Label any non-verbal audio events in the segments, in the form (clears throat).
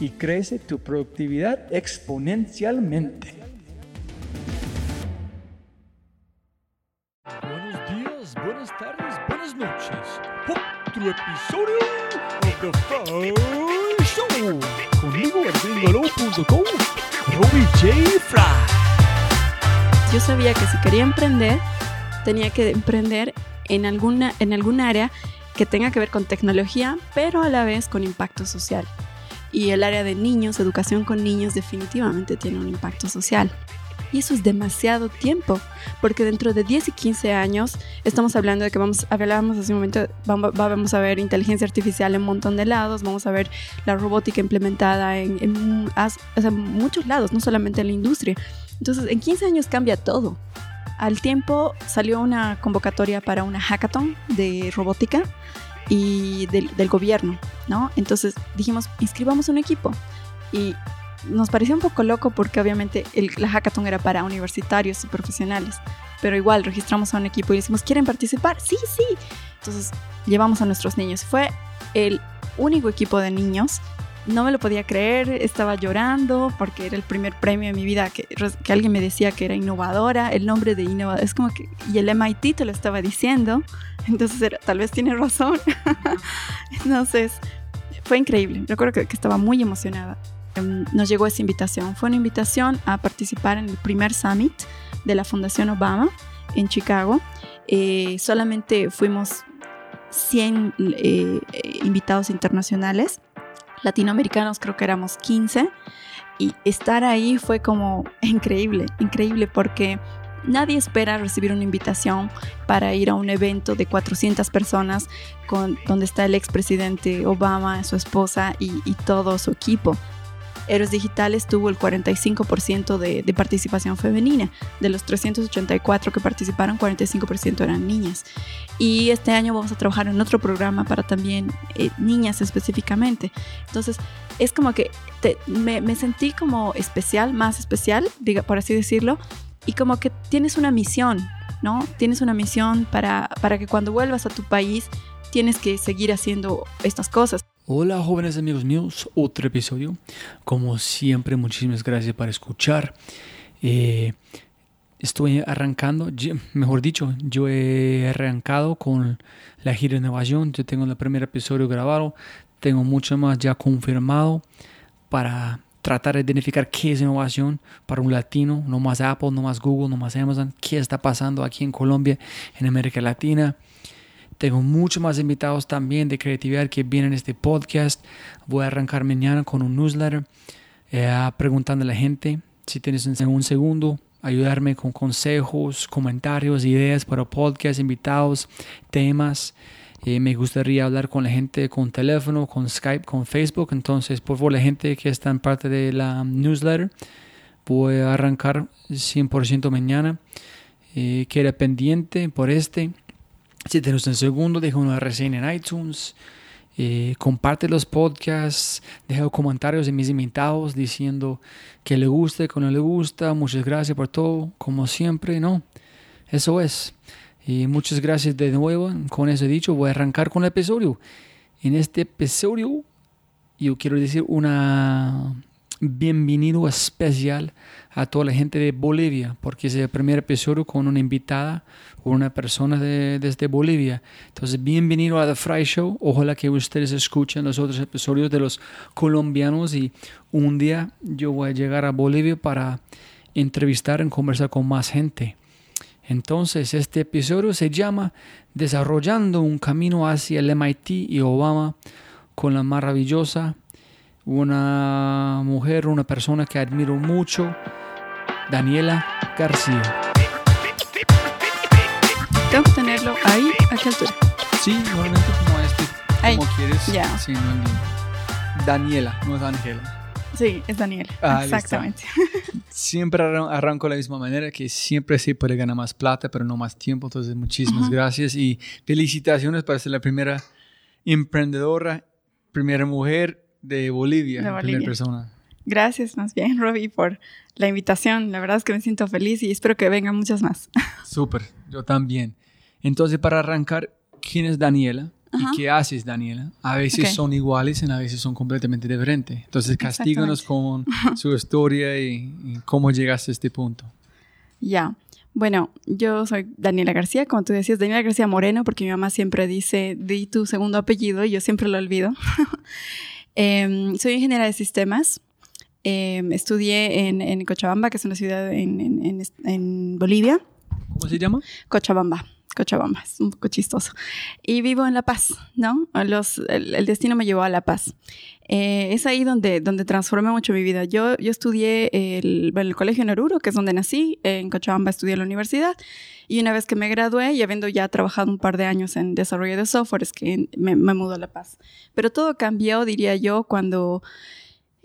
y crece tu productividad exponencialmente. Buenos días, buenas tardes, buenas noches. Otro episodio de The Fry Show. Conmigo, gringolo.com, Robbie J. Fry yo sabía que si quería emprender, tenía que emprender en alguna, en algún área que tenga que ver con tecnología, pero a la vez con impacto social. Y el área de niños, educación con niños, definitivamente tiene un impacto social. Y eso es demasiado tiempo, porque dentro de 10 y 15 años estamos hablando de que vamos, hablábamos hace un momento, vamos, a ver inteligencia artificial en un montón de lados, vamos a ver la robótica implementada en, en, en muchos lados, no solamente en la industria. Entonces, en 15 años cambia todo. Al tiempo salió una convocatoria para una hackathon de robótica y del, gobierno, ¿no? Entonces dijimos, inscribamos un equipo. Y nos pareció un poco loco porque obviamente el, la hackathon era para universitarios y profesionales. Pero igual registramos a un equipo y decimos, ¿quieren participar? Sí, sí. Entonces llevamos a nuestros niños. Fue el único equipo de niños no me lo podía creer, estaba llorando porque era el primer premio en mi vida que, que alguien me decía que era innovadora, el nombre de innovadora, es como que, y el MIT te lo estaba diciendo, entonces tal vez tiene razón. (laughs) entonces, fue increíble, recuerdo que, que estaba muy emocionada. Em, nos llegó esa invitación, fue una invitación a participar en el primer summit de la Fundación Obama en Chicago. Eh, solamente fuimos 100 eh, invitados internacionales latinoamericanos, creo que éramos 15, y estar ahí fue como (laughs) increíble, increíble porque nadie espera recibir una invitación para ir a un evento de 400 personas con, donde está el expresidente Obama, su esposa y, y todo su equipo. Héroes Digitales tuvo el 45% de, de, participación femenina. De los 384 que participaron, 45% eran niñas. Y este año vamos a trabajar en otro programa para también eh, niñas específicamente. Entonces, es como que me, me, sentí como especial, más especial, diga, por así decirlo, y como que tienes una misión, ¿no? Tienes una misión para, para que cuando vuelvas a tu país tienes que seguir haciendo estas cosas. Hola jóvenes amigos míos, otro episodio. Como siempre, muchísimas gracias por escuchar. Eh, estoy arrancando, mejor dicho, yo he arrancado con la gira de innovación. Yo tengo el primer episodio grabado, tengo mucho más ya confirmado para tratar de identificar qué es innovación para un latino, no más Apple, no más Google, no más Amazon, qué está pasando aquí en Colombia, en América Latina. Tengo muchos más invitados también de creatividad que vienen a este podcast. Voy a arrancar mañana con un newsletter eh, preguntando a la gente si tienes un segundo ayudarme con consejos, comentarios, ideas para podcast, invitados, temas. Eh, me gustaría hablar con la gente con teléfono, con Skype, con Facebook. Entonces, por favor, la gente que está en parte de la newsletter, voy a arrancar 100% mañana. Eh, queda pendiente por este. Si te gusta el segundo, deja una reseña en iTunes. Eh, comparte los podcasts, deja comentarios de mis invitados diciendo que le gusta, que no le gusta. Muchas gracias por todo, como siempre, ¿no? Eso es. Y muchas gracias de nuevo. Con eso dicho, voy a arrancar con el episodio. En este episodio, yo quiero decir una bienvenido especial a toda la gente de Bolivia, porque es el primer episodio con una invitada o una persona de, desde Bolivia. Entonces, bienvenido a The Fry Show. Ojalá que ustedes escuchen los otros episodios de los colombianos y un día yo voy a llegar a Bolivia para entrevistar y conversar con más gente. Entonces, este episodio se llama Desarrollando un camino hacia el MIT y Obama con la maravillosa una mujer, una persona que admiro mucho, Daniela García. Tengo que tenerlo ahí, a qué altura. Sí, normalmente como este, Ahí, como quieres. ya. Sí, no es Daniela, no es Ángela. Sí, es Daniel. Ah. Exactamente. (laughs) Siempre arran- arranco de la misma manera, que siempre se puede ganar más plata, pero no más tiempo. Entonces, muchísimas gracias y felicitaciones para ser la primera emprendedora, primera mujer de Bolivia, De en primera Bolivia. persona. Gracias más bien, (laughs) Robbie, por la invitación. La verdad es que me siento feliz y espero que vengan muchas más. (laughs) Súper, yo también. Entonces, para arrancar, ¿quién es Daniela? Ajá. ¿Y qué haces, Daniela? A veces Ok. son iguales y a veces son completamente diferentes. Entonces, castíganos con (laughs) su historia y, y cómo llegaste a este punto. Ya. Bueno, yo soy Daniela García, como tú decías, Daniela García Moreno, porque mi mamá siempre dice, di tu segundo apellido y yo siempre lo olvido. Em, soy ingeniera de sistemas. Em, estudié en, en Cochabamba, que es una ciudad en, en- en- Bolivia. ¿Cómo se llama? Cochabamba. Cochabamba, es un poco chistoso. Y vivo en La Paz, ¿no? Los, el, el destino me llevó a La Paz. Eh, es ahí donde, donde transformé mucho mi vida. Yo, yo estudié el, el colegio en Oruro, que es donde nací. En Cochabamba estudié la universidad. Y una vez que me gradué y habiendo ya trabajado un par de años en desarrollo de software, es que me, me mudé a La Paz. Pero todo cambió, diría yo, cuando...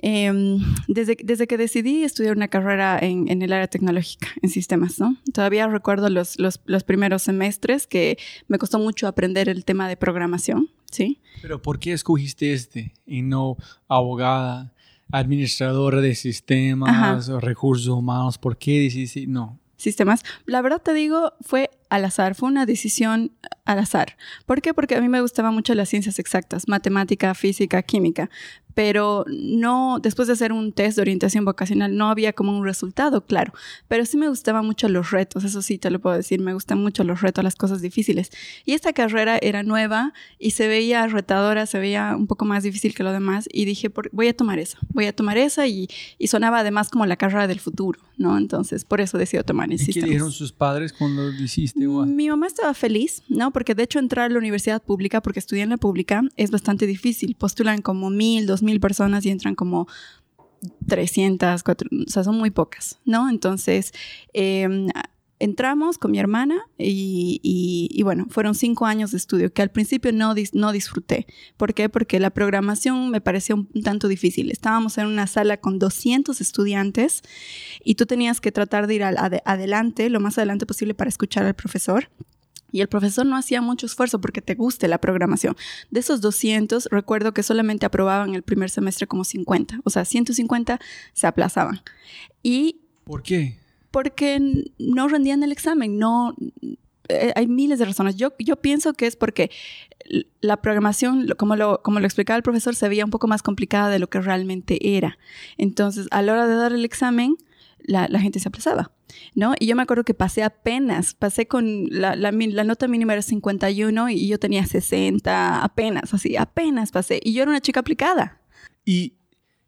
em, desde, desde que decidí estudiar una carrera en, en el área tecnológica, en sistemas, ¿no? Todavía recuerdo los, los, los primeros semestres que me costó mucho aprender el tema de programación, ¿sí? Pero ¿por qué escogiste este y no abogada, administradora de sistemas o recursos humanos? ¿Por qué decidiste? No. sistemas. La verdad te digo, fue al azar, fue una decisión al azar. ¿Por qué? Porque a mí me gustaban mucho las ciencias exactas, matemática, física, química, pero no, después de hacer un test de orientación vocacional, no había como un resultado, claro, pero sí me gustaban mucho los retos, eso sí te lo puedo decir, me gustan mucho los retos, las cosas difíciles. Y esta carrera era nueva y se veía retadora, se veía un poco más difícil que lo demás y dije, por- voy a tomar esa, voy a tomar esa y, y sonaba además como la carrera del futuro, ¿no? Entonces, por eso decidí tomar el ¿Y qué dijeron sus padres cuando hiciste? Mi mamá estaba feliz, ¿no? Porque de hecho entrar a la universidad pública, porque estudié en la pública, es bastante difícil. Postulan como mil, dos mil personas y entran como 300, cuatro- o sea, son muy pocas, ¿no? Entonces, eh, entramos con mi hermana y, bueno, fueron cinco años de estudio que al principio no, no disfruté. ¿Por qué? Porque la programación me parecía un tanto difícil. Estábamos en una sala con 200 estudiantes y tú tenías que tratar de ir al- ade- adelante, lo más adelante posible para escuchar al profesor. Y el profesor no hacía mucho esfuerzo porque te guste la programación. De esos 200, recuerdo que solamente aprobaban el primer semestre como 50. O sea, 150 se aplazaban. Y ¿Por qué? Porque no rendían el examen, no... eh, hay miles de razones. Yo, yo pienso que es porque la programación, como lo, como lo explicaba el profesor, se veía un poco más complicada de lo que realmente era. Entonces, a la hora de dar el examen, la, gente se aplazaba, ¿no? Y yo me acuerdo que pasé apenas, pasé con la, la, nota mínima era 51 y yo tenía 60, apenas, así, apenas pasé. Y yo era una chica aplicada. ¿Y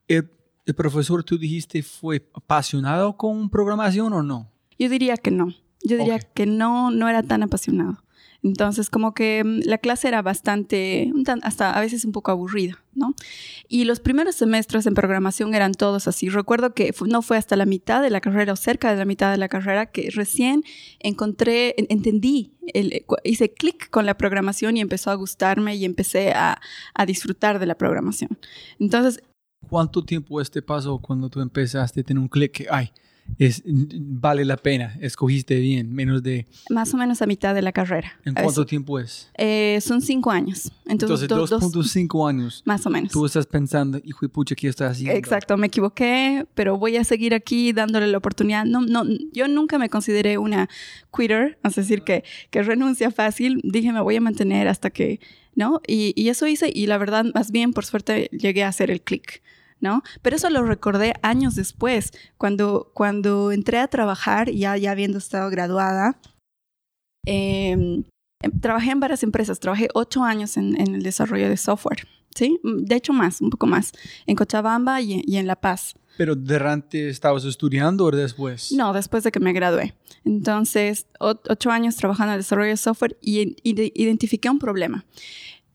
el, el profesor, tú dijiste, fue apasionado con programación o no? Yo diría que no. Yo diría que no, no era tan apasionado. Entonces, como que mm, la clase era bastante, hasta a veces un poco aburrida, ¿no? Y los primeros semestres en programación eran todos así. Recuerdo que no fue hasta la mitad de la carrera o cerca de la mitad de la carrera que recién encontré, entendí, hice clic con la programación y empezó a gustarme y empecé a, a disfrutar de la programación. Entonces, ¿Cuánto tiempo este pasó cuando tú empezaste a tener un clic que, ay, es, vale la pena, escogiste bien, menos de... Más o menos a mitad de la carrera. ¿En cuánto tiempo es? Eh, son cinco años. Entonces, 2.5 años. Más o menos. Tú estás pensando, hijo de pucha, ¿qué estás haciendo? Exacto, me equivoqué, pero voy a seguir aquí dándole la oportunidad. No, no, yo nunca me consideré una quitter, es decir, que, que renuncia fácil. Dije, me voy a mantener hasta que, ¿no? Y, y eso hice y la verdad, más bien, por suerte, llegué a hacer el clic. ¿No? Pero eso lo recordé años después, cuando, cuando entré a trabajar, ya, ya habiendo estado graduada. Em, em, trabajé en varias empresas, trabajé ocho años en, el desarrollo de software, ¿sí? De hecho, más, un poco más, en Cochabamba y, en La Paz. ¿Pero durante estabas estudiando o después? No, después de que me gradué. Entonces, ocho años trabajando en el desarrollo de software y identifiqué un problema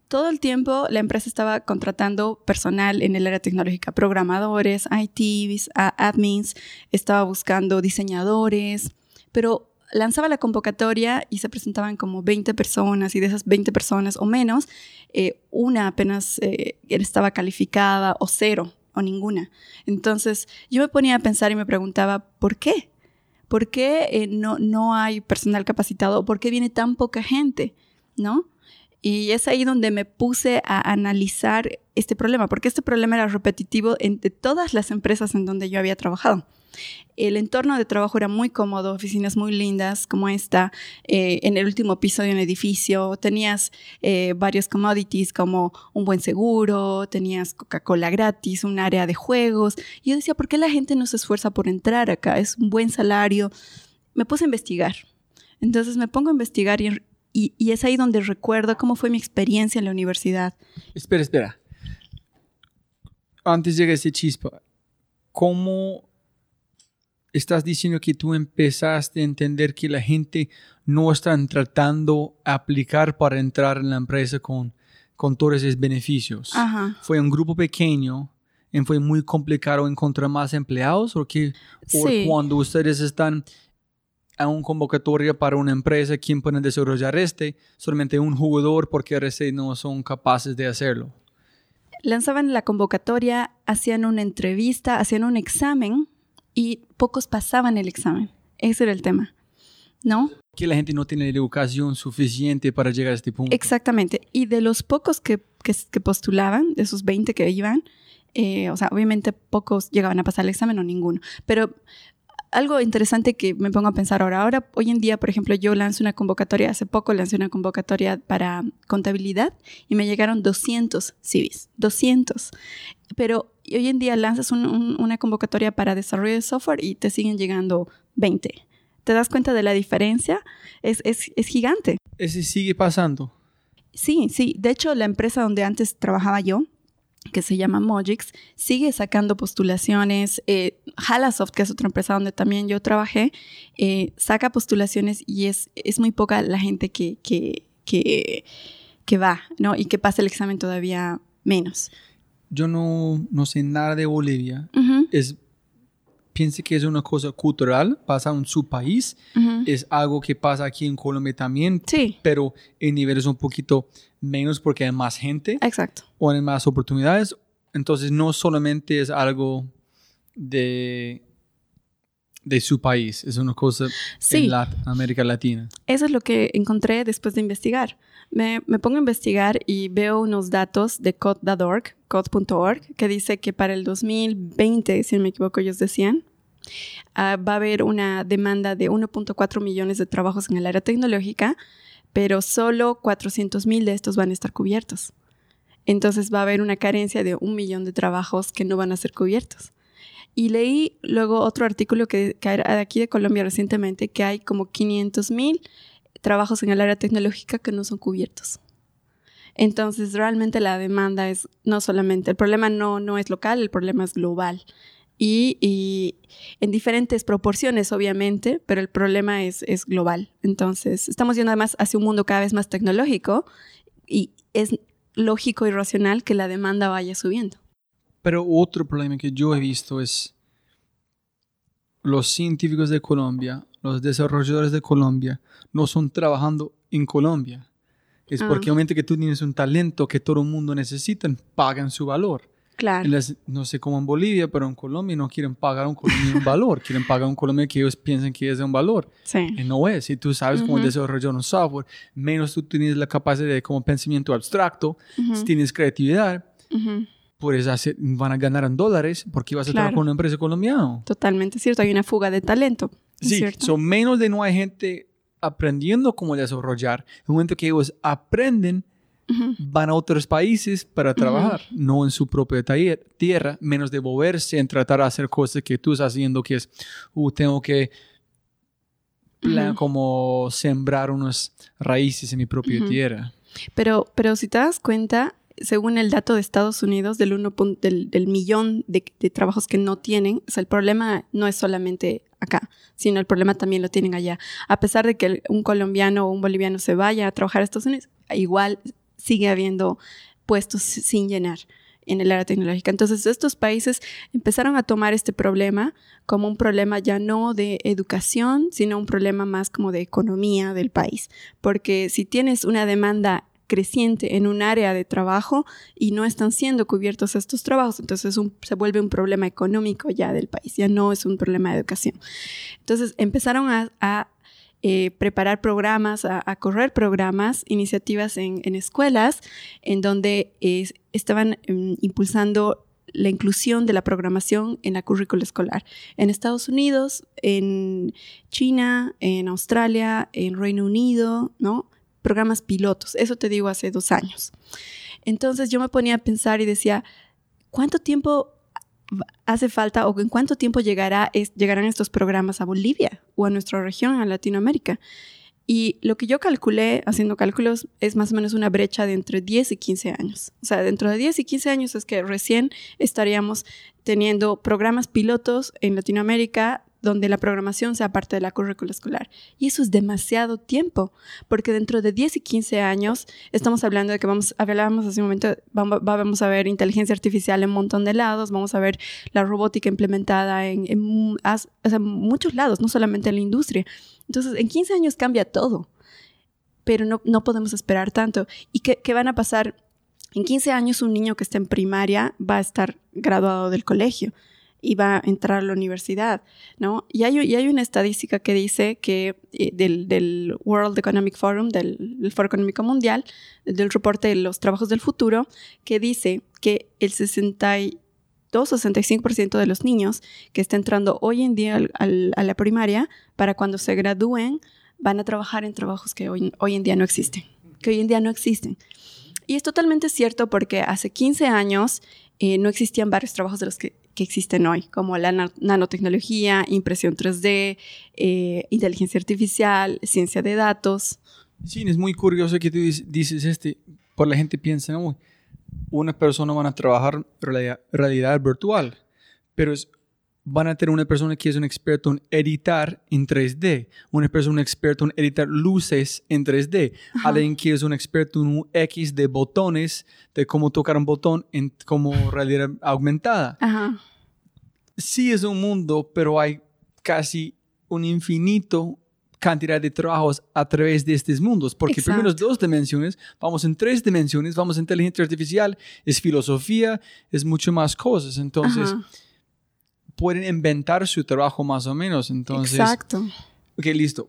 todo el tiempo la empresa estaba contratando personal en el área tecnológica, programadores, ITs, admins, estaba buscando diseñadores, pero lanzaba la convocatoria y se presentaban como 20 personas y de esas 20 personas o menos, eh, una apenas eh, estaba calificada o cero o ninguna. Entonces yo me ponía a pensar y me preguntaba, ¿por qué? ¿Por qué eh, no, no hay personal capacitado? ¿Por qué viene tan poca gente? ¿No? Y es ahí donde me puse a analizar este problema, porque este problema era repetitivo en todas las empresas en donde yo había trabajado. El entorno de trabajo era muy cómodo, oficinas muy lindas como esta, eh, en el último piso de un edificio, tenías eh, varios commodities como un buen seguro, tenías Coca-Cola gratis, un área de juegos. Y yo decía, ¿por qué la gente no se esfuerza por entrar acá? Es un buen salario. Me puse a investigar. Entonces me pongo a investigar y y, es ahí donde recuerdo cómo fue mi experiencia en la universidad. Espera, espera. Antes de ese chispa, ¿cómo estás diciendo que tú empezaste a entender que la gente no está tratando de aplicar para entrar en la empresa con, con todos esos beneficios? Fue un grupo pequeño y fue muy complicado encontrar más empleados o que cuando ustedes están a una convocatoria para una empresa, ¿quién puede desarrollar este? Solamente un jugador porque RC no son capaces de hacerlo. Lanzaban la convocatoria, hacían una entrevista, hacían un examen y pocos pasaban el examen. Ese era el tema, ¿no? Que la gente no tiene la educación suficiente para llegar a este punto. Exactamente. Y de los pocos que, que, postulaban, de esos 20 que iban, eh, o sea, obviamente pocos llegaban a pasar el examen o ninguno. Pero algo interesante que me pongo a pensar ahora. Ahora, hoy en día, por ejemplo, yo lanzo una convocatoria, hace poco lancé una convocatoria para contabilidad y me llegaron 200 CVs, 200. Pero hoy en día lanzas una convocatoria para desarrollo de software y te siguen llegando 20. ¿Te das cuenta de la diferencia? Es, es, es gigante. ¿Ese sigue pasando? Sí, sí. De hecho, la empresa donde antes trabajaba yo, que se llama Mojix, sigue sacando postulaciones. Eh, Halasoft, que es otra empresa donde también yo trabajé, eh, saca postulaciones y es, es muy poca la gente que, que, que, va, ¿no? Y que pasa el examen todavía menos. Yo no, no sé nada de Bolivia. Es piense que es una cosa cultural, pasa en su país, es algo que pasa aquí en Colombia también, sí. pero en niveles un poquito menos porque hay más gente. Exacto. O hay más oportunidades. Entonces no solamente es algo de, de su país, es una cosa en América Latina. Eso es lo que encontré después de investigar. Me, me, pongo a investigar y veo unos datos de code.org, code.org, que dice que para el 2020, si no me equivoco, ellos decían, Ah, va a haber una demanda de 1.4 millones de trabajos en el área tecnológica, pero solo 400 mil de estos van a estar cubiertos. Entonces va a haber una carencia de un millón de trabajos que no van a ser cubiertos. Y leí luego otro artículo que, que aquí de Colombia recientemente que hay como 500 mil trabajos en el área tecnológica que no son cubiertos. Entonces realmente la demanda es no solamente, el problema no, no es local, el problema es global. Y, y, en diferentes proporciones, obviamente, pero el problema es, es global. Entonces, estamos yendo además hacia un mundo cada vez más tecnológico y es lógico y racional que la demanda vaya subiendo. Pero otro problema que yo he visto es los científicos de Colombia, los desarrolladores de Colombia, no son trabajando en Colombia. Es porque Ah. obviamente que tú tienes un talento que todo el mundo necesita, pagan su valor. Claro. Las- no sé cómo en Bolivia, pero en Colombia no quieren pagar a un colombiano un valor, (laughs) quieren pagar a un colombiano que ellos piensan que es de un valor. Sí. Y no es. Si tú sabes cómo Ujú. desarrollar un software, menos tú tienes la capacidad de como pensamiento abstracto, Ujú, si tienes creatividad, ujú. puedes hacer, van a ganar en dólares porque vas a Claro. trabajar con una empresa colombiana. Totalmente cierto. Hay una fuga de talento. ¿es Sí, son menos de no hay gente aprendiendo cómo desarrollar. En el momento que ellos aprenden, Van a otros países para trabajar, no en su propia tierra, menos de moverse en tratar de hacer cosas que tú estás haciendo, que es, uh, tengo que plan- como sembrar unas raíces en mi propia tierra. Pero, pero si te das cuenta, según el dato de Estados Unidos, del, uno del, del millón de, de trabajos que no tienen, o sea, el problema no es solamente acá, sino el problema también lo tienen allá. A pesar de que un colombiano o un boliviano se vaya a trabajar a Estados Unidos, igual sigue habiendo puestos sin llenar en el área tecnológica. Entonces, estos países empezaron a tomar este problema como un problema ya no de educación, sino un problema más como de economía del país. Porque si tienes una demanda creciente en un área de trabajo y no están siendo cubiertos estos trabajos, entonces un- se vuelve un problema económico ya del país, ya no es un problema de educación. Entonces empezaron a, a, eh, preparar programas, a, correr programas, iniciativas en, escuelas, en donde estaban mm, impulsando la inclusión de la programación en la currícula escolar. En Estados Unidos, en China, en Australia, en Reino Unido, ¿no? Programas pilotos. Eso te digo hace dos años. Entonces yo me ponía a pensar y decía, ¿cuánto tiempo hace falta o en cuánto tiempo llegarán estos programas a Bolivia o a nuestra región, a Latinoamérica? Y lo que yo calculé haciendo cálculos es más o menos una brecha de entre 10 y 15 años. O sea, dentro de 10 y 15 años es que recién estaríamos teniendo programas pilotos en Latinoamérica donde la programación sea parte de la currícula escolar. Y eso es demasiado tiempo, porque dentro de 10 y 15 años estamos hablando de que vamos, hablábamos hace un momento, vamos, a ver inteligencia artificial en un montón de lados, vamos a ver la robótica implementada en, muchos lados, no solamente en la industria. Entonces, en 15 años cambia todo, pero no, no podemos esperar tanto. ¿Y qué, qué van a pasar? En 15 años un niño que está en primaria va a estar graduado del colegio va a entrar a la universidad, ¿no? Y hay, y hay una estadística que dice que eh, del, del, World Economic Forum, del, Foro Económico Mundial, del reporte de los trabajos del futuro, que dice que el 62 o 65% de los niños que están entrando hoy en día a la primaria, para cuando se gradúen, van a trabajar en trabajos que hoy, hoy en día no existen, que hoy en día no existen. Y es totalmente cierto porque hace 15 años eh, no existían varios trabajos de los que que existen hoy, como la nanotecnología, impresión 3D, eh, inteligencia artificial, ciencia de datos. Sí, es muy curioso que tú dices este, por la gente piensa, no, una persona van a trabajar realidad, realidad virtual, pero es, van a tener una persona que es un experto en editar en 3D, una persona un experto en editar luces en 3D, Ajá. alguien que es un experto en un X de botones, de cómo tocar un botón en como realidad aumentada. Ajá. Sí es un mundo, pero hay casi un infinito cantidad de trabajos a través de estos mundos, porque Exacto. primero dos dimensiones, vamos en tres dimensiones, vamos a inteligencia artificial, es filosofía, es mucho más cosas, entonces Ajá. pueden inventar su trabajo más o menos, entonces... Exacto. Ok, listo.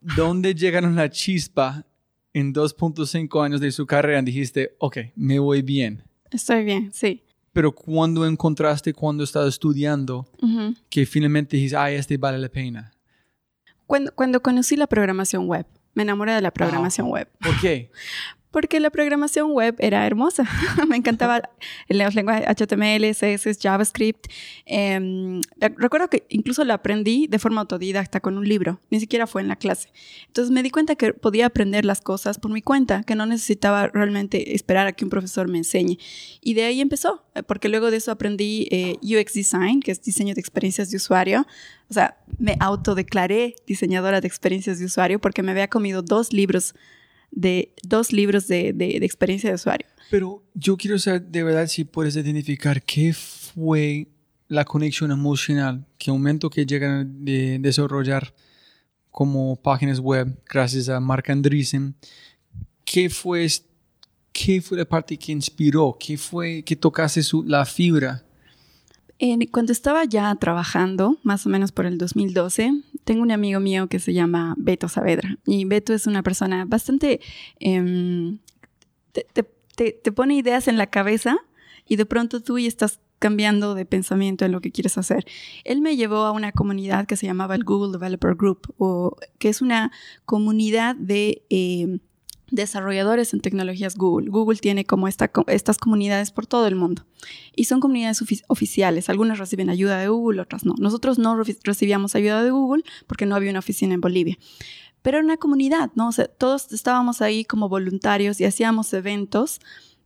¿Dónde llegaron la chispa en 2.5 años de su carrera? Dijiste, ok, me voy bien. Estoy bien, sí. Pero cuando encontraste, cuando estabas estudiando, Uh -huh. que finalmente dijiste, ay, este vale la pena? Cuando, cuando conocí la programación web, me enamoré de la programación web. ¿Por qué? (laughs) Porque la programación web era hermosa. (laughs) me encantaba los lenguajes HTML, CSS, JavaScript. Em, recuerdo que incluso lo aprendí de forma autodidacta con un libro, ni siquiera fue en la clase. Entonces me di cuenta que podía aprender las cosas por mi cuenta, que no necesitaba realmente esperar a que un profesor me enseñe. Y de ahí empezó, eh, porque luego de eso aprendí eh, UX Design, que es diseño de experiencias de usuario. O sea, me autodeclaré diseñadora de experiencias de usuario porque me había comido dos libros de dos libros de, de, experiencia de usuario. Pero yo quiero saber de verdad si puedes identificar qué fue la conexión emocional, qué momento que llegan a desarrollar como páginas web gracias a Mark Andreessen, qué fue, qué fue la parte que inspiró, qué fue que tocase su, la fibra cuando estaba ya trabajando, más o menos por el 2012, tengo un amigo mío que se llama Beto Saavedra. Y Beto es una persona bastante... Em, te, pone ideas en la cabeza y de pronto tú ya estás cambiando de pensamiento en lo que quieres hacer. Él me llevó a una comunidad que se llamaba el Google Developer Group, o, que es una comunidad de... Em, desarrolladores en tecnologías Google. Google tiene como esta, estas comunidades por todo el mundo y son comunidades oficiales. Algunas reciben ayuda de Google, otras no. Nosotros no recibíamos ayuda de Google porque no había una oficina en Bolivia. Pero era una comunidad, ¿no? todos estábamos ahí como voluntarios y hacíamos eventos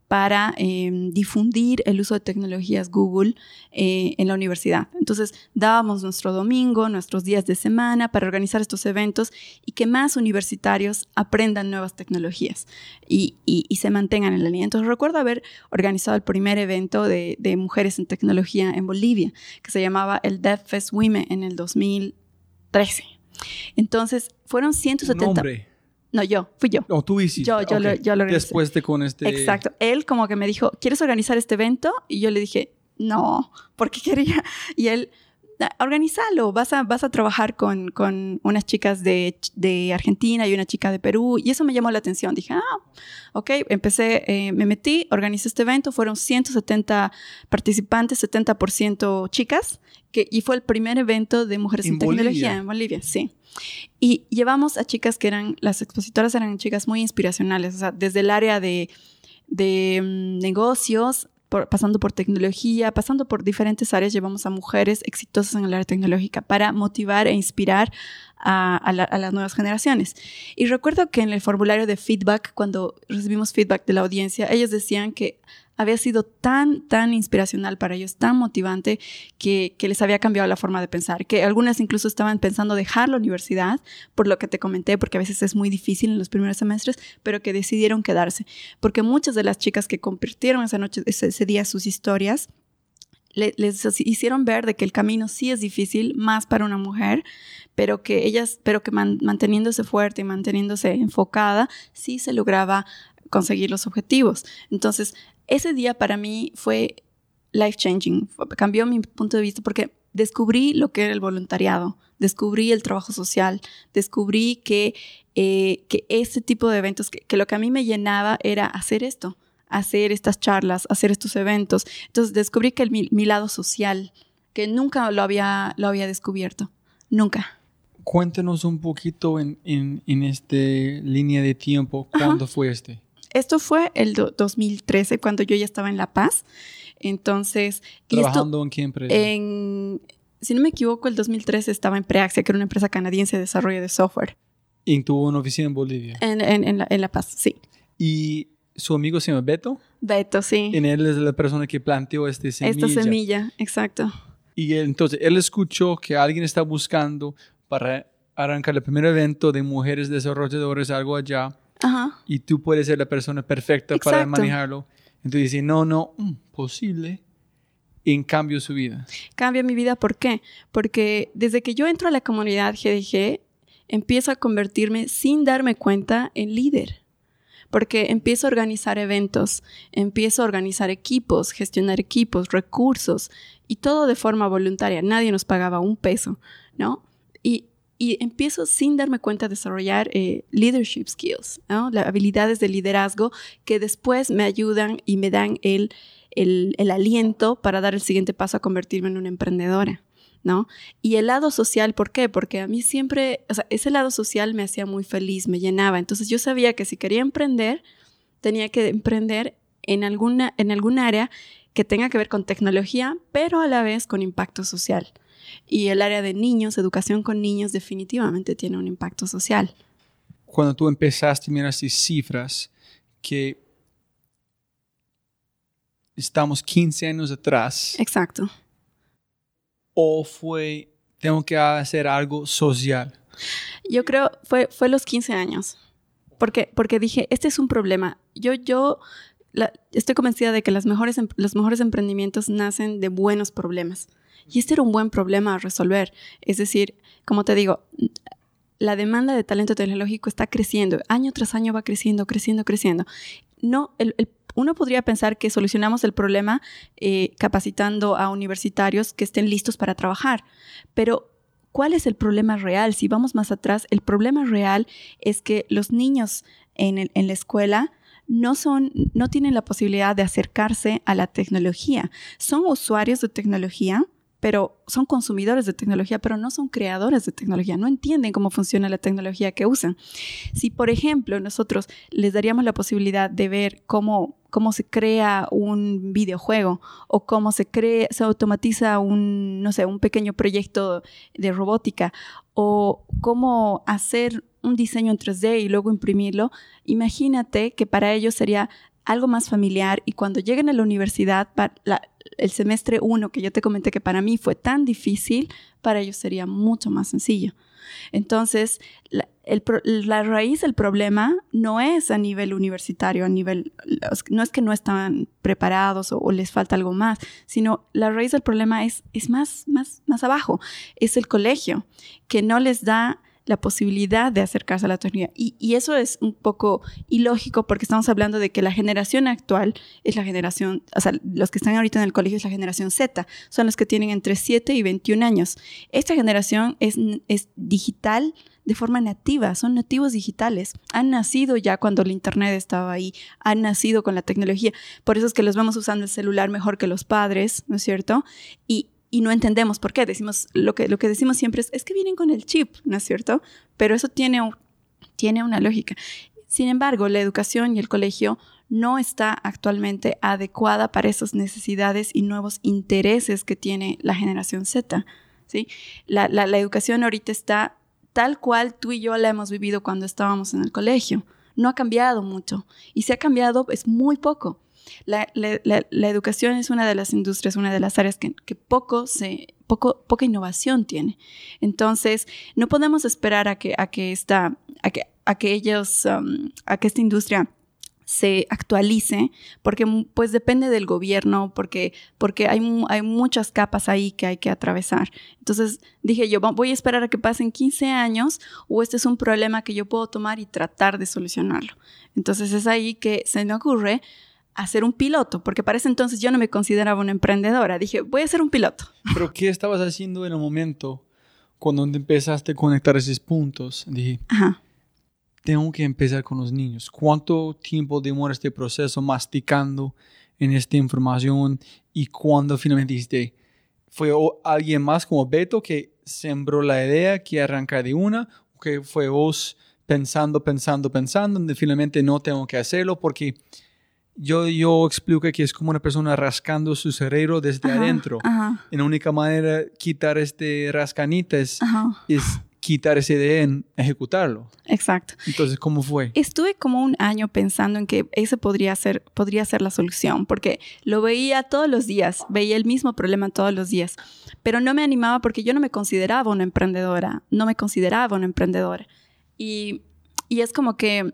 para em, difundir el uso de tecnologías Google eh, en la universidad. Entonces, dábamos nuestro domingo, nuestros días de semana para organizar estos eventos y que más universitarios aprendan nuevas tecnologías y, se mantengan en la línea. Entonces, recuerdo haber organizado el primer evento de, mujeres en tecnología en Bolivia, que se llamaba el DevFest Women en el 2013. Entonces, fueron 170... No, yo, fui yo. No, tú hiciste. Yo, yo, lo, yo lo organizé. Después de con este... Exacto. Él como que me dijo, ¿quieres organizar este evento? Y yo le dije, no, porque (laughs) quería. Y él, ah, organizalo, vas a, vas a trabajar con, con unas chicas de, de, Argentina y una chica de Perú. Y eso me llamó la atención. Dije, ah, ok, empecé, eh, me metí, organizé este evento, fueron 170 participantes, 70% chicas, que, y fue el primer evento de mujeres en, tecnología en Bolivia, sí. Y llevamos a chicas que eran, las expositoras eran chicas muy inspiracionales, o sea, desde el área de, de mm, negocios, pasando por tecnología, pasando por diferentes áreas, llevamos a mujeres exitosas en el área tecnológica para motivar e inspirar a, a, las nuevas generaciones. Y recuerdo que en el formulario de feedback, cuando recibimos feedback de la audiencia, ellos decían que había sido tan, tan inspiracional para ellos, tan motivante, que, les había cambiado la forma de pensar, que algunas incluso estaban pensando dejar la universidad, por lo que te comenté, porque a veces es muy difícil en los primeros semestres, pero que decidieron quedarse, porque muchas de las chicas que compartieron esa noche, ese, día sus historias, les hicieron ver de que el camino sí es difícil, más para una mujer, pero que ellas, pero que manteniéndose fuerte y manteniéndose enfocada, sí se lograba conseguir los objetivos. Entonces, ese día para mí fue life changing, cambió mi punto de vista porque descubrí lo que era el voluntariado, descubrí el trabajo social, descubrí que, eh, que ese tipo de eventos, que, lo que a mí me llenaba era hacer esto, hacer estas charlas, hacer estos eventos. Entonces descubrí que el, mi, lado social, que nunca lo había, lo había descubierto, nunca. Cuéntanos un poquito en, en, en esta línea de tiempo, ¿cuándo fue este? Esto fue el 2013, cuando yo ya estaba en La Paz. Entonces... ¿Trabajando en qué empresa? En, si no me equivoco, el 2013 estaba en Preaxia, que era una empresa canadiense de desarrollo de software. ¿Y tuvo una oficina en Bolivia? En, en, la, en La Paz, sí. ¿Y su amigo se llama Beto? Beto, sí. En él es la persona que planteó este semilla. Esta semilla, exacto. Y entonces él escuchó que alguien está buscando para arrancar el primer evento de mujeres desarrolladoras, algo allá y tú puedes ser la persona perfecta para manejarlo. Entonces dice, no, no, mm, posible. En cambio su vida. Cambia mi vida, ¿por qué? Porque desde que yo entro a la comunidad GDG, empiezo a convertirme sin darme cuenta en líder. Porque empiezo a organizar eventos, empiezo a organizar equipos, gestionar equipos, recursos, y todo de forma voluntaria. Nadie nos pagaba un peso, ¿no? Y y empiezo sin darme cuenta a desarrollar eh, leadership skills, las habilidades de liderazgo que después me ayudan y me dan el, el, el, aliento para dar el siguiente paso a convertirme en una emprendedora. ¿No? Y el lado social, ¿por qué? Porque a mí siempre, o sea, ese lado social me hacía muy feliz, me llenaba. Entonces yo sabía que si quería emprender, tenía que emprender en alguna, en algún área que tenga que ver con tecnología, pero a la vez con impacto social. Y el área de niños, educación con niños, definitivamente tiene un impacto social. Cuando tú empezaste, miraste cifras que estamos 15 años atrás. Exacto. ¿O fue, tengo que hacer algo social? Yo creo, fue, fue los 15 años. Porque, porque dije, este es un problema. Yo, yo estoy convencida de que las mejores, los mejores emprendimientos nacen de buenos problemas. Y este era un buen problema a resolver. Es decir, como te digo, la demanda de talento tecnológico está creciendo. Año tras año va creciendo, creciendo, creciendo. No, uno podría pensar que solucionamos el problema eh, capacitando a universitarios que estén listos para trabajar, pero ¿cuál es el problema real? Si vamos más atrás, el problema real es que los niños en, en la escuela no son, no tienen la posibilidad de acercarse a la tecnología. Son usuarios de tecnología, pero son consumidores de tecnología, pero no son creadores de tecnología, no entienden cómo funciona la tecnología que usan. Si, por ejemplo, nosotros les daríamos la posibilidad de ver cómo, cómo se crea un videojuego o cómo se, crea, se automatiza un, no sé, un pequeño proyecto de robótica o cómo hacer un diseño en 3D y luego imprimirlo, imagínate que para ellos sería algo más familiar y cuando lleguen a la universidad, el semestre 1 que yo te comenté que para mí fue tan difícil, para ellos sería mucho más sencillo. Entonces, la, raíz del problema no es a nivel universitario, a nivel, no es que no están preparados o, les falta algo más, sino la raíz del problema es, es más, más, más abajo, es el colegio, que no les da la posibilidad de acercarse a la tecnología. Y, eso es un poco ilógico porque estamos hablando de que la generación actual es la generación, o sea, los que están ahorita en el colegio es la generación Z, son los que tienen entre 7 y 21 años. Esta generación es, es digital de forma nativa, son nativos digitales, han nacido ya cuando el Internet estaba ahí, han nacido con la tecnología, por eso es que los vamos usando el celular mejor que los padres, ¿no es cierto? Y, y no entendemos por qué. Decimos, lo que, lo que decimos siempre es, es que vienen con el chip, ¿no es cierto? Pero eso tiene, tiene una lógica. Sin embargo, la educación y el colegio no está actualmente adecuada para esas necesidades y nuevos intereses que tiene la generación Z. ¿sí? La, la, la educación ahorita está tal cual tú y yo la hemos vivido cuando estábamos en el colegio. No ha cambiado mucho y si ha cambiado es muy poco. La, educación es una de las industrias, una de las áreas que, poco se, poco, poca innovación tiene. Entonces, no podemos esperar a que, a que, esta, a que, a que ellos, um, a que esta industria se actualice, porque pues depende del gobierno, porque, porque hay, hay muchas capas ahí que hay que atravesar. Entonces dije yo, voy a esperar a que pasen 15 años o este es un problema que yo puedo tomar y tratar de solucionarlo. Entonces es ahí que se me ocurre a ser un piloto, porque para ese entonces yo no me consideraba una emprendedora. Dije, voy a ser un piloto. (laughs) Pero ¿qué estabas haciendo en el momento cuando empezaste a conectar esos puntos? Dije, Ajá. tengo que empezar con los niños. ¿Cuánto tiempo demora este proceso masticando en esta información? Y cuando finalmente dijiste, ¿fue alguien más como Beto que sembró la idea que arranca de una? ¿O que fue vos pensando, pensando, pensando, donde finalmente no tengo que hacerlo porque yo, yo explico que es como una persona rascando su cerebro desde adentro. Y la única manera de quitar este rascanita es, quitar ese idea en ejecutarlo. Exacto. Entonces, ¿cómo fue? Estuve como un año pensando en que ese podría ser, podría ser la solución, porque lo veía todos los días, veía el mismo problema todos los días, pero no me animaba porque yo no me consideraba una emprendedora, no me consideraba una emprendedora. Y, y es como que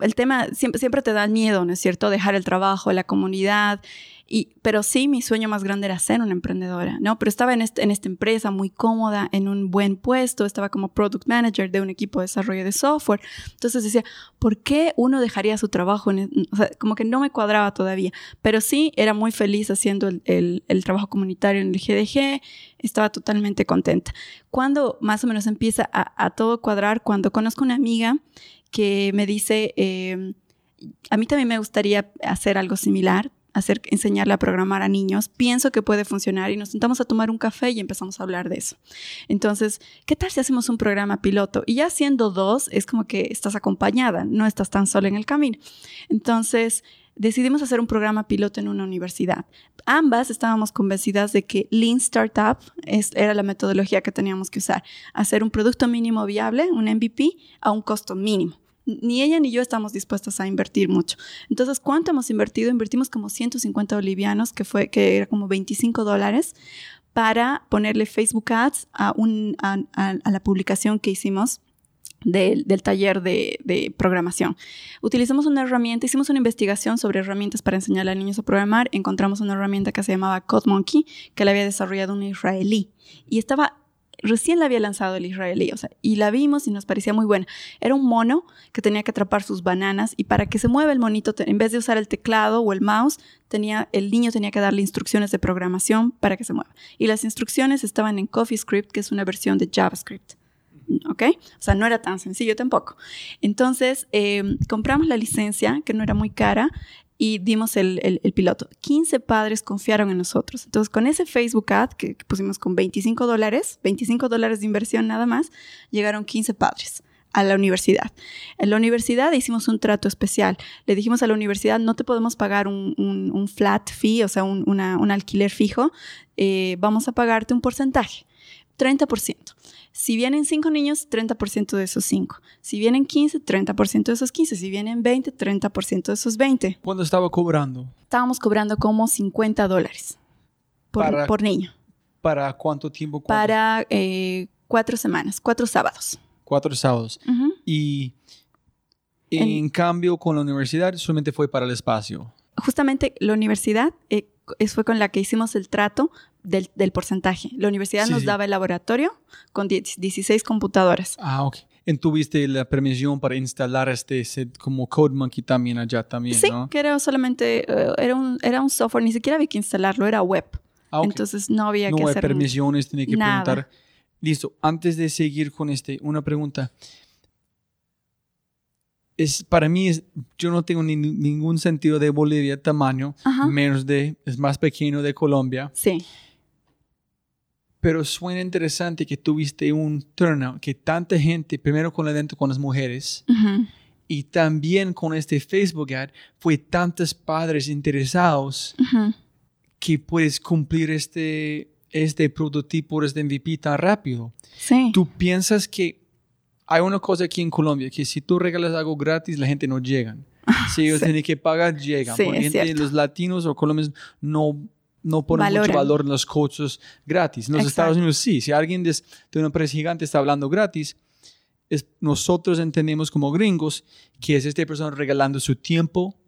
el tema siempre, siempre te da miedo, ¿no es cierto? Dejar el trabajo, la comunidad. Y, pero sí, mi sueño más grande era ser una emprendedora, ¿no? Pero estaba en, este, en esta empresa muy cómoda, en un buen puesto, estaba como product manager de un equipo de desarrollo de software. Entonces decía, ¿por qué uno dejaría su trabajo? Sea, como que no me cuadraba todavía. Pero sí, era muy feliz haciendo el, el trabajo comunitario en el GDG, estaba totalmente contenta. Cuando más o menos empieza a todo cuadrar, cuando conozco una amiga que me dice, em, a mí también me gustaría hacer algo similar, hacer, enseñarle a programar a niños, pienso que puede funcionar y nos sentamos a tomar un café y empezamos a hablar de eso. Entonces, ¿qué tal si hacemos un programa piloto? Y ya siendo dos, es como que estás acompañada, no estás tan sola en el camino. Entonces, decidimos hacer un programa piloto en una universidad. Ambas estábamos convencidas de que Lean Startup era la metodología que teníamos que usar, hacer un producto mínimo viable, un MVP, a un costo mínimo. Ni ella ni yo estamos dispuestas a invertir mucho. Entonces, ¿cuánto hemos invertido? Invertimos como 150 bolivianos, que, fue, que era como 25 dólares, para ponerle Facebook Ads a, la publicación que hicimos del, taller de, programación. Utilizamos una herramienta, hicimos una investigación sobre herramientas para enseñar a niños a programar. Encontramos una herramienta que se llamaba CodeMonkey, que la había desarrollado un israelí. Y estaba, recién la había lanzado el israelí, o sea, y la vimos y nos parecía muy buena. Era un mono que tenía que atrapar sus bananas y para que se mueva el monito, en vez de usar el teclado o el mouse, tenía, el niño tenía que darle instrucciones de programación para que se mueva. Y las instrucciones estaban en CoffeeScript, que es una versión de JavaScript. ¿ok? O sea, no era tan sencillo tampoco. Entonces, em, compramos la licencia, que no era muy cara, y dimos el, piloto. 15 padres confiaron en nosotros. Entonces, con ese Facebook Ad que, pusimos con 25 dólares, 25 dólares de inversión nada más, llegaron 15 padres a la universidad. En la universidad hicimos un trato especial. Le dijimos a la universidad, no te podemos pagar un, flat fee, o sea, un, alquiler fijo, eh, vamos a pagarte un porcentaje. 30%. Si vienen 5 niños, 30% de esos 5. Si vienen 15, 30% de esos 15. Si vienen 20, 30% de esos 20. ¿Cuándo estaba cobrando? Estábamos cobrando como 50 dólares por, niño. ¿Para cuánto tiempo? Para eh, cuatro semanas, cuatro sábados. Cuatro sábados. Y en, cambio con la universidad solamente fue para el espacio. Justamente la universidad eh, fue con la que hicimos el trato del, porcentaje. La universidad nos daba el laboratorio con 16 computadoras. Ah, ok. ¿Tuviste la permisión para instalar este set como CodeMonkey también allá también, sí, que era solamente, eh, era, un, era un software, ni siquiera había que instalarlo, era web. Ah, Entonces no había que hacer... No hay permisiones, tenía que preguntar. Listo, antes de seguir con este, una pregunta es, para mí, es, yo no tengo ningún sentido de Bolivia tamaño, menos de, es más pequeño de Colombia. Sí. Pero suena interesante que tuviste un turnout, que tanta gente, primero con dentro con las mujeres, y también con este Facebook ad, fue tantos padres interesados que puedes cumplir este, este prototipo, este MVP tan rápido. Sí. ¿Tú piensas que hay una cosa aquí en Colombia, que si tú regalas algo gratis, la gente no llega. Si ellos tienen que pagar, llegan. Sí, Porque los latinos o colombianos no, no ponen mucho valor en los coches gratis. En los Estados Unidos sí. Si alguien de, una empresa gigante está hablando gratis, es, nosotros entendemos como gringos que es esta persona regalando su tiempo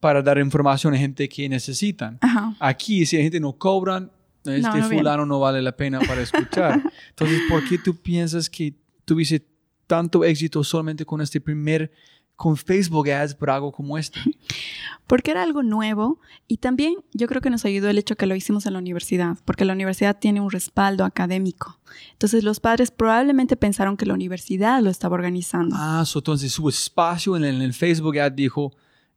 para dar información a gente que necesitan. Aquí, si la gente no cobran, este fulano no vale la pena para escuchar. (laughs) Entonces, ¿por qué tú piensas que tuviste tanto éxito solamente con este primer, con Facebook Ads por algo como este? Porque era algo nuevo y también yo creo que nos ayudó el hecho que lo hicimos en la universidad, porque la universidad tiene un respaldo académico. Entonces los padres probablemente pensaron que la universidad lo estaba organizando. Ah, entonces su espacio en el Facebook Ad dijo,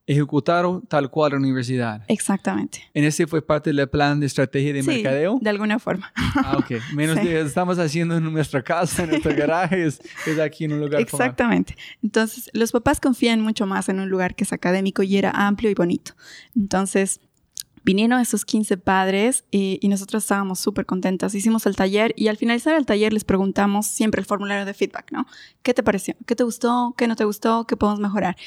ejecutaron tal cual la universidad. Exactamente. ¿En ese fue parte del plan de estrategia de sí, mercadeo? de alguna forma. Ah, ok. (laughs) Menos de estamos haciendo en nuestra casa, en nuestro (laughs) garaje, es, aquí en un lugar Exactamente. Entonces, los papás confían mucho más en un lugar que es académico y era amplio y bonito. Entonces, vinieron esos 15 padres y, nosotros estábamos súper contentas. Hicimos el taller y al finalizar el taller les preguntamos siempre el formulario de feedback, ¿no? ¿Qué te pareció? ¿Qué te gustó? ¿Qué no te gustó? ¿Qué podemos mejorar?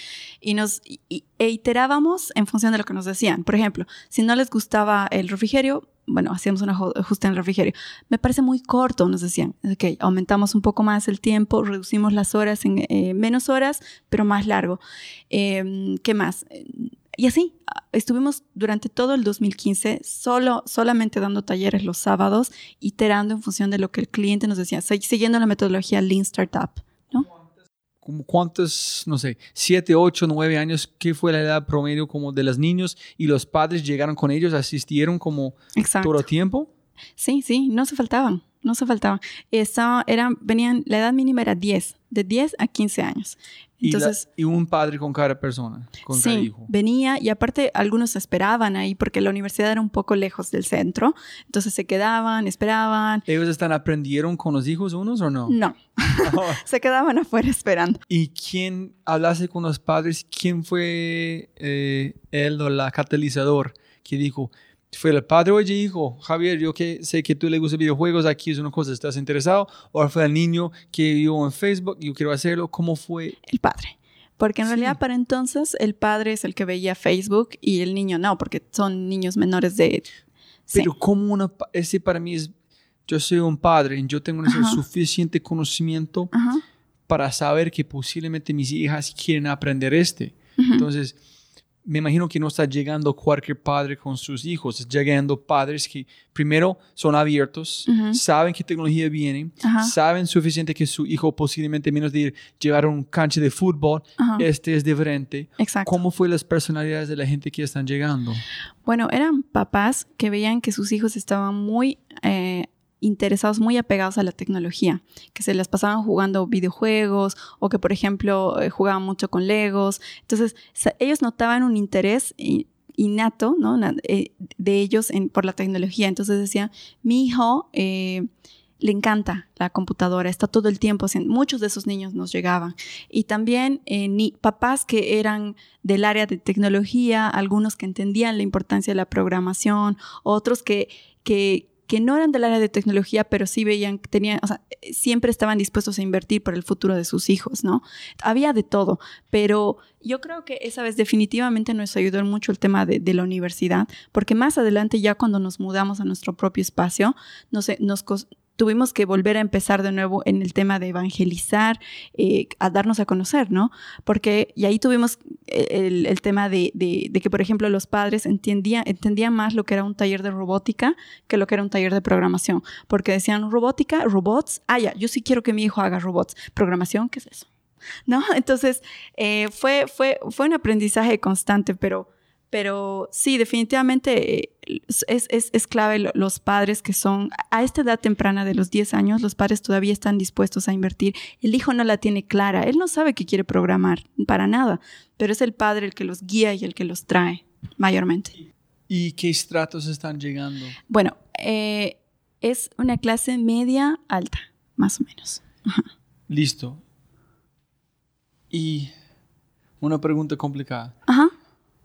Y nos e iterábamos en función de lo que nos decían. Por ejemplo, si no les gustaba el refrigerio, bueno, hacíamos un ajuste en el refrigerio. Me parece muy corto, nos decían. Ok, aumentamos un poco más el tiempo, reducimos las horas en eh, menos horas, pero más largo. Em, ¿Qué más? Y así, estuvimos durante todo el 2015 solo, solamente dando talleres los sábados, iterando en función de lo que el cliente nos decía, siguiendo la metodología Lean Startup, ¿no? Como cuántos, no sé, siete, ocho, nueve años, ¿qué fue la edad promedio como de los niños y los padres llegaron con ellos, asistieron como todo el tiempo? Sí, sí, no se faltaban. no se faltaban. Estaba, eran, venían, la edad mínima era 10, de 10 a 15 años. Entonces, y, un padre con cada persona, con cada hijo. Venía y aparte algunos esperaban ahí porque la universidad era un poco lejos del centro. Entonces se quedaban, esperaban. ¿Ellos están aprendieron con los hijos unos o no? No. (laughs) (laughs) se quedaban afuera esperando. ¿Y quién hablase con los padres? ¿Quién fue eh, él o la catalizador que dijo, fue el padre, oye hijo, Javier, yo que sé que tú le gustan videojuegos, aquí es una cosa, ¿estás interesado? ¿O fue el niño que vio en Facebook, yo quiero hacerlo? ¿Cómo fue? El padre. Porque en realidad para entonces el padre es el que veía Facebook y el niño no, porque son niños menores de... Pero como una... Ese para mí es... Yo soy un padre y yo tengo ese suficiente conocimiento para saber que posiblemente mis hijas quieren aprender este. Entonces me imagino que no está llegando cualquier padre con sus hijos, está llegando padres que primero son abiertos, saben qué tecnología viene, saben suficiente que su hijo posiblemente menos de ir llevar un cancha de fútbol, este es diferente. Exacto. ¿Cómo fue las personalidades de la gente que están llegando? Bueno, eran papás que veían que sus hijos estaban muy eh, interesados, muy apegados a la tecnología, que se las pasaban jugando videojuegos o que, por ejemplo, eh, jugaban mucho con Legos. Entonces, ellos notaban un interés innato ¿no? Eh, de ellos por la tecnología. Entonces decían, mi hijo eh, le encanta la computadora, está todo el tiempo muchos de esos niños nos llegaban. Y también ni, papás que eran del área de tecnología, algunos que entendían la importancia de la programación, otros que, que no eran del área de tecnología, pero sí veían tenían, o sea, siempre estaban dispuestos a invertir por el futuro de sus hijos, ¿no? Había de todo, pero yo creo que esa vez definitivamente nos ayudó mucho el tema de, la universidad, porque más adelante ya cuando nos mudamos a nuestro propio espacio, nos, nos, tuvimos que volver a empezar de nuevo en el tema de evangelizar, eh, a darnos a conocer, ¿no? Porque, y ahí tuvimos el, el tema de, de, de, que, por ejemplo, los padres entendían, entendían más lo que era un taller de robótica que lo que era un taller de programación, porque decían robótica, robots, ah, ya, yo sí quiero que mi hijo haga robots, programación, ¿qué es eso? ¿No? (laughs) Entonces, eh, fue, fue, fue un aprendizaje constante, pero pero sí, definitivamente eh, es, es, es, clave los padres que son, a esta edad temprana de los 10 años, los padres todavía están dispuestos a invertir. El hijo no la tiene clara, él no sabe que quiere programar, para nada, pero es el padre el que los guía y el que los trae, mayormente. ¿Y qué estratos están llegando? Bueno, eh, es una clase media alta, más o menos. Listo. Y una pregunta complicada. Ajá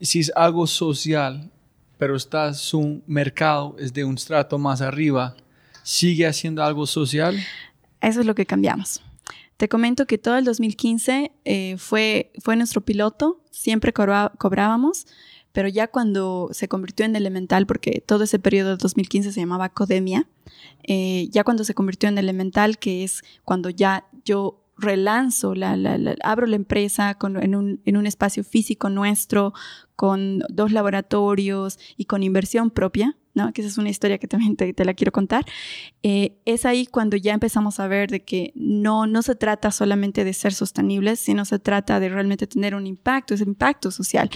si es algo social, pero está su mercado es de un estrato más arriba, ¿sigue haciendo algo social? Eso es lo que cambiamos. Te comento que todo el 2015 eh, fue, fue nuestro piloto, siempre cobrábamos, pero ya cuando se convirtió en elemental, porque todo ese periodo de 2015 se llamaba Codemia, eh, ya cuando se convirtió en elemental, que es cuando ya yo relanzo, la, abro la empresa en, un, en, un, espacio físico nuestro, con dos laboratorios y con inversión propia, ¿no? que esa es una historia que también te, la quiero contar, eh, es ahí cuando ya empezamos a ver de que no, no se trata solamente de ser sostenibles, sino se trata de realmente tener un impacto, ese impacto social.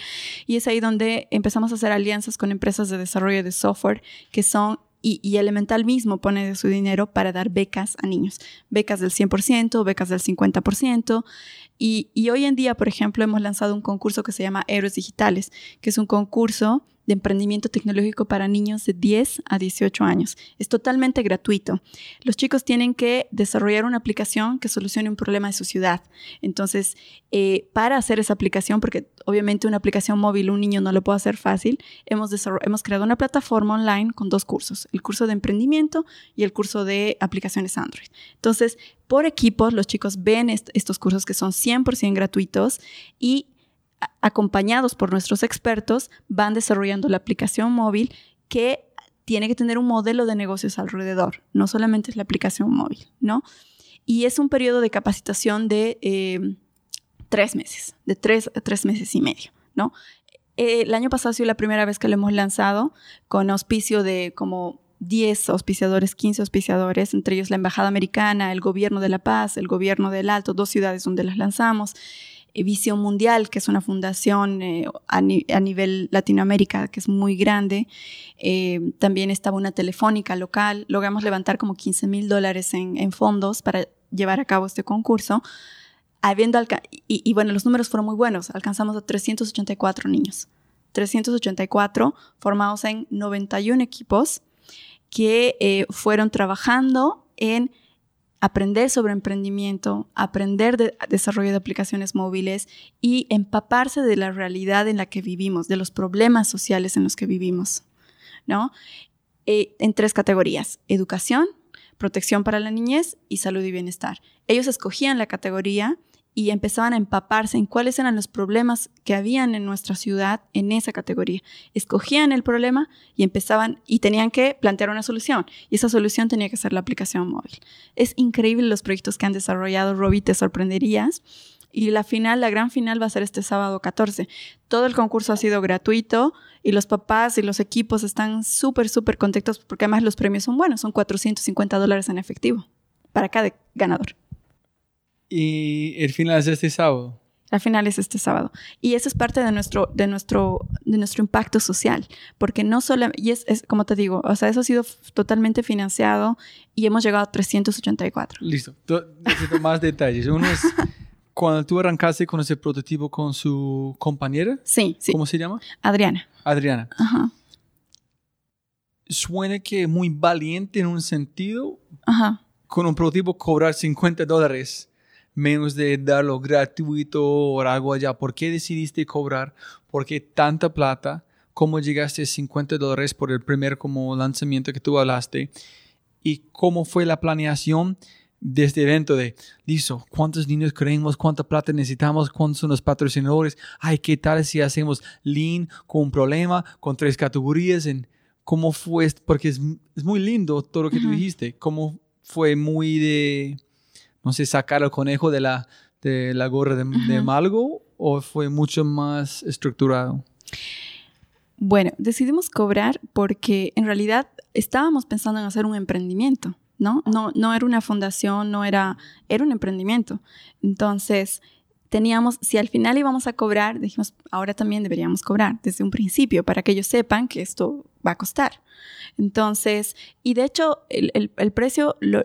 Y es ahí donde empezamos a hacer alianzas con empresas de desarrollo de software que son y, Elemental mismo pone de su dinero para dar becas a niños, becas del 100%, becas del 50%. Y, y hoy en día, por ejemplo, hemos lanzado un concurso que se llama Héroes Digitales, que es un concurso de emprendimiento tecnológico para niños de 10 a 18 años. Es totalmente gratuito. Los chicos tienen que desarrollar una aplicación que solucione un problema de su ciudad. Entonces, eh, para hacer esa aplicación, porque obviamente una aplicación móvil un niño no lo puede hacer fácil, hemos, hemos creado una plataforma online con dos cursos, el curso de emprendimiento y el curso de aplicaciones Android. Entonces, por equipos, los chicos ven estos cursos que son 100% gratuitos y acompañados por nuestros expertos, van desarrollando la aplicación móvil que tiene que tener un modelo de negocios alrededor, no solamente es la aplicación móvil, ¿no? Y es un periodo de capacitación de eh, tres meses, de tres, tres meses y medio, ¿no? el año pasado ha sido la primera vez que lo hemos lanzado con auspicio de como 10 auspiciadores, 15 auspiciadores, entre ellos la Embajada Americana, el Gobierno de La Paz, el Gobierno del Alto, dos ciudades donde las lanzamos. Eh, Visión Mundial, que es una fundación eh, a, nivel Latinoamérica que es muy grande. Eh, también estaba una telefónica local. Logramos levantar como 15 mil dólares en, fondos para llevar a cabo este concurso. Habiendo y, y bueno, los números fueron muy buenos. Alcanzamos a 384 niños. 384 formados en 91 equipos que fueron trabajando en aprender sobre emprendimiento, aprender de desarrollo de aplicaciones móviles y empaparse de la realidad en la que vivimos, de los problemas sociales en los que vivimos, ¿no? Eh, en tres categorías, educación, protección para la niñez y salud y bienestar. Ellos escogían la categoría y empezaban a empaparse en cuáles eran los problemas que habían en nuestra ciudad en esa categoría. Escogían el problema y empezaban y tenían que plantear una solución y esa solución tenía que ser la aplicación móvil. Es increíble los proyectos que han desarrollado, Robbie, te sorprenderías. Y la final, la gran final va a ser este sábado 14. Todo el concurso ha sido gratuito y los papás y los equipos están súper, súper contentos porque además los premios son buenos, son 450 dólares en efectivo para cada ganador. Y el final es este sábado. Al final es este sábado. Y eso es parte de nuestro, de nuestro, de nuestro impacto social, porque no solo, y es, como te digo, o sea, eso ha sido totalmente financiado y hemos llegado a 384. Listo. Necesito más detalles. Uno es cuando tú arrancaste con ese prototipo con su compañera. Sí, sí. ¿Cómo se llama? Adriana. Adriana. Ajá. Suena que muy valiente en un sentido. Ajá. Con un prototipo cobrar 50 dólares menos de darlo gratuito o algo allá. ¿Por qué decidiste cobrar? ¿Por qué tanta plata? ¿Cómo llegaste a 50 dólares por el primer como lanzamiento que tú hablaste? ¿Y cómo fue la planeación de este evento de, listo, cuántos niños creemos, cuánta plata necesitamos, cuántos son los patrocinadores? Ay, ¿qué tal si hacemos lean con un problema, con tres categorías? En, ¿Cómo fue? Porque es, es muy lindo todo lo que tú dijiste. ¿Cómo fue muy de no sé, sacar el conejo de la, de la gorra de, Malgo o fue mucho más estructurado? Bueno, decidimos cobrar porque en realidad estábamos pensando en hacer un emprendimiento, ¿no? No, no era una fundación, no era, era un emprendimiento. Entonces, teníamos, si al final íbamos a cobrar, dijimos, ahora también deberíamos cobrar desde un principio para que ellos sepan que esto va a costar. Entonces, y de hecho, el, el, precio lo,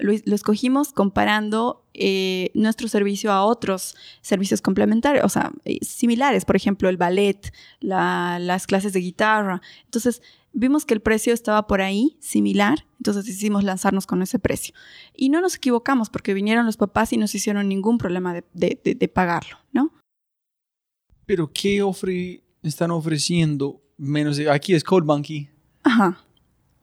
lo, escogimos comparando eh, nuestro servicio a otros servicios complementarios, o sea, eh, similares, por ejemplo, el ballet, las clases de guitarra. Entonces, vimos que el precio estaba por ahí, similar, entonces decidimos lanzarnos con ese precio. Y no nos equivocamos porque vinieron los papás y nos hicieron ningún problema de, pagarlo, ¿no? Pero, ¿qué están ofreciendo menos de, aquí es Code Monkey? Ajá.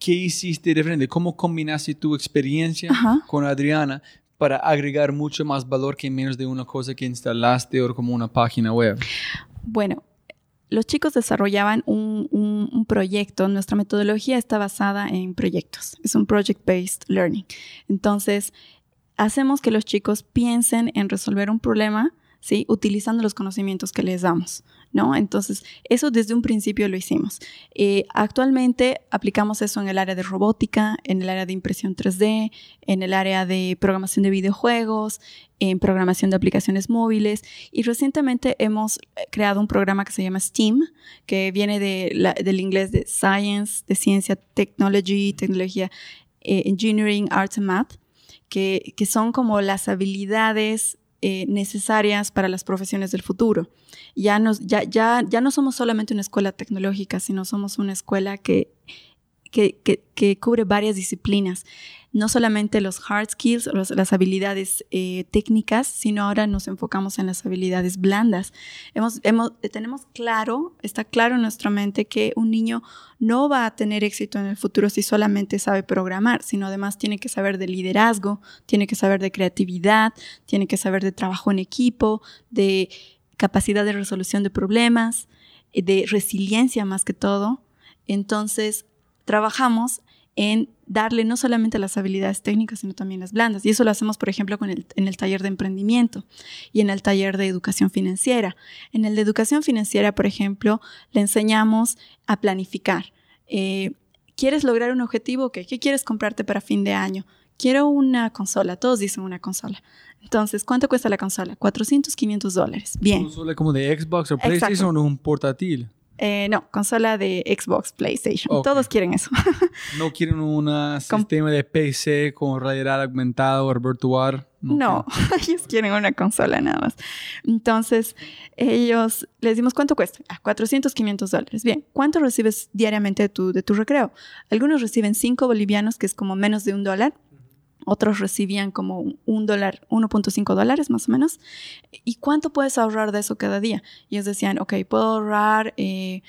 ¿Qué hiciste diferente? ¿Cómo combinaste tu experiencia con Adriana para agregar mucho más valor que menos de una cosa que instalaste o como una página web? Bueno, los chicos desarrollaban un, un, proyecto. Nuestra metodología está basada en proyectos. Es un project-based learning. Entonces, hacemos que los chicos piensen en resolver un problema ¿sí? Utilizando los conocimientos que les damos, ¿no? Entonces, eso desde un principio lo hicimos. Eh, actualmente aplicamos eso en el área de robótica, en el área de impresión 3D, en el área de programación de videojuegos, en programación de aplicaciones móviles y recientemente hemos eh, creado un programa que se llama STEAM, que viene de del inglés de Science, de Ciencia, Technology, Tecnología, eh, Engineering, Arts and Math, que, son como las habilidades necesarias para las profesiones del futuro. Ya, nos, ya, ya, ya no somos solamente una escuela tecnológica, sino somos una escuela que, que, que, cubre varias disciplinas. No solamente los hard skills, las habilidades eh, técnicas, sino ahora nos enfocamos en las habilidades blandas. Hemos, hemos, tenemos claro, está claro en nuestra mente que un niño no va a tener éxito en el futuro si solamente sabe programar, sino además tiene que saber de liderazgo, tiene que saber de creatividad, tiene que saber de trabajo en equipo, de capacidad de resolución de problemas, de resiliencia más que todo. Entonces, trabajamos en darle no solamente las habilidades técnicas, sino también las blandas. Y eso lo hacemos, por ejemplo, con el, en el taller de emprendimiento y en el taller de educación financiera. En el de educación financiera, por ejemplo, le enseñamos a planificar. Eh, ¿Quieres lograr un objetivo? ¿Qué quieres comprarte para fin de año? Quiero una consola, todos dicen una consola. Entonces, ¿cuánto cuesta la consola? 400, 500 dólares. Bien. ¿Consola como de Xbox o PlayStation o un portátil? Eh, no, consola de Xbox, PlayStation. Todos quieren eso. (laughs) ¿No quieren un sistema de PC con realidad aumentada o virtual? No, (laughs) ellos quieren una consola nada más. Entonces, ellos les dimos cuánto cuesta. A 400, 500 dólares. Bien, ¿cuánto recibes diariamente de tu, de tu recreo? Algunos reciben 5 bolivianos, que es como menos de un dólar otros recibían como un dólar, 1.5 dólares más o menos. ¿Y cuánto puedes ahorrar de eso cada día? Y ellos decían, ok, puedo ahorrar eh,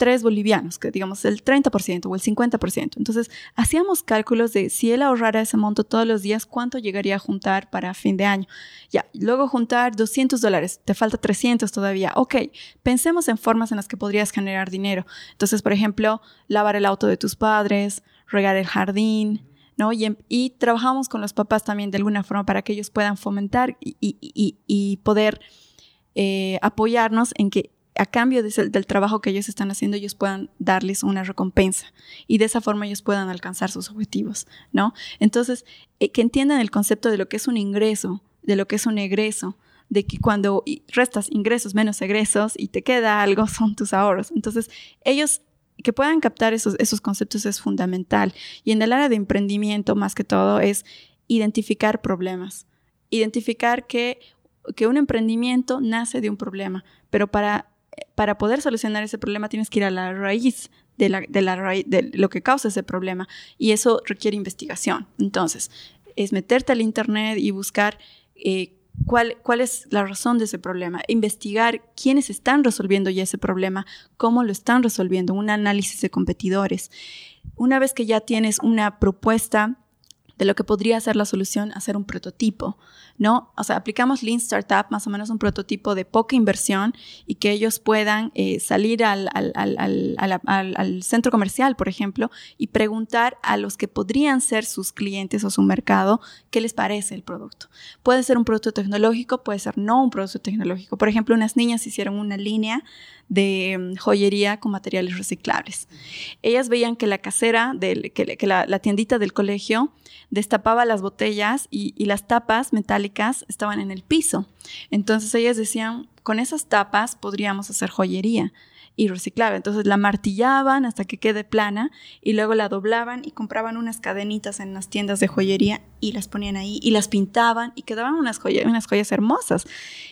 tres bolivianos, que digamos el 30% o el 50%. Entonces, hacíamos cálculos de si él ahorrara ese monto todos los días, cuánto llegaría a juntar para fin de año. Ya, luego juntar 200 dólares, te falta 300 todavía. Ok, pensemos en formas en las que podrías generar dinero. Entonces, por ejemplo, lavar el auto de tus padres, regar el jardín, Em, y, trabajamos con los papás también de alguna forma para que ellos puedan fomentar y, poder eh, apoyarnos en que a cambio del trabajo que ellos están haciendo, ellos puedan darles una recompensa y de esa forma ellos puedan alcanzar sus objetivos, ¿no? Entonces, eh, que entiendan el concepto de lo que es un ingreso, de lo que es un egreso, de que cuando restas ingresos menos egresos y te queda algo (laughs) son tus ahorros. Entonces, ellos que puedan captar esos, esos conceptos es fundamental. Y en el área de emprendimiento, más que todo, es identificar problemas. Identificar que, que un emprendimiento nace de un problema, pero para, para poder solucionar ese problema tienes que ir a la raíz de, la, de, la de lo que causa ese problema. Y eso requiere investigación. Entonces, es meterte al Internet y buscar eh, cuál, cuál es la razón de ese problema, investigar quiénes están resolviendo ya ese problema, cómo lo están resolviendo, un análisis de competidores. Una vez que ya tienes una propuesta de lo que podría ser la solución, hacer un prototipo, ¿no? O sea, aplicamos Lean Startup, más o menos un prototipo de poca inversión y que ellos puedan eh, salir al, al, centro comercial, por ejemplo, y preguntar a los que podrían ser sus clientes o su mercado qué les parece el producto. Puede ser un producto tecnológico, puede ser no un producto tecnológico. Por ejemplo, unas niñas hicieron una línea de mm, joyería con materiales reciclables. Ellas veían que la casera, que, la, tiendita del colegio destapaba las botellas y, y las tapas metálicas estaban en el piso. Entonces ellas decían, con esas tapas podríamos hacer joyería y reciclable. Entonces la martillaban hasta que quede plana y luego la doblaban y compraban unas cadenitas en las tiendas de joyería y las ponían ahí y las pintaban y quedaban unas, joyas, hermosas.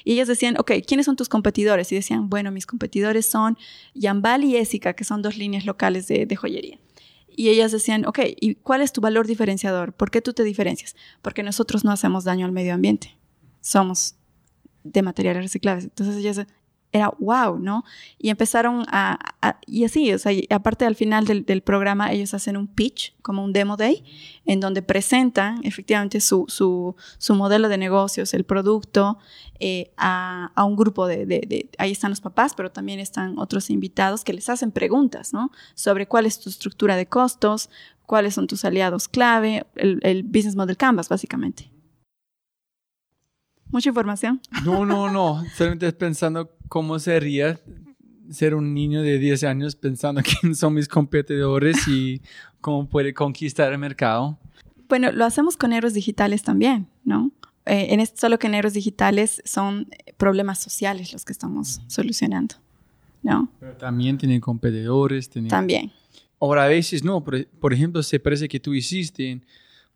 Y ellas decían, ok, ¿quiénes son tus competidores? Y decían, bueno, mis competidores son Yambal y Ésica, que son dos líneas locales de joyería. Y ellas decían, ok, ¿y cuál es tu valor diferenciador? ¿Por qué tú te diferencias? Porque nosotros no hacemos daño al medio ambiente. Somos de materiales reciclables. Entonces ellas era wow, ¿no? Y empezaron a, y así, o sea, aparte al final del, programa ellos hacen un pitch, como un demo day, en donde presentan efectivamente su, su, su modelo de negocios, el producto, eh, a, a, un grupo de, de, ahí están los papás, pero también están otros invitados que les hacen preguntas, ¿no? Sobre cuál es tu estructura de costos, cuáles son tus aliados clave, el, el business model canvas, básicamente. Mucha información. No, no, no. Solamente pensando cómo sería ser un niño de 10 años pensando (laughs) quién son mis competidores y cómo puede conquistar el mercado. Bueno, lo hacemos con héroes digitales también, ¿no? Eh, en este, solo que en héroes digitales son problemas sociales los que estamos solucionando, ¿no? Pero también tienen competidores. También. Ahora, a veces no. Por, por ejemplo, se parece que tú hiciste en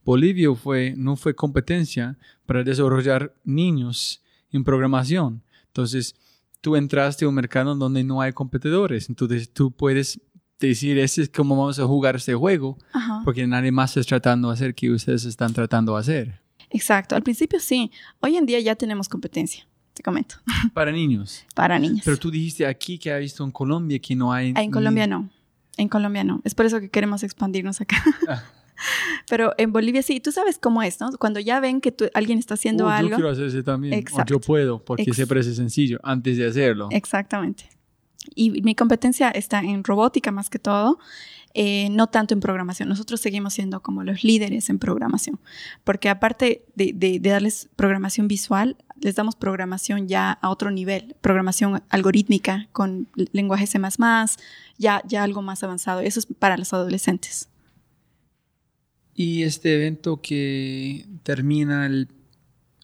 Bolivia fue, no fue competencia para desarrollar niños en programación. Entonces, tú entraste a un mercado donde no hay competidores. Entonces, tú puedes decir, ese es cómo vamos a jugar este juego, porque nadie más está tratando de hacer que ustedes están tratando de hacer. Exacto. Al principio sí. Hoy en día ya tenemos competencia. Te comento. (laughs) Para niños. Para niños. Pero tú dijiste aquí que ha visto en Colombia que no hay. En Colombia no. En Colombia no. Es por eso que queremos expandirnos acá. Ah. (laughs) (laughs) Pero en Bolivia sí, tú sabes cómo es, ¿no? Cuando ya ven que alguien está haciendo algo. Yo quiero hacerse también. yo puedo, porque siempre es sencillo antes de hacerlo. Exactamente. Y mi competencia está en robótica más que todo. Eh, no tanto en programación. Nosotros seguimos siendo como los líderes en programación, porque aparte de, de, darles programación visual, les damos programación ya a otro nivel, programación algorítmica con lenguaje C++, ya, ya algo más avanzado. Eso es para los adolescentes. Y este evento que termina el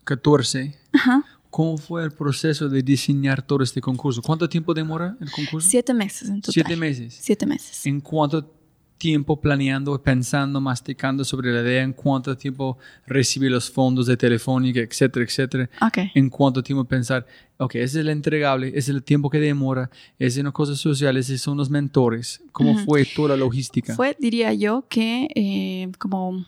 14, Ajá. ¿cómo fue el proceso de diseñar todo este concurso? ¿Cuánto tiempo demora el concurso? Siete meses en total. Siete meses. Siete meses. ¿En cuánto tiempo planeando, pensando, masticando sobre la idea? ¿En cuánto tiempo recibir los fondos de Telefónica, etcétera, etcétera? Ok. ¿En cuánto tiempo pensar, ok, ese es el entregable, ese es el tiempo que demora, ese es una cosa social, esos son los mentores? ¿Cómo fue toda la logística? Fue, diría yo, que eh, como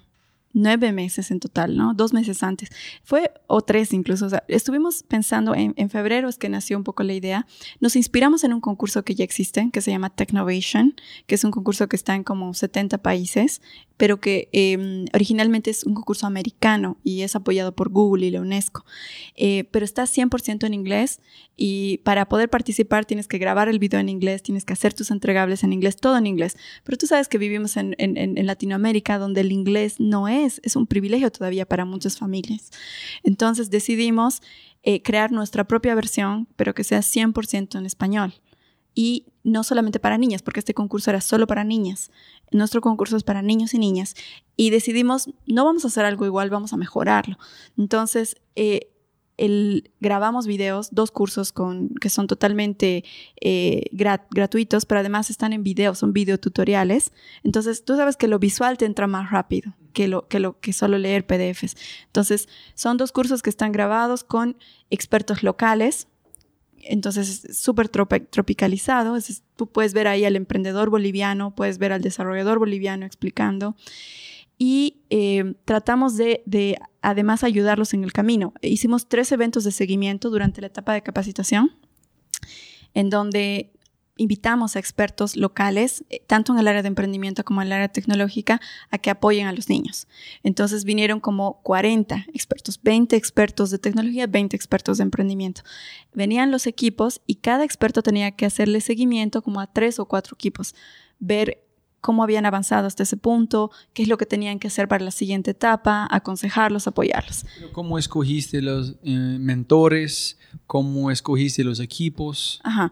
nueve meses en total, ¿no? Dos meses antes. Fue, o tres incluso. Estuvimos pensando en, en febrero, es que nació un poco la idea. Nos inspiramos en un concurso que ya existe, que se llama Technovation, que es un concurso que está en como 70 países, pero que eh, originalmente es un concurso americano y es apoyado por Google y la UNESCO. Eh, pero está 100% en inglés y para poder participar tienes que grabar el video en inglés, tienes que hacer tus entregables en inglés, todo en inglés. Pero tú sabes que vivimos en, en- en- Latinoamérica donde el inglés no es, es un privilegio todavía para muchas familias. Entonces decidimos eh, crear nuestra propia versión, pero que sea 100% en español. Y no solamente para niñas, porque este concurso era solo para niñas. Nuestro concurso es para niños y niñas. Y decidimos, no vamos a hacer algo igual, vamos a mejorarlo. Entonces, eh, grabamos videos, dos cursos con, que son totalmente eh, gra- gratuitos, pero además están en video, son videotutoriales. Entonces, tú sabes que lo visual te entra más rápido que lo que, lo, que solo leer PDFs. Entonces, son dos cursos que están grabados con expertos locales. Entonces, es súper tropicalizado. Tú puedes ver ahí al emprendedor boliviano, puedes ver al desarrollador boliviano explicando. Y eh, tratamos de, de, además, ayudarlos en el camino. Hicimos tres eventos de seguimiento durante la etapa de capacitación, en donde invitamos a expertos locales, eh, tanto en el área de emprendimiento como en el área tecnológica, a que apoyen a los niños. Entonces vinieron como 40 expertos, 20 expertos de tecnología, 20 expertos de emprendimiento. Venían los equipos y cada experto tenía que hacerle seguimiento como a tres o cuatro equipos, ver cómo habían avanzado hasta ese punto, qué es lo que tenían que hacer para la siguiente etapa, aconsejarlos, apoyarlos. ¿Cómo escogiste los eh, mentores? ¿Cómo escogiste los equipos? Ajá.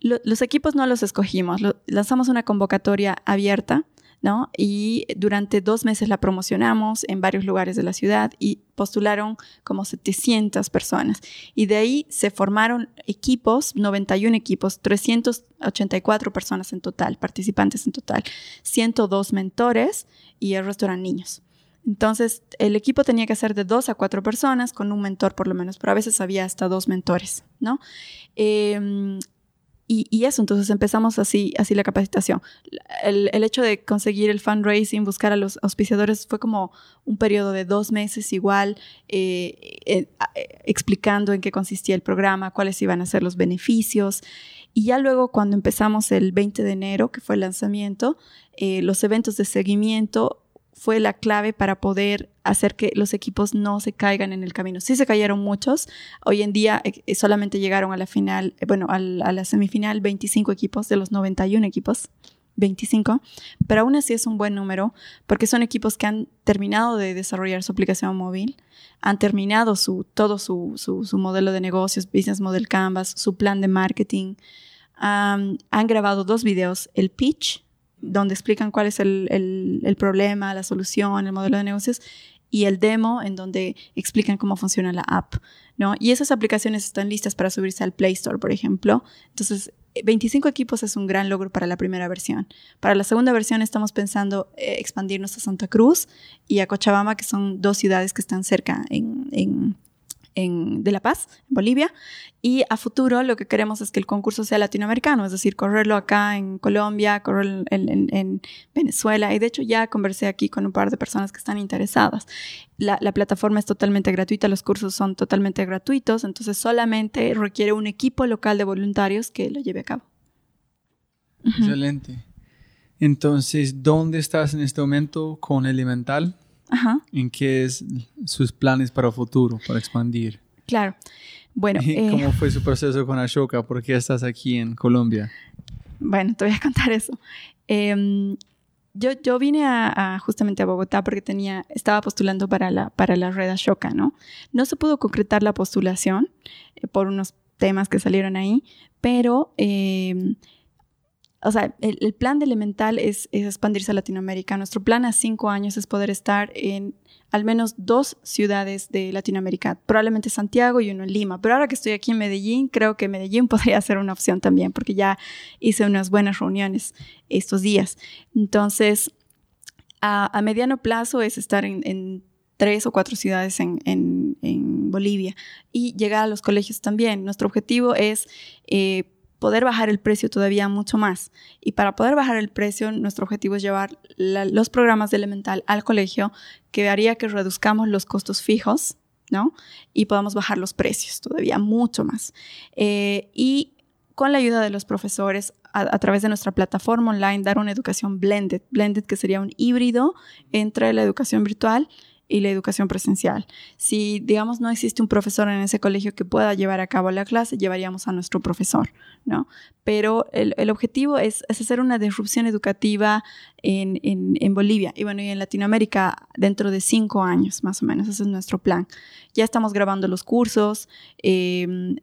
Lo- los equipos no los escogimos, lo- lanzamos una convocatoria abierta, ¿no? Y durante dos meses la promocionamos en varios lugares de la ciudad y postularon como 700 personas. Y de ahí se formaron equipos, 91 equipos, 384 personas en total, participantes en total, 102 mentores y el resto eran niños. Entonces, el equipo tenía que ser de dos a cuatro personas, con un mentor por lo menos, pero a veces había hasta dos mentores, ¿no? Eh, y, y, eso, entonces empezamos así, así la capacitación. El, el, hecho de conseguir el fundraising, buscar a los auspiciadores, fue como un periodo de dos meses igual, eh, eh, explicando en qué consistía el programa, cuáles iban a ser los beneficios. Y ya luego, cuando empezamos el 20 de enero, que fue el lanzamiento, eh, los eventos de seguimiento fue la clave para poder hacer que los equipos no se caigan en el camino. Sí se cayeron muchos. Hoy en día eh, solamente llegaron a la final, eh, bueno, a la, a la semifinal 25 equipos de los 91 equipos. 25, pero aún así es un buen número porque son equipos que han terminado de desarrollar su aplicación móvil, han terminado su, todo su, su, modelo de negocios, Business Model Canvas, su plan de marketing, han grabado dos videos, el pitch, donde explican cuál es el, el, problema, la solución, el modelo de negocios, y el demo, en donde explican cómo funciona la app, ¿no? Y esas aplicaciones están listas para subirse al Play Store, por ejemplo. Entonces, 25 equipos es un gran logro para la primera versión. Para la segunda versión estamos pensando eh, expandirnos a Santa Cruz y a Cochabamba, que son dos ciudades que están cerca en, en de La Paz, en Bolivia, y a futuro lo que queremos es que el concurso sea latinoamericano, es decir, correrlo acá en Colombia, correrlo en Venezuela, y de hecho ya conversé aquí con un par de personas que están interesadas. La, la, plataforma es totalmente gratuita, los cursos son totalmente gratuitos, entonces solamente requiere un equipo local de voluntarios que lo lleve a cabo. Excelente. Entonces, ¿dónde estás en este momento con Elemental? Ajá. ¿En qué es sus planes para futuro, para expandir? Claro. Bueno. (laughs) Eh, ¿Cómo fue su proceso con Ashoka? ¿Por qué estás aquí en Colombia? Bueno, te voy a contar eso. Eh, yo, yo vine a, a, justamente a Bogotá porque tenía, estaba postulando para la, para la red Ashoka, ¿no? No se pudo concretar la postulación eh, por unos temas que salieron ahí, pero eh, o sea, el, plan de Elemental es, expandirse a Latinoamérica. Nuestro plan a cinco años es poder estar en al menos dos ciudades de Latinoamérica, probablemente Santiago y uno en Lima. Pero ahora que estoy aquí en Medellín, creo que Medellín (laughs) podría ser una opción también, porque ya hice unas buenas reuniones estos días. Entonces, a, mediano plazo es estar en, tres o cuatro ciudades en, Bolivia y llegar a los colegios también. Nuestro objetivo es... Eh, poder bajar el precio todavía mucho más. Y para poder bajar el precio, nuestro objetivo es llevar los programas de elemental al colegio, que haría que reduzcamos los costos fijos, ¿no? Y podamos bajar los precios todavía mucho más. Eh, y con la ayuda de los profesores, a, través de nuestra plataforma online, dar una educación blended, blended que sería un híbrido entre la educación virtual y la educación presencial. Si, digamos, no existe un profesor en ese colegio que pueda llevar a cabo la clase, llevaríamos a nuestro profesor, ¿no? Pero el, objetivo es, hacer una disrupción educativa en, en, Bolivia y, bueno, y en Latinoamérica dentro de cinco años, más o menos. Ese es nuestro plan. Ya estamos grabando los cursos. Eh,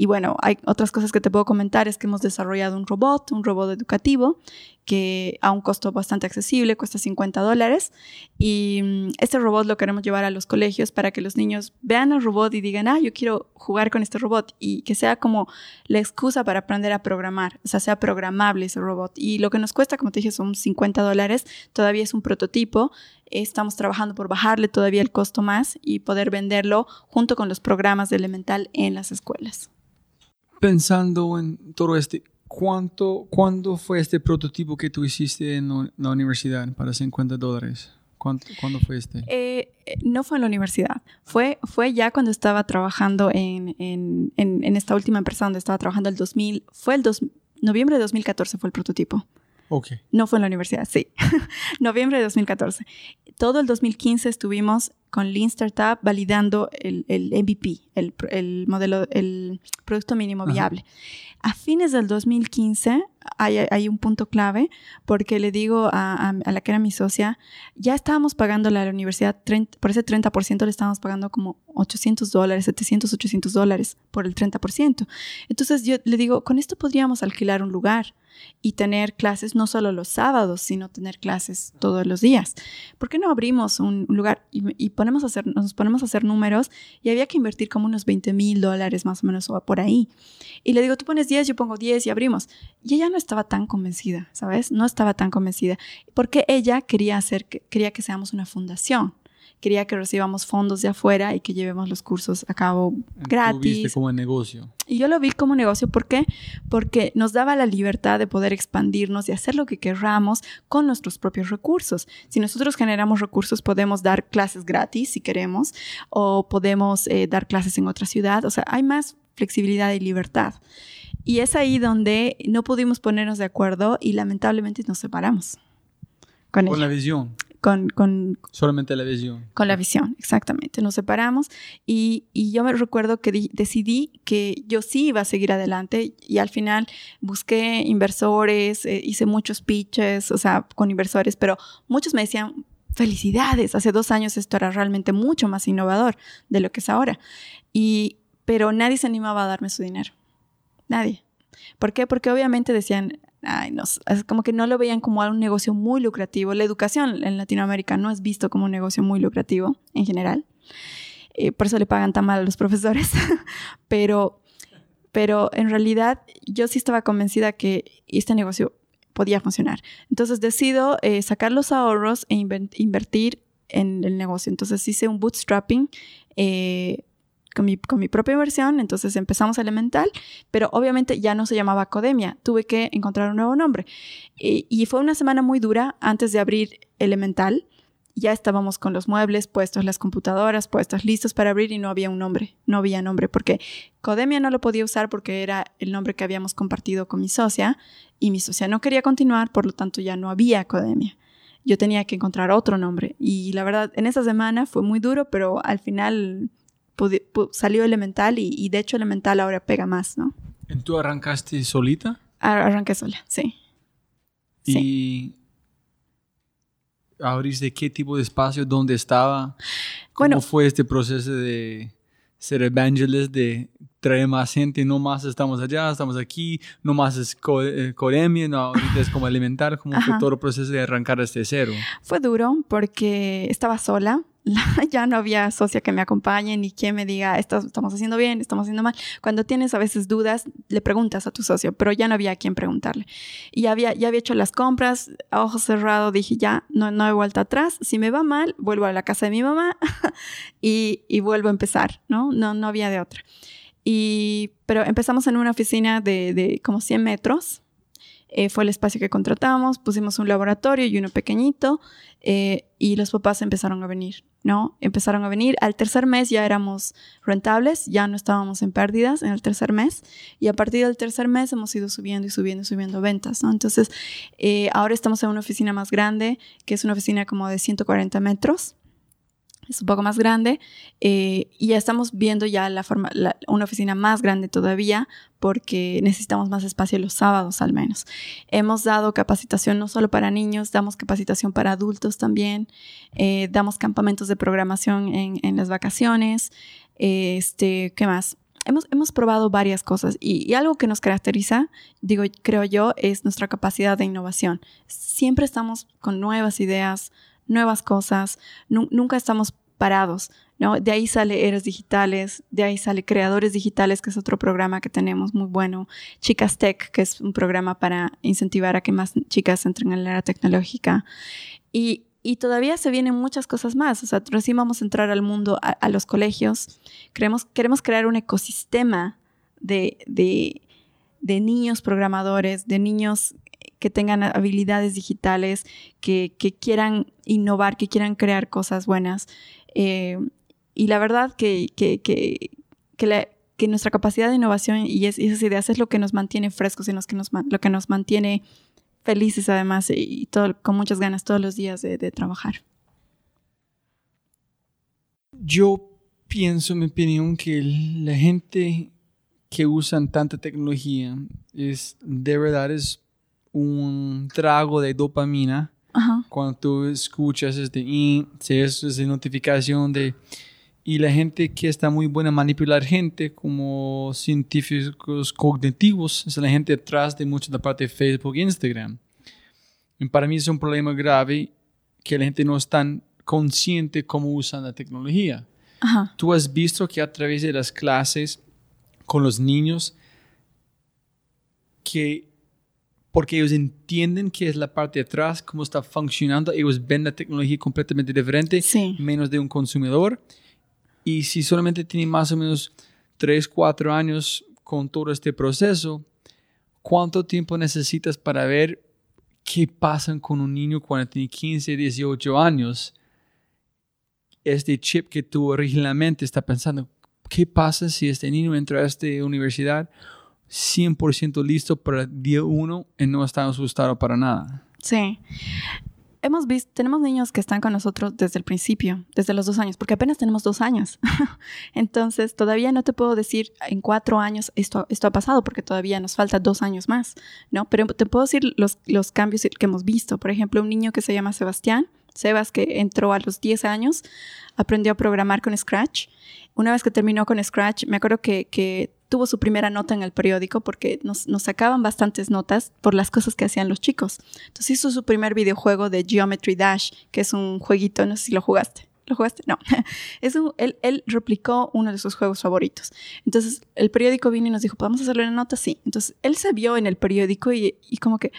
y bueno, hay otras cosas que te puedo comentar, es que hemos desarrollado un robot, un robot educativo, que a un costo bastante accesible, cuesta 50 dólares. Y mm, este robot lo queremos llevar a los colegios para que los niños vean el robot y digan, ah, yo quiero jugar con este robot. Y que sea como la excusa para aprender a programar, o sea, sea programable ese robot. Y lo que nos cuesta, como te dije, son 50 dólares. Todavía es un prototipo. Estamos trabajando por bajarle todavía el costo más y poder venderlo junto con los programas de Elemental en las escuelas pensando en todo este, ¿cuánto, ¿cuándo fue este prototipo que tú hiciste en la universidad para 50 dólares? ¿Cuándo, fue este? Eh, no fue en la universidad. Fue, fue ya cuando estaba trabajando en, en, en, esta última empresa donde estaba trabajando el 2000. Fue el dos, noviembre de 2014 fue el prototipo. Ok. No fue en la universidad, sí. (laughs) noviembre de 2014. Todo el 2015 estuvimos con Lean Startup validando el, el MVP, el, el, modelo, el producto mínimo viable. A fines del 2015 hay, hay, un punto clave porque le digo a, a, la que era mi socia, ya estábamos pagando a la universidad, por ese 30% le estábamos pagando como 800 dólares, 700, 800 dólares por el 30%. Entonces yo le digo, con esto podríamos alquilar un lugar y tener clases no solo los sábados, sino tener clases todos los días. ¿Por qué no abrimos un, lugar y, ponemos a hacer, nos ponemos a hacer números y había que invertir como unos 20 mil dólares más o menos o por ahí? Y le digo, tú pones 10, yo pongo 10 y abrimos. Y ella no estaba tan convencida, ¿sabes? No estaba tan convencida porque ella quería hacer, quería que seamos una fundación quería que recibamos fondos de afuera y que llevemos los cursos a cabo gratis. Lo viste como negocio. Y yo lo vi como negocio, ¿por qué? Porque nos daba la libertad de poder expandirnos y hacer lo que querramos con nuestros propios recursos. Si nosotros generamos recursos, podemos dar clases gratis si queremos, o podemos eh, dar clases en otra ciudad, o sea, hay más flexibilidad y libertad. Y es ahí donde no pudimos ponernos de acuerdo y lamentablemente nos separamos. Con, con la visión con, con... Solamente la visión. Con la visión, exactamente. Nos separamos y, y yo me recuerdo que decidí que yo sí iba a seguir adelante y al final busqué inversores, eh, hice muchos pitches, o sea, con inversores, pero muchos me decían, felicidades, hace dos años esto era realmente mucho más innovador de lo que es ahora. Y, pero nadie se animaba a darme su dinero. Nadie. ¿Por qué? Porque obviamente decían, ay, como que no lo veían como un negocio muy lucrativo. La educación en Latinoamérica no es visto como un negocio muy lucrativo en general. Eh, por eso le pagan tan mal a los profesores. (laughs) pero, pero en realidad yo sí estaba convencida que este negocio podía funcionar. Entonces decido eh, sacar los ahorros e invertir en el negocio. Entonces hice un bootstrapping eh, con mi, propia versión, entonces empezamos Elemental, pero obviamente ya no se llamaba Academia, tuve que encontrar un nuevo nombre. Y, y fue una semana muy dura antes de abrir Elemental, ya estábamos con los muebles puestos, las computadoras puestas, listos para abrir y no había un nombre, no había nombre, porque Codemia no lo podía usar porque era el nombre que habíamos compartido con mi socia y mi socia no quería continuar, por lo tanto ya no había Codemia. Yo tenía que encontrar otro nombre y la verdad en esa semana fue muy duro, pero al final salió Elemental y, de hecho Elemental ahora pega más, ¿no? ¿Tú arrancaste solita? Arranqué sola, sí. ¿Y abriste qué tipo de espacio? ¿Dónde estaba? ¿Cómo fue este proceso de, ser evangelist de traer más gente, no más estamos allá, estamos aquí, no más es co eh, no, ahorita es como alimentar, como fue todo el proceso de arrancar desde cero. Fue duro porque estaba sola, (laughs) ya no había socia que me acompañe ni quien me diga, estamos haciendo bien, estamos haciendo mal. Cuando tienes a veces dudas, le preguntas a tu socio, pero ya no había a quien preguntarle. Y había, ya había hecho las compras, a ojos cerrados, dije, ya, no, no he vuelto atrás. Si me va mal, vuelvo a la casa de mi mamá (laughs) y, y vuelvo a empezar, ¿no? No, no había de otra. Y, pero empezamos en una oficina de, de como 100 metros. Eh, fue el espacio que contratamos, pusimos un laboratorio y uno pequeñito eh, y los papás empezaron a venir, ¿no? Empezaron a venir. Al tercer mes ya éramos rentables, ya no estábamos en pérdidas en el tercer mes y a partir del tercer mes hemos ido subiendo y subiendo y subiendo ventas. Entonces, eh, ahora estamos en una oficina más grande, que es una oficina como de 140 metros es un poco más grande eh, y ya estamos viendo ya la forma, una oficina más grande todavía porque necesitamos más espacio los sábados al menos. Hemos dado capacitación no solo para niños, damos capacitación para adultos también, eh, damos campamentos de programación en, las vacaciones, este, ¿qué más? Hemos, hemos probado varias cosas y, algo que nos caracteriza, digo, creo yo, es nuestra capacidad de innovación. Siempre estamos con nuevas ideas, nuevas cosas, nunca estamos parados, ¿no? De ahí sale Eres Digitales, de ahí sale Creadores Digitales, que es otro programa que tenemos muy bueno, Chicas Tech, que es un programa para incentivar a que más chicas entren en la era tecnológica. Y, y todavía se vienen muchas cosas más. O sea, recién vamos a entrar al mundo, a, los colegios. Queremos, queremos crear un ecosistema de, de, de niños programadores, de niños que tengan habilidades digitales, que, que, quieran innovar, que quieran crear cosas buenas. Eh, y la verdad que, que, que, que, nuestra capacidad de innovación y, esas ideas es lo que nos mantiene frescos y nos, lo que nos mantiene felices además y todo, con muchas ganas todos los días de, de trabajar. Yo pienso, en mi opinión, que la gente que usan tanta tecnología es de verdad es un trago de dopamina cuando tú escuchas este esa notificación de y la gente que está muy buena a manipular gente como científicos cognitivos es la gente detrás de mucha de la parte de Facebook e Instagram. Y para mí es un problema grave que la gente no es tan consciente cómo usan la tecnología. Tú has visto que a través de las clases con los niños que porque ellos entienden qué es la parte de atrás, cómo está funcionando, ellos ven la tecnología completamente diferente, menos de un consumidor. Y si solamente tienen más o menos 3, 4 años con todo este proceso, ¿cuánto tiempo necesitas para ver qué pasa con un niño cuando tiene 15, 18 años? Este chip que tú originalmente está pensando, ¿qué pasa si este niño entra a esta universidad 100% listo para el día uno y no está asustado para nada. Sí. Hemos visto, tenemos niños que están con nosotros desde el principio, desde los dos años, porque apenas tenemos dos años. (laughs) Entonces, todavía no te puedo decir en cuatro años esto, esto ha pasado, porque todavía nos falta dos años más, ¿no? Pero te puedo decir los, los cambios que hemos visto. Por ejemplo, un niño que se llama Sebastián, Sebas, que entró a los 10 años, aprendió a programar con Scratch. Una vez que terminó con Scratch, me acuerdo que tuvo su primera nota en el periódico porque nos, sacaban bastantes notas por las cosas que hacían los chicos. Entonces hizo su primer videojuego de Geometry Dash, que es un jueguito, no sé si lo jugaste. ¿Lo jugaste? No. (laughs) Es él, él, replicó uno de sus juegos favoritos. Entonces el periódico vino y nos dijo, ¿podemos hacerle una nota? Sí. Entonces él se vio en el periódico y, y como que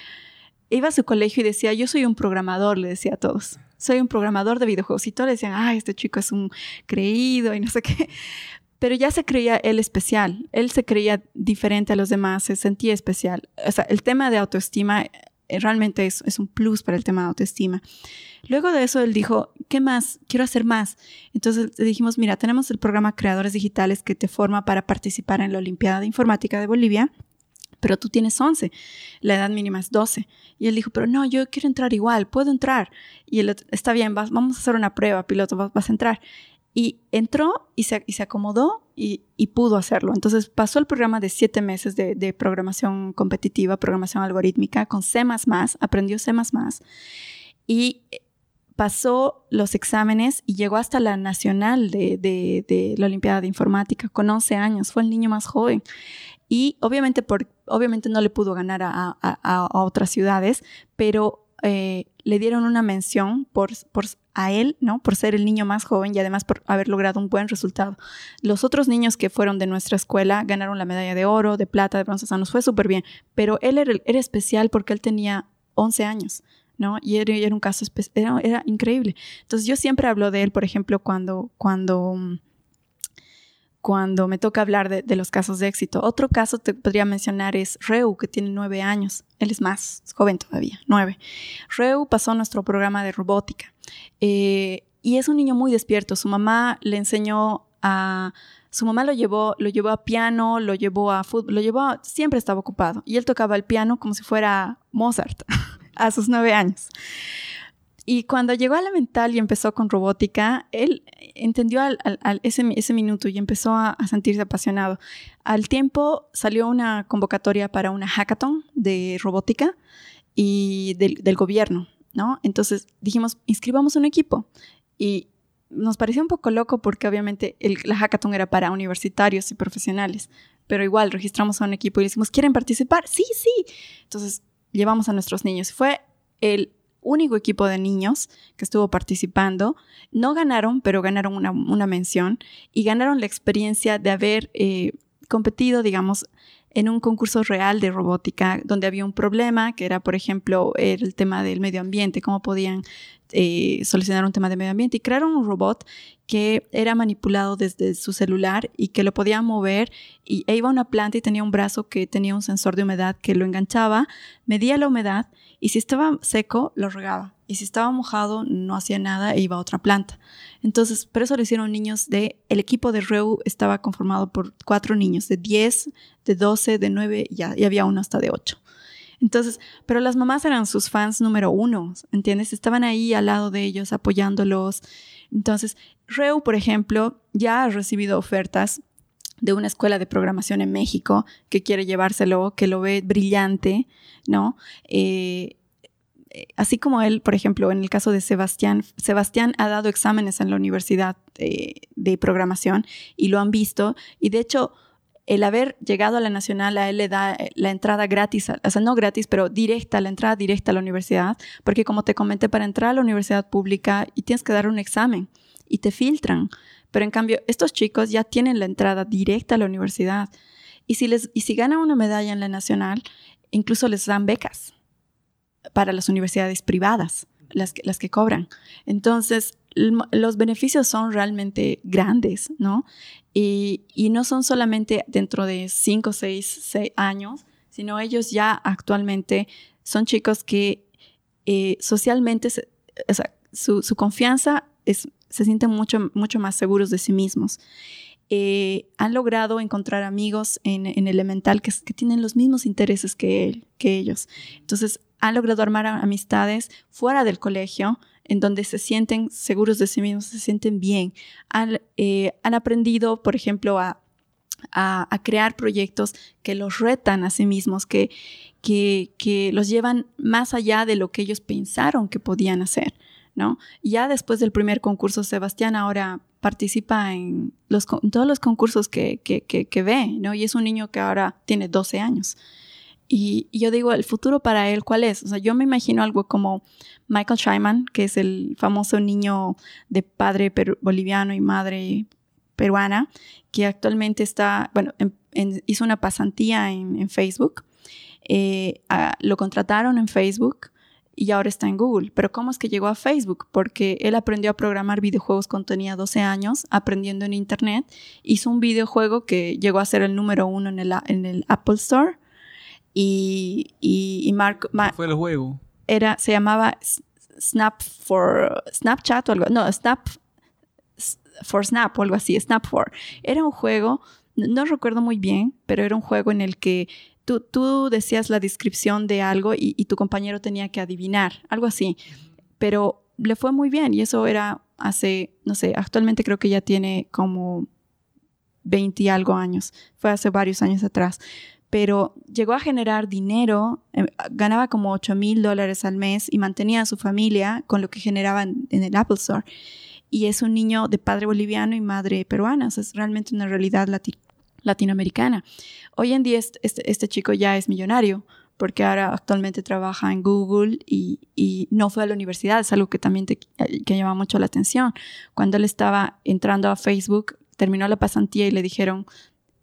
iba a su colegio y decía, yo soy un programador, le decía a todos. Soy un programador de videojuegos. Y todos le decían, ah, este chico es un creído y no sé qué pero ya se creía él especial, él se creía diferente a los demás, se sentía especial. O sea, el tema de autoestima eh, realmente es, un plus para el tema de autoestima. Luego de eso, él dijo, ¿qué más? Quiero hacer más. Entonces dijimos, mira, tenemos el programa Creadores Digitales que te forma para participar en la Olimpiada de Informática de Bolivia, pero tú tienes 11, la edad mínima es 12. Y él dijo, pero no, yo quiero entrar igual, puedo entrar. Y él, está bien, vamos a hacer una prueba, piloto, vas a entrar. Y entró y se, acomodó y, pudo hacerlo. Entonces pasó el programa de siete meses de, programación competitiva, programación algorítmica con C++, aprendió C++. Y pasó los exámenes y llegó hasta la nacional de, de, la Olimpiada de Informática con 11 años. Fue el niño más joven. Y obviamente, por, obviamente no le pudo ganar a, a, otras ciudades, pero eh, le dieron una mención por, por, a él, ¿no? Por ser el niño más joven y además por haber logrado un buen resultado. Los otros niños que fueron de nuestra escuela ganaron la medalla de oro, de plata, de bronce, o sea, nos fue súper bien. Pero él era, era especial porque él tenía 11 años. ¿no? Y era, era un caso era, era, increíble. Entonces yo siempre hablo de él, por ejemplo, cuando, cuando, cuando me toca hablar de, los casos de éxito. Otro caso te podría mencionar es Reu, que tiene nueve años. Él es más joven todavía, nueve. Reu pasó nuestro programa de robótica. Eh, y es un niño muy despierto. Su mamá le enseñó a... Su mamá lo llevó, lo llevó a piano, lo llevó a fútbol, lo llevó siempre estaba ocupado. Y él tocaba el piano como si fuera Mozart. (laughs) a sus nueve años. Y cuando llegó a la mental y empezó con robótica, él entendió ese, ese, minuto y empezó a, sentirse apasionado. Al tiempo salió una convocatoria para una hackathon de robótica y del, gobierno, ¿no? Entonces dijimos, inscribamos un equipo. Y nos pareció un poco loco porque obviamente el, la hackathon era para universitarios y profesionales, pero igual registramos a un equipo y le decimos, ¿quieren participar? Sí, sí. Entonces llevamos a nuestros niños. Fue el único equipo de niños que estuvo participando. No ganaron, pero ganaron una, mención y ganaron la experiencia de haber eh, competido, digamos, en un concurso real de robótica donde había un problema, que era, por ejemplo, el tema del medio ambiente, cómo podían eh, solucionar un tema de medio ambiente y crearon un robot que era manipulado desde su celular y que lo podía mover y e iba a una planta y tenía un brazo que tenía un sensor de humedad que lo enganchaba, medía la humedad y si estaba seco lo regaba y si estaba mojado no hacía nada e iba a otra planta. Entonces, por eso lo hicieron niños de, el equipo de REU estaba conformado por cuatro niños, de 10, de 12, de 9 y, y había uno hasta de 8. Entonces, pero las mamás eran sus fans número uno, ¿entiendes? Estaban ahí al lado de ellos, apoyándolos. Entonces, Reu, por ejemplo, ya ha recibido ofertas de una escuela de programación en México que quiere llevárselo, que lo ve brillante, ¿no? Eh, así como él, por ejemplo, en el caso de Sebastián, Sebastián ha dado exámenes en la universidad eh, de programación y lo han visto y de hecho el haber llegado a la nacional a él le da eh, la entrada gratis, o sea, no gratis, pero directa, la entrada directa a la universidad, porque como te comenté, para entrar a la universidad pública y tienes que dar un examen y te filtran, pero en cambio estos chicos ya tienen la entrada directa a la universidad y si, les, y si ganan una medalla en la nacional, incluso les dan becas para las universidades privadas, las que, las que cobran. Entonces, los beneficios son realmente grandes, ¿no? Y, no son solamente dentro de 5 o 6 años, sino ellos ya actualmente son chicos que eh, socialmente, o sea, su, confianza es, se sienten mucho, mucho más seguros de sí mismos. Eh, han logrado encontrar amigos en, en Elemental que, que, tienen los mismos intereses que, que ellos. Entonces, han logrado armar amistades fuera del colegio, en donde se sienten seguros de sí mismos, se sienten bien. Han, eh, aprendido, por ejemplo, a, crear proyectos que los retan a sí mismos, que, que, los llevan más allá de lo que ellos pensaron que podían hacer. Ya después del primer concurso, Sebastián ahora participa en, todos los concursos que, ve, ¿no? Y es un niño que ahora tiene 12 años. Y, yo digo, el futuro para él, ¿cuál es? O sea, yo me imagino algo como Michael Scheinman, que es el famoso niño de padre boliviano y madre peruana, que actualmente está, bueno, hizo una pasantía en, Facebook. Eh, lo contrataron en Facebook y ahora está en Google. Pero ¿cómo es que llegó a Facebook? Porque él aprendió a programar videojuegos cuando tenía 12 años, aprendiendo en Internet. Hizo un videojuego que llegó a ser el número uno en el, en el Apple Store y, y, Mark, fue el juego? Era, se llamaba Snap for Snapchat o algo, no, Snap for Snap o algo así, Snap for. Era un juego, no recuerdo muy bien, pero era un juego en el que tú, tú decías la descripción de algo y, tu compañero tenía que adivinar, algo así. Pero le fue muy bien y eso era hace, no sé, actualmente creo que ya tiene como 20 y algo años, fue hace varios años atrás pero llegó a generar dinero, eh, ganaba como 8 mil dólares al mes y mantenía a su familia con lo que generaba en, el Apple Store. Y es un niño de padre boliviano y madre peruana, o sea, es realmente una realidad latinoamericana. Hoy en día este, este, este, chico ya es millonario porque ahora actualmente trabaja en Google y, no fue a la universidad, es algo que también te, que llama mucho la atención. Cuando él estaba entrando a Facebook, terminó la pasantía y le dijeron,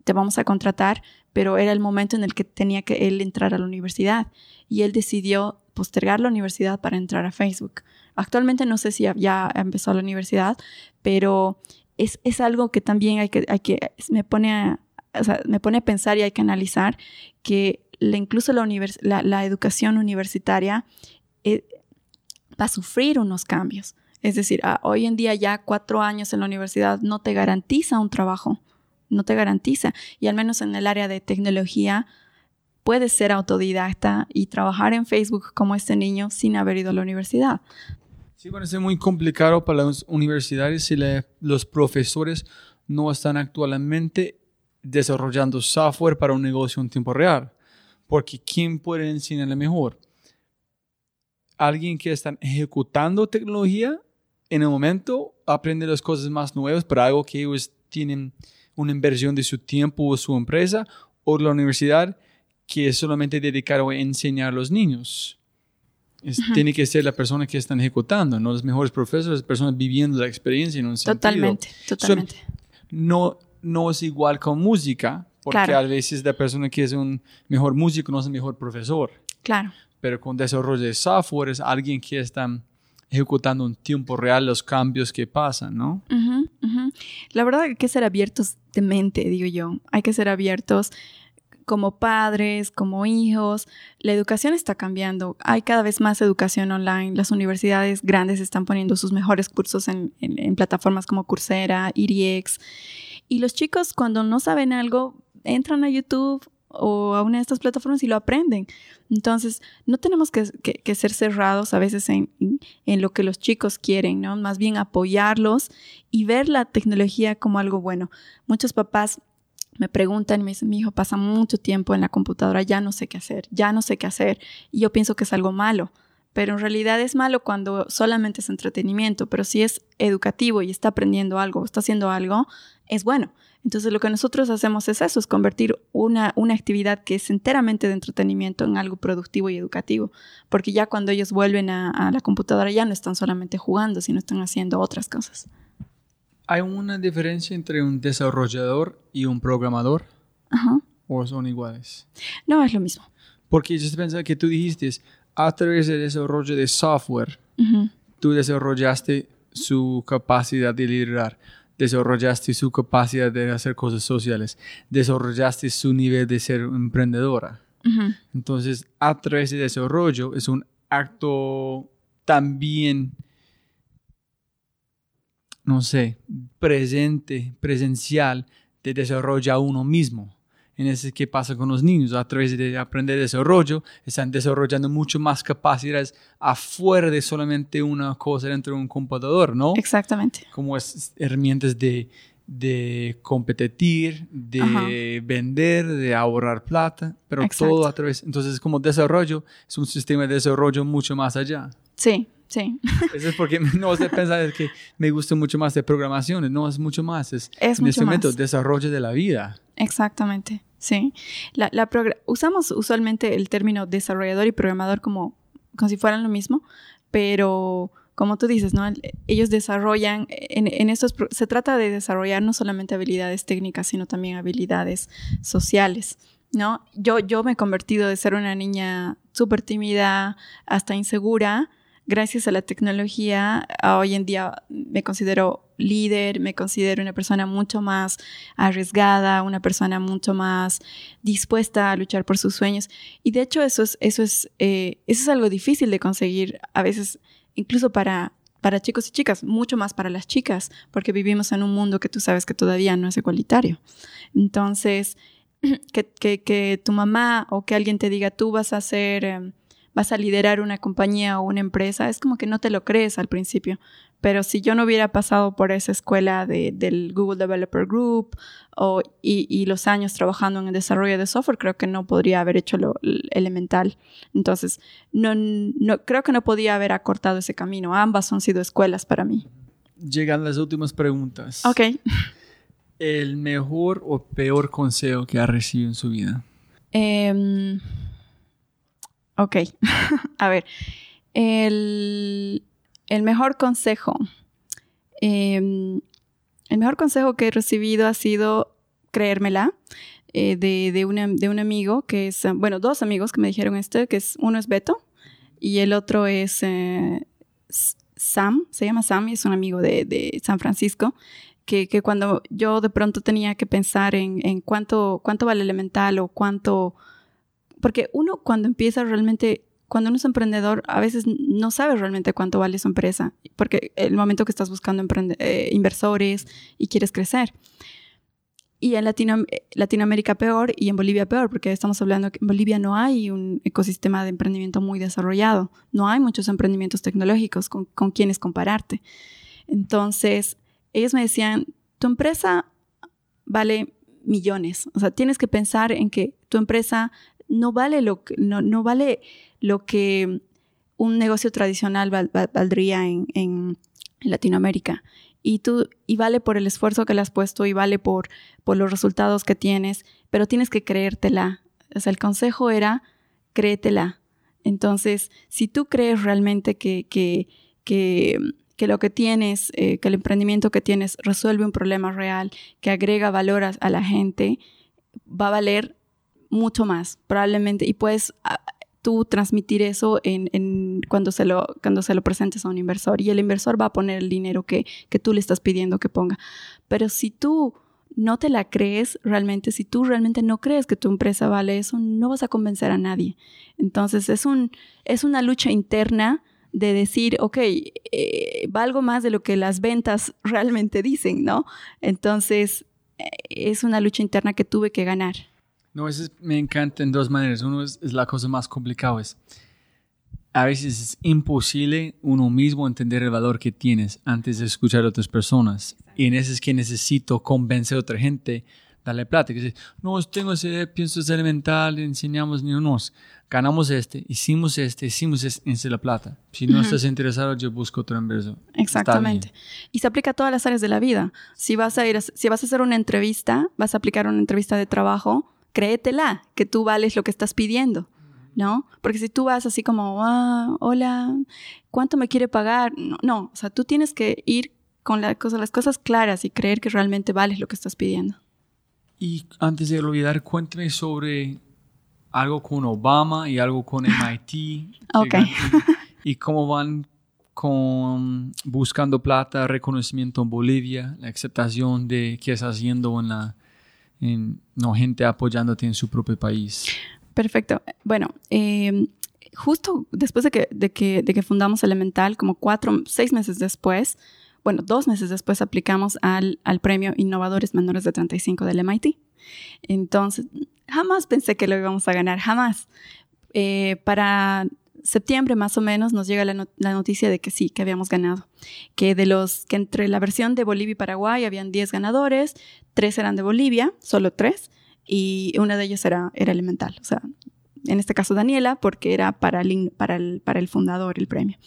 te vamos a contratar, pero era el momento en el que tenía que él entrar a la universidad y él decidió postergar la universidad para entrar a Facebook. Actualmente no sé si ya empezó la universidad, pero es, es algo que también hay que, hay que me, pone a, me pone a pensar y hay que analizar que incluso la, la, educación universitaria eh, va a sufrir unos cambios. Es decir, ah, hoy en día ya cuatro años en la universidad no te garantiza un trabajo no te garantiza. Y al menos en el área de tecnología, puedes ser autodidacta y trabajar en Facebook como este niño sin haber ido a la universidad. Sí, parece muy complicado para las universidades si los profesores no están actualmente desarrollando software para un negocio en tiempo real. Porque ¿quién puede enseñarle mejor? Alguien que está ejecutando tecnología en el momento aprende las cosas más nuevas, pero algo que ellos tienen una inversión de su tiempo o su empresa, o la universidad que es solamente dedicado a enseñar a los niños. Tiene que ser la persona que están ejecutando, no los mejores profesores, las personas viviendo la experiencia en un totalmente, sentido. Totalmente, no, no es igual con música, porque a veces la persona que es un mejor músico no es el mejor profesor. Claro. Pero con desarrollo de software es alguien que está ejecutando en tiempo real los cambios que pasan, ¿no? La verdad hay que ser abiertos de mente, digo yo. Hay que ser abiertos como padres, como hijos. La educación está cambiando. Hay cada vez más educación online. Las universidades grandes están poniendo sus mejores cursos en, en plataformas como Coursera, IRIX. Y los chicos cuando no saben algo, entran a YouTube o a una de estas plataformas y lo aprenden. Entonces, no tenemos que, ser cerrados a veces en, lo que los chicos quieren, ¿no? Más bien apoyarlos y ver la tecnología como algo bueno. Muchos papás me preguntan y me dicen, mi hijo pasa mucho tiempo en la computadora, ya no sé qué hacer, ya no sé qué hacer. Y yo pienso que es algo malo, pero en realidad es malo cuando solamente es entretenimiento, pero si es educativo y está aprendiendo algo, está haciendo algo, es bueno. Entonces lo que nosotros hacemos es eso, es convertir una, una actividad que es enteramente de entretenimiento en algo productivo y educativo, porque ya cuando ellos vuelven a, la computadora ya no están solamente jugando, sino están haciendo otras cosas. ¿Hay una diferencia entre un desarrollador y un programador? Ajá. ¿O son iguales? No, es lo mismo. Porque yo pensaba que tú dijiste, a través del desarrollo de software, tú desarrollaste su capacidad de liderar desarrollaste su capacidad de hacer cosas sociales, desarrollaste su nivel de ser emprendedora. Entonces, a través de desarrollo es un acto también, no sé, presente, presencial de desarrollo a uno mismo en ese que pasa con los niños. A través de aprender desarrollo, están desarrollando mucho más capacidades afuera de solamente una cosa dentro de un computador, ¿no? Exactamente. Como es, herramientas de, de competir, de vender, de ahorrar plata, pero todo a través. Entonces, como desarrollo, es un sistema de desarrollo mucho más allá. Sí, Sí. (laughs) Eso es porque no se pensar que me gusta mucho más de programación, no es mucho más, es, es en este momento desarrollo de la vida. Exactamente, sí. La, la usamos usualmente el término desarrollador y programador como, como si fueran lo mismo, pero como tú dices, ¿no? Ellos desarrollan, en, en estos, se trata de desarrollar no solamente habilidades técnicas, sino también habilidades sociales. ¿no? Yo, yo me he convertido de ser una niña súper tímida hasta insegura gracias a la tecnología, hoy en día me considero líder, me considero una persona mucho más arriesgada, una persona mucho más dispuesta a luchar por sus sueños. Y de hecho eso es, eso es, eh, eso es algo difícil de conseguir a veces, incluso para, para chicos y chicas, mucho más para las chicas, porque vivimos en un mundo que tú sabes que todavía no es igualitario. Entonces, (clears throat) que, que, que tu mamá o que alguien te diga, tú vas a ser... Vas a liderar una compañía o una empresa, es como que no te lo crees al principio. Pero si yo no hubiera pasado por esa escuela de, del Google Developer Group o, y, los años trabajando en el desarrollo de software, creo que no podría haber hecho lo elemental. Entonces, no, no, creo que no podía haber acortado ese camino. Ambas han sido escuelas para mí. Llegan las últimas preguntas. Ok. ¿El mejor o peor consejo que ha recibido en su vida? Em, ok. (laughs) A ver. El el mejor consejo. Em, el mejor consejo que he recibido ha sido creérmela. Eh, de, de, un amigo que es, bueno, dos amigos que me dijeron esto, que es, uno es Beto y el otro es eh, Sam, se llama Sam y es un amigo de, San Francisco, que, cuando yo de pronto tenía que pensar en, en, cuánto, cuánto vale elemental o cuánto, porque uno cuando empieza realmente cuando uno es emprendedor, a veces no sabe realmente cuánto vale su empresa, porque el momento que estás buscando eh, inversores y quieres crecer. Y en Latinoamérica peor y en Bolivia peor, porque estamos hablando que en Bolivia no hay un ecosistema de emprendimiento muy desarrollado, no hay muchos emprendimientos tecnológicos con, con quienes compararte. Entonces, ellos me decían, tu empresa vale millones, o sea, tienes que pensar en que tu empresa no vale lo que, no, no vale lo que un negocio tradicional valdría en, Latinoamérica. Y, tú, y vale por el esfuerzo que le has puesto y vale por, por los resultados que tienes, pero tienes que creértela. O sea, el consejo era, créetela. Entonces, si tú crees realmente que, que, que, que lo que tienes, eh, que el emprendimiento que tienes resuelve un problema real, que agrega valor a la gente, va a valer mucho más, probablemente, y puedes tú transmitir eso en, cuando, se lo, cuando se lo presentes a un inversor y el inversor va a poner el dinero que, que tú le estás pidiendo que ponga. Pero si tú no te la crees realmente, si tú realmente no crees que tu empresa vale eso, no vas a convencer a nadie. Entonces es, un, es una lucha interna de decir, ok, eh, valgo más de lo que las ventas realmente dicen, ¿no? Entonces eh, es una lucha interna que tuve que ganar. No, eso me encanta en dos maneras. Uno es, la cosa más complicada. Es, a veces es imposible uno mismo entender el valor que tienes antes de escuchar a otras personas. Y en eso es que necesito convencer a otra gente, darle plata. Que dice, no, tengo ese, pienso es elemental, enseñamos, nos ganamos este, hicimos este, hicimos este, en la plata. Si no estás interesado, yo busco otro inversor. Exactamente. Y se aplica a todas las áreas de la vida. Si vas a ir, si vas a hacer una entrevista, vas a aplicar una entrevista de trabajo, créetela, que tú vales lo que estás pidiendo, ¿no? Porque si tú vas así como, ah, hola, ¿cuánto me quiere pagar? No, no, o sea, tú tienes que ir con la cosa, las cosas claras y creer que realmente vales lo que estás pidiendo. Y antes de olvidar, cuéntame sobre algo con Obama y algo con (laughs) MIT. ok. y cómo van con buscando plata, reconocimiento en Bolivia, la aceptación de qué estás haciendo en la no gente apoyándote en su propio país. Perfecto. Bueno, em, justo después de que, de, que, de que fundamos Elemental, como cuatro, seis meses después, bueno, dos meses después aplicamos al, al premio Innovadores Menores de 35 del MIT. Entonces, jamás pensé que lo íbamos a ganar, jamás. Eh, para septiembre más o menos nos llega la, noticia de que sí, que habíamos ganado. Que de los que entre la versión de Bolivia y Paraguay habían 10 ganadores, tres eran de Bolivia, solo tres, y una de ellas era, era elemental. O sea, en este caso Daniela, porque era para para el, para el fundador el premio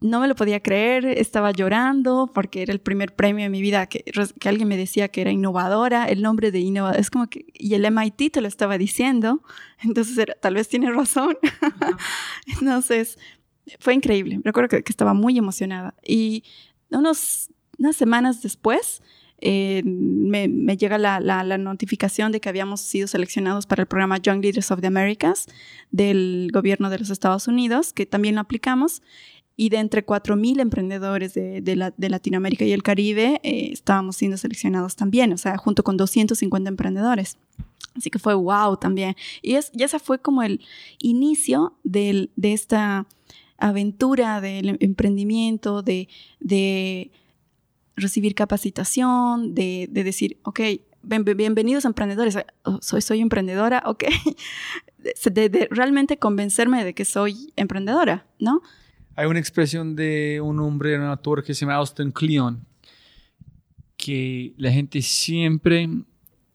no me lo podía creer, estaba llorando porque era el primer premio de mi vida que, que alguien me decía que era innovadora, el nombre de innovadora, es como que, y el MIT te lo estaba diciendo, (laughs) entonces tal vez tiene razón. (laughs) entonces, fue increíble, recuerdo que, estaba muy emocionada. Y unos, unas semanas después, eh, me, llega la, la, notificación de que habíamos sido seleccionados para el programa Young Leaders of the Americas del gobierno de los Estados Unidos, que también lo aplicamos y de entre 4.000 emprendedores de, de, Latinoamérica y el Caribe eh, estábamos siendo seleccionados también, o sea, junto con 250 emprendedores. Así que fue wow también. Y, es, y esa fue como el inicio de esta aventura del emprendimiento, de, de recibir capacitación, de, de, decir, ok, bienvenidos emprendedores, oh, soy, soy emprendedora, ok, (laughs) de, realmente convencerme de que soy emprendedora, ¿no? Hay una expresión de un hombre, un autor que se llama Austin Kleon, que la gente siempre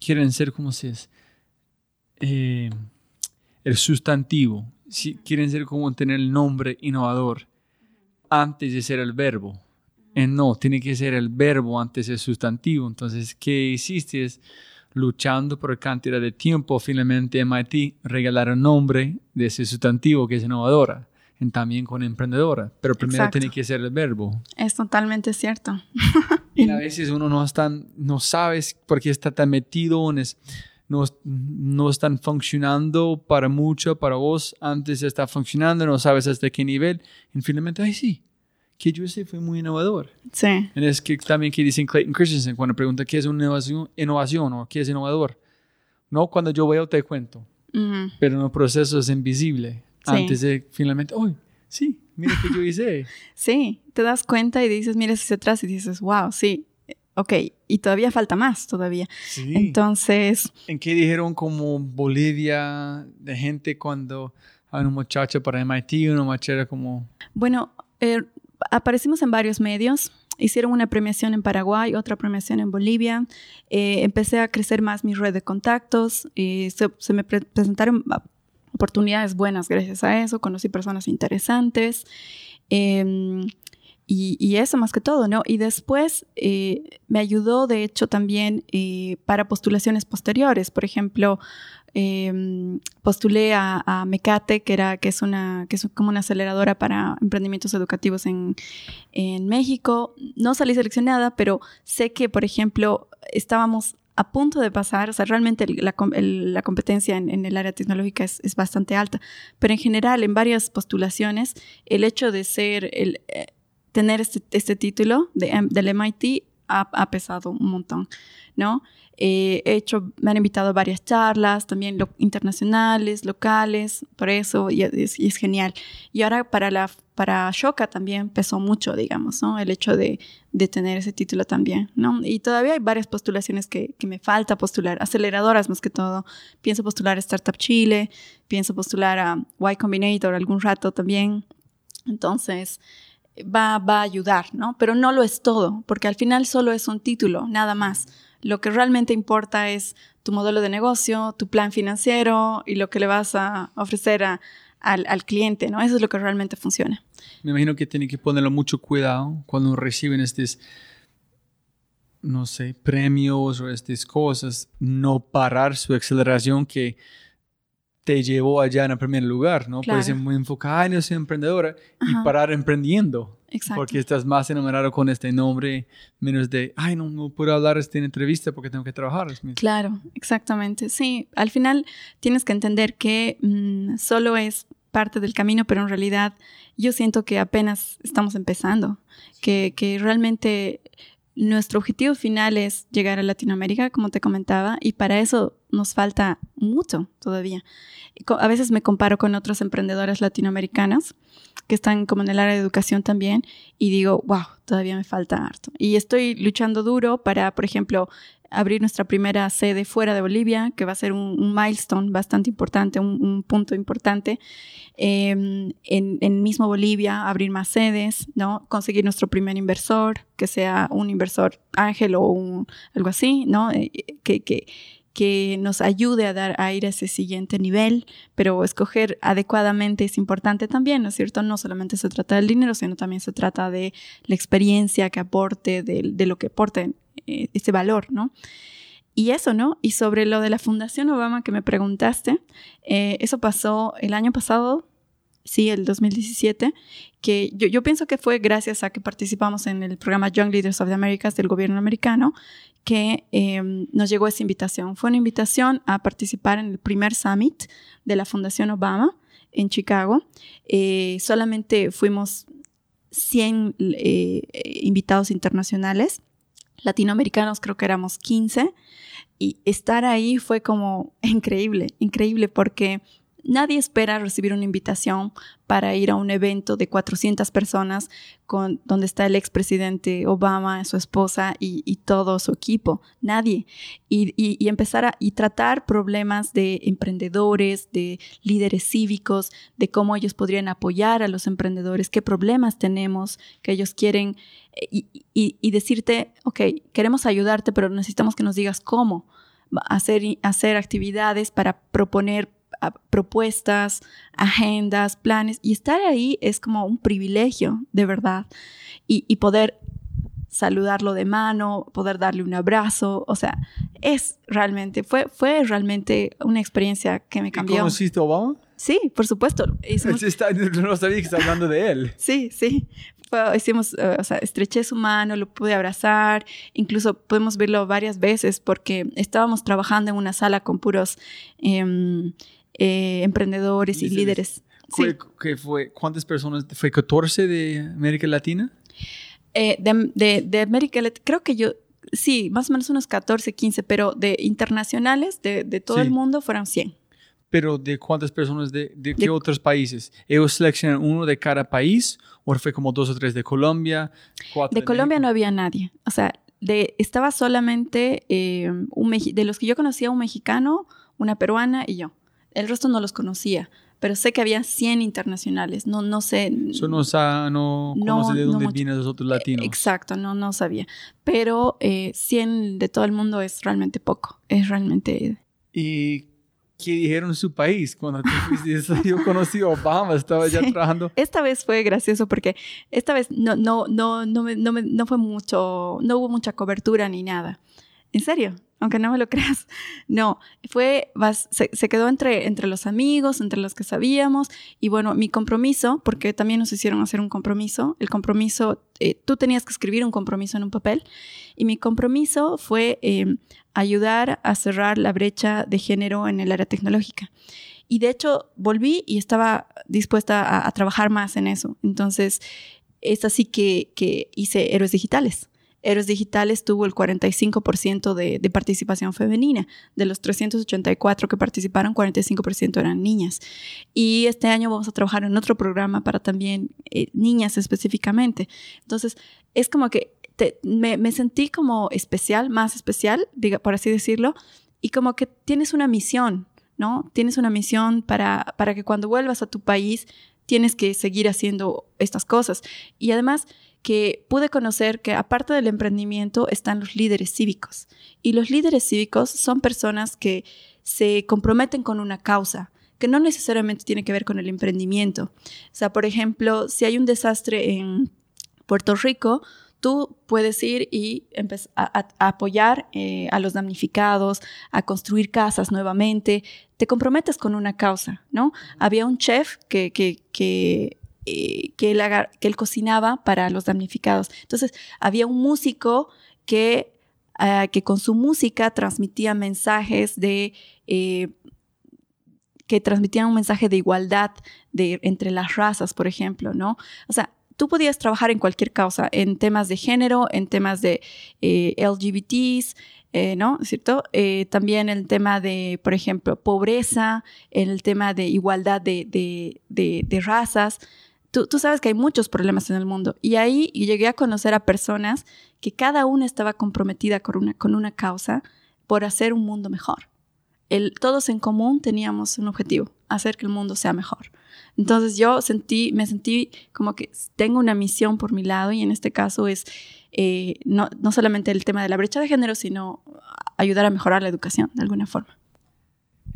quiere ser como se es, eh, el sustantivo, si quieren ser como tener el nombre innovador antes de ser el verbo. Eh, no, tiene que ser el verbo antes del sustantivo. Entonces, ¿qué hiciste? Es luchando por cantidad de tiempo, finalmente MIT regalar el nombre de ese sustantivo que es innovadora, también con emprendedora, pero primero tiene que ser el verbo. Es totalmente cierto. y (laughs) a veces uno no, está, no sabe por qué está tan metido, no, no están funcionando para mucho, para vos, antes está funcionando, no sabes hasta qué nivel, y finalmente, ay sí, que yo sé fue muy innovador. Sí. Y es que también que dicen Clayton Christensen cuando pregunta qué es una innovación, innovación o qué es innovador. No cuando yo veo te cuento, pero en el proceso es invisible. Antes de finalmente, ¡ay! Sí, mira que yo hice. (laughs) sí, te das cuenta y dices, mira hacia atrás y dices, wow, sí, ok, y todavía falta más todavía. Sí. Entonces... ¿En qué dijeron como Bolivia de gente cuando hay un muchacho para MIT, una machera como... Bueno, eh, aparecimos en varios medios. Hicieron una premiación en Paraguay, otra premiación en Bolivia. Eh, empecé a crecer más mi red de contactos. y se, me presentaron oportunidades buenas gracias a eso. Conocí personas interesantes. Em, y, eso más que todo, ¿no? Y después eh, me ayudó, de hecho, también eh, para postulaciones posteriores. Por ejemplo, Em, postulé a, Mecate, que, era, que, es una, que es como una aceleradora para emprendimientos educativos en, México. No salí seleccionada, pero sé que, por ejemplo, estábamos a punto de pasar, o sea, realmente la, competencia en, el área tecnológica es, bastante alta, pero en general, en varias postulaciones, el hecho de ser, el, eh, tener este, este, título de, del MIT ha, pesado un montón, ¿no? Eh, he hecho, me han invitado a varias charlas, también internacionales, locales, por eso, y es, genial. Y ahora para la para Shoka también pesó mucho, digamos, ¿no? El hecho de, de, tener ese título también, ¿no? Y todavía hay varias postulaciones que, que, me falta postular, aceleradoras más que todo. Pienso postular a Startup Chile, pienso postular a Y Combinator algún rato también. Entonces, va, va a ayudar, ¿no? Pero no lo es todo, porque al final solo es un título, nada más. Lo que realmente importa es tu modelo de negocio, tu plan financiero y lo que le vas a ofrecer al, cliente, ¿no? Eso es lo que realmente funciona. Me imagino que tiene que ponerlo mucho cuidado cuando reciben estos, no sé, premios o estas cosas, no parar su aceleración que te llevó allá en el primer lugar, ¿no? Puedes ser muy enfocada, no soy emprendedora y parar emprendiendo. Exacto. Porque estás más enamorado con este nombre, menos de, ay, no, no puedo hablar esta entrevista porque tengo que trabajar. Claro, exactamente. Sí, al final tienes que entender que mm, solo es parte del camino, pero en realidad yo siento que apenas estamos empezando, que, realmente nuestro objetivo final es llegar a Latinoamérica, como te comentaba, y para eso nos falta mucho todavía. A veces me comparo con otros emprendedores latinoamericanos que están como en el área de educación también y digo, wow, todavía me falta harto. Y estoy luchando duro para, por ejemplo, abrir nuestra primera sede fuera de Bolivia, que va a ser un, milestone bastante importante, un, punto importante. Em, en, mismo Bolivia, abrir más sedes, ¿no? Conseguir nuestro primer inversor, que sea un inversor ángel o algo así, ¿no? Eh, que, que, que nos ayude a dar a ir a ese siguiente nivel, pero escoger adecuadamente es importante también, ¿no es cierto? No solamente se trata del dinero, sino también se trata de la experiencia que aporte, de, lo que aporte ese valor, ¿no? Y eso, ¿no? Y sobre lo de la Fundación Obama que me preguntaste, eh, eso pasó el año pasado, sí, el 2017, que yo, pienso que fue gracias a que participamos en el programa Young Leaders of the Americas del gobierno americano que em, nos llegó esa invitación. Fue una invitación a participar en el primer summit de la Fundación Obama en Chicago. Eh, solamente fuimos 100 eh, invitados internacionales latinoamericanos creo que éramos 15 y estar ahí fue como (laughs) increíble, increíble porque nadie espera recibir una invitación para ir a un evento de 400 personas con, donde está el expresidente Obama, su esposa y, todo su equipo. Nadie. Y, empezar a y tratar problemas de emprendedores, de líderes cívicos, de cómo ellos podrían apoyar a los emprendedores, qué problemas tenemos que ellos quieren y, y decirte, ok, queremos ayudarte, pero necesitamos que nos digas cómo hacer, hacer actividades para proponer propuestas, agendas, planes, y estar ahí es como un privilegio, de verdad, y, poder saludarlo de mano, poder darle un abrazo, o sea, es realmente, fue, fue realmente una experiencia que me cambió. ¿Conociste a Obama? Sí, por supuesto. (laughs) no sabía que estaba hablando de él. (laughs) Sí, sí. hicimos, eh, o sea, estreché su mano, lo pude abrazar, incluso podemos verlo varias veces porque estábamos trabajando en una sala con puros em, eh, emprendedores y líderes. fue, ¿Cuántas personas? ¿Fue 14 de América Latina? Eh, de, de, América Latina, creo que yo, sí, más o menos unos 14, 15, pero de internacionales, de, de todo el mundo, fueron 100. ¿Pero de cuántas personas de, de qué otros países? ¿Ellos seleccionan uno de cada país o fue como dos o tres de Colombia? de, Colombia no había nadie. O sea, de, estaba solamente eh, un de los que yo conocía un mexicano, una peruana y yo. El resto no los conocía, pero sé que había 100 internacionales. No, no sé. Eso no, no, no de dónde vienen los otros latinos. Exacto, no, no sabía. Pero eh, 100 de todo el mundo es realmente poco. Es realmente. ¿Y qué dijeron en su país cuando te fuiste? (laughs) Yo conocí a Obama, estaba ya trabajando. Esta vez fue gracioso porque esta vez no, no, no, no, no, no fue mucho, no hubo mucha cobertura ni nada. En serio, aunque no me lo (laughs) creas. No, fue, se, quedó entre, entre los amigos, entre los que sabíamos. Y bueno, mi compromiso, porque también nos hicieron hacer un compromiso, el compromiso, eh, tú tenías que escribir un compromiso en un papel. Y mi compromiso fue em, ayudar a cerrar la brecha de género en el área tecnológica. Y de hecho, volví y estaba dispuesta a, trabajar más en eso. Entonces, es así que, que hice Héroes Digitales Héroes Digitales tuvo el 45% de, de, participación femenina. De los 384 que participaron, 45% eran niñas. Y este año vamos a trabajar en otro programa para también eh, niñas específicamente. Entonces, es como que me, sentí como especial, más especial, diga, por así decirlo, y como que tienes una misión, ¿no? Tienes una misión para, para que cuando vuelvas a tu país tienes que seguir haciendo estas cosas. Y además, que pude conocer que aparte del emprendimiento están los líderes cívicos. Y los líderes cívicos son personas que se comprometen con una causa, que no necesariamente tiene que ver con el emprendimiento. O sea, por ejemplo, si hay un desastre en Puerto Rico, tú puedes ir y empezar a, apoyar eh, a los damnificados, a construir casas nuevamente. Te comprometes con una causa, ¿no? Había un chef que, que, que eh, él que él cocinaba para los damnificados. Entonces, había un músico que, ah, que con su música transmitía mensajes de... Eh, que transmitían un mensaje de igualdad de, entre las razas, por ejemplo, ¿no? O sea, tú podías trabajar en cualquier causa, en temas de género, en temas de eh, LGBTs, ¿no? ¿Cierto? también el tema de, por ejemplo, pobreza, el tema de igualdad de, de, de razas. Tú, sabes que hay muchos problemas en el mundo y ahí llegué a conocer a personas que cada una estaba comprometida con una, con una causa por hacer un mundo mejor. El, todos en común teníamos un objetivo, hacer que el mundo sea mejor. Entonces yo sentí, me sentí como que tengo una misión por mi lado y en este caso es eh, no, no solamente el tema de la brecha de género, sino ayudar a mejorar la educación de alguna forma.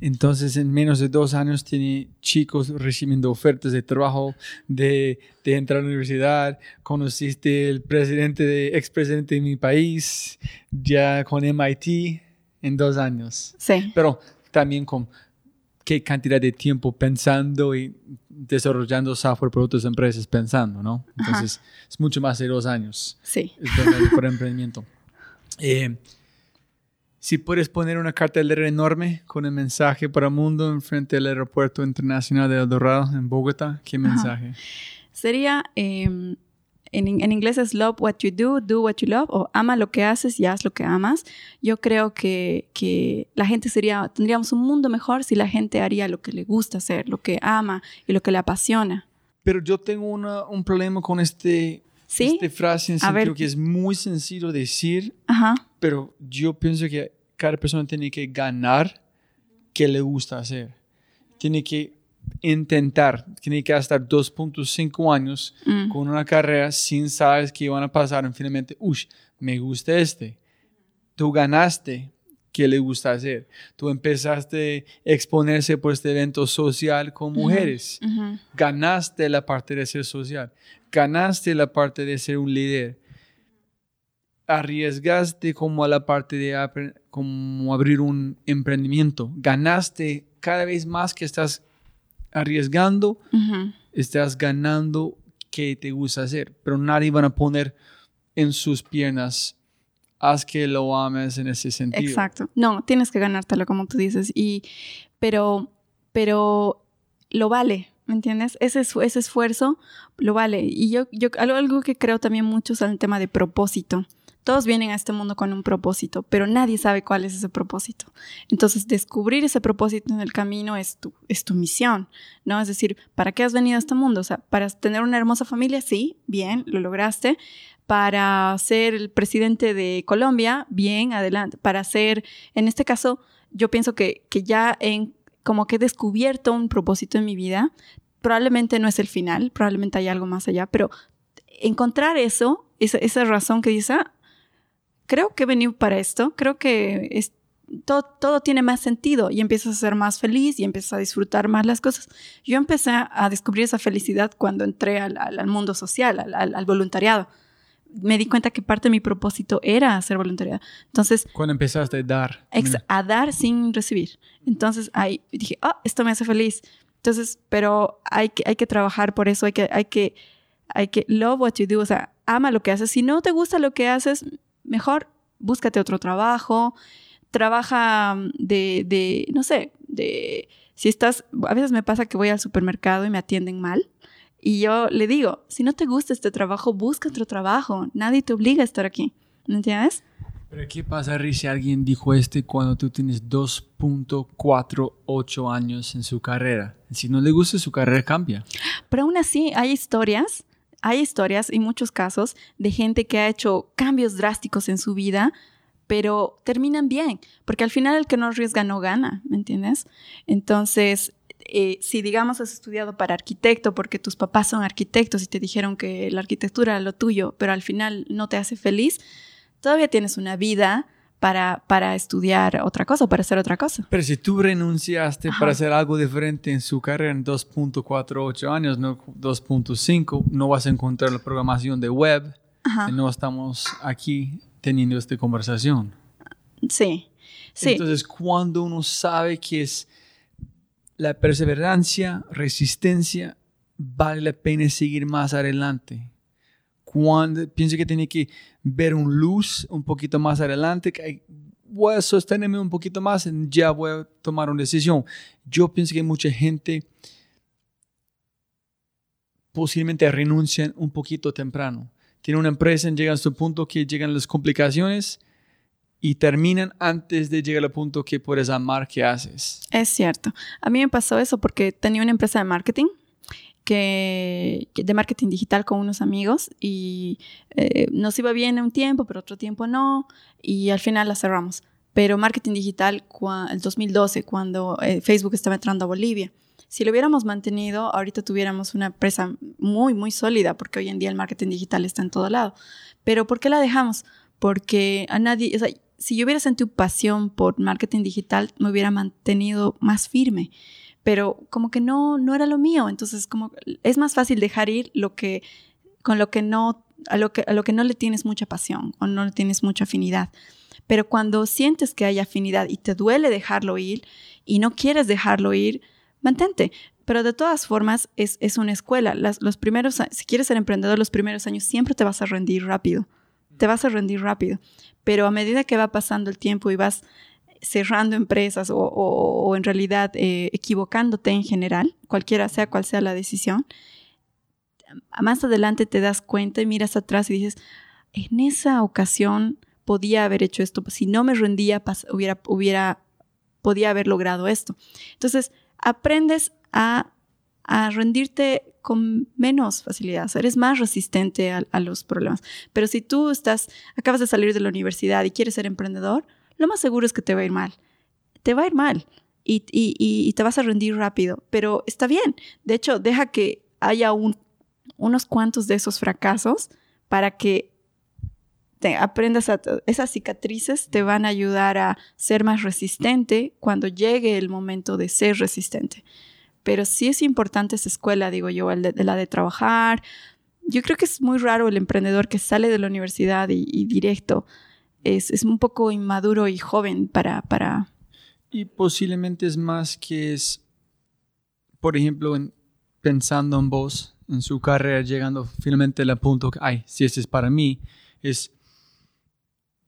Entonces, en menos de dos años tiene chicos recibiendo ofertas de trabajo, de, de entrar a la universidad. Conociste el presidente, de, expresidente de mi país, ya con MIT en dos años. Sí. Pero también con qué cantidad de tiempo pensando y desarrollando software para otras empresas pensando, ¿no? Entonces, es mucho más de dos años. Sí. Es por emprendimiento. (laughs) Eh, si puedes poner una cartelera enorme con el mensaje para el mundo en frente del Aeropuerto Internacional de El Dorado en Bogotá, ¿qué mensaje? Sería, em, en, en, inglés es love what you do, do what you love, o ama lo que haces y haz lo que amas. Yo creo que, que la gente sería, tendríamos un mundo mejor si la gente haría lo que le gusta hacer, lo que ama y lo que le apasiona. Pero yo tengo una, un problema con este, ¿Sí? esta frase en sentido que es muy sencillo decir, Ajá. pero yo pienso que cada persona tiene que ganar que le gusta hacer. Tiene que intentar, tiene que estar 2.5 años Mm. con una carrera sin saber que van a pasar en finalmente, uy, me gusta este. Tú ganaste que le gusta hacer. Tú empezaste a exponerse por este evento social con mujeres. Ganaste la parte de ser social. Ganaste la parte de ser un líder. Arriesgaste como a la parte de como abrir un emprendimiento. Ganaste cada vez más que estás arriesgando, estás ganando que te gusta hacer. Pero nadie van a poner en sus piernas, haz que lo ames en ese sentido. Exacto. No, tienes que ganártelo, como tú dices. Y, pero, pero lo vale, ¿me entiendes? Ese esfuerzo lo vale. Y yo, yo algo, algo que creo también mucho es el tema de propósito. Todos vienen a este mundo con un propósito, pero nadie sabe cuál es ese propósito. Entonces, descubrir ese propósito en el camino es tu, es tu misión, ¿no? Es decir, ¿para qué has venido a este mundo? O sea, para tener una hermosa familia, sí, bien, lo lograste. Para ser el presidente de Colombia, bien, adelante. Para ser, en este caso, yo pienso que, que ya en, como que he descubierto un propósito en mi vida. Probablemente no es el final, probablemente hay algo más allá, pero encontrar eso, esa, esa razón que dice, "Ah, creo que he venido para esto, creo que es, todo, todo tiene más sentido y empiezas a ser más feliz y empiezas a disfrutar más las cosas. Yo empecé a descubrir esa felicidad cuando entré al, al- al mundo social, al, al- voluntariado. Me di cuenta que parte de mi propósito era hacer voluntariado. Entonces, Cuando empezaste a dar. ex- a dar sin recibir. Entonces ahí dije, ah, esto me hace feliz. Entonces, pero hay que, hay que trabajar por eso, hay que, hay que, hay que love what you do, o sea, ama lo que haces. Si no te gusta lo que haces, mejor búscate otro trabajo, trabaja mm, de, de, no sé, de, si estás, a veces me pasa que voy al supermercado y me atienden mal. Y yo le digo, si no te gusta este trabajo, busca otro trabajo. Nadie te obliga a estar aquí. ¿Me entiendes? Pero ¿qué pasa, Riz, si alguien dijo este cuando tú tienes 2.48 años en su carrera? Si no le gusta su carrera, cambia. Pero aún así hay historias, hay historias y muchos casos de gente que ha hecho cambios drásticos en su vida, pero terminan bien, porque al final el que no arriesga no gana, ¿me entiendes? Entonces, eh, si digamos has estudiado para arquitecto porque tus papás son arquitectos y te dijeron que la arquitectura era lo tuyo, pero al final no te hace feliz, todavía tienes una vida para, para estudiar otra cosa, para hacer otra cosa. Pero si tú renunciaste Ajá. para hacer algo diferente en su carrera en 2.48 años, no 2.5, no vas a encontrar la programación de web Ajá. no estamos aquí teniendo esta conversación. Sí, sí. Entonces, cuando uno sabe que es la perseverancia, resistencia, vale la pena seguir más adelante. Cuando pienso que tiene que ver un luz un poquito más adelante, que voy a sostenerme un poquito más y ya voy a tomar una decisión. Yo pienso que mucha gente posiblemente renuncian un poquito temprano. Tiene una empresa, llegan a su punto que llegan las complicaciones y terminan antes de llegar al punto que puedes amar que haces. Es cierto. A mí me pasó eso porque tenía una empresa de marketing, que, de marketing digital con unos amigos y eh, nos iba bien un tiempo, pero otro tiempo no, y al final la cerramos. Pero marketing digital, el 2012, cuando eh, Facebook estaba entrando a Bolivia. Si lo hubiéramos mantenido, ahorita tuviéramos una empresa muy, muy sólida, porque hoy en día el marketing digital está en todo lado. Pero ¿por qué la dejamos? Porque a nadie, o sea, si yo hubiera sentido pasión por marketing digital, me hubiera mantenido más firme. Pero como que no, no era lo mío. Entonces, como es más fácil dejar ir lo que, con lo que no, a lo que, a lo que no le tienes mucha pasión o no le tienes mucha afinidad. Pero cuando sientes que hay afinidad y te duele dejarlo ir y no quieres dejarlo ir, mantente. Pero de todas formas, es, es una escuela. Los primeros, si quieres ser emprendedor, los primeros años siempre te vas a rendir rápido. Te vas a rendir rápido. Pero a medida que va pasando el tiempo y vas cerrando empresas o, en realidad eh, equivocándote en general, cualquiera sea cual sea la decisión, más adelante te das cuenta y miras atrás y dices, en esa ocasión podía haber hecho esto, si no me rendía, hubiera, hubiera, podía haber logrado esto. Entonces, aprendes a, a rendirte con menos facilidad, eres más resistente a, los problemas. Pero si tú estás, acabas de salir de la universidad y quieres ser emprendedor, lo más seguro es que te va a ir mal. Te va a ir mal y, te vas a rendir rápido, pero está bien. De hecho, deja que haya un, unos cuantos de esos fracasos para que te aprendas a esas cicatrices te van a ayudar a ser más resistente cuando llegue el momento de ser resistente. Pero sí es importante esa escuela, digo yo, la de trabajar. Yo creo que es muy raro el emprendedor que sale de la universidad y, directo. Es, es, un poco inmaduro y joven para, para... Y posiblemente es más que es, por ejemplo, en, pensando en vos, en su carrera, llegando finalmente al punto que, ay, si este es para mí, es,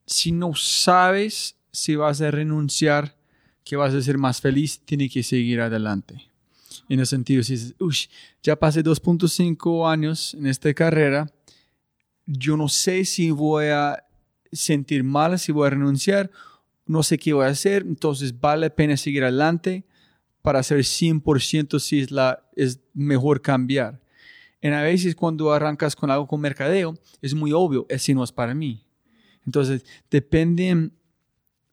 si no sabes si vas a renunciar, que vas a ser más feliz, tiene que seguir adelante. En el sentido, si dices, uy, ya pasé 2.5 años en esta carrera, yo no sé si voy a sentir mal, si voy a renunciar, no sé qué voy a hacer, entonces vale la pena seguir adelante para hacer 100% si es, la, es mejor cambiar. En a veces cuando arrancas con algo con mercadeo, es muy obvio, ese no es para mí. Entonces, depende,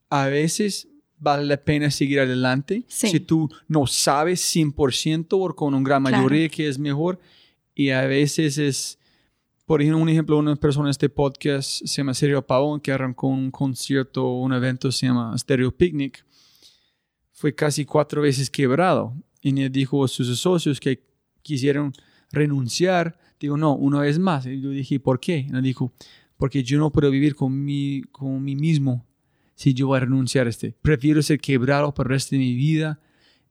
a veces vale la pena seguir adelante. Si tú no sabes 100% o con una gran mayoría que es mejor. Y a veces es, por ejemplo, un ejemplo, una persona de este podcast se llama Sergio Pavón, que arrancó un concierto, un evento se llama Stereo Picnic. Fue casi cuatro veces quebrado. Y le dijo a sus socios que quisieron renunciar. Digo, no, una vez más. Y yo dije, ¿por qué? Y le dijo, porque yo no puedo vivir con mí, con mí mismo si yo voy a renunciar a este. Prefiero ser quebrado por el resto de mi vida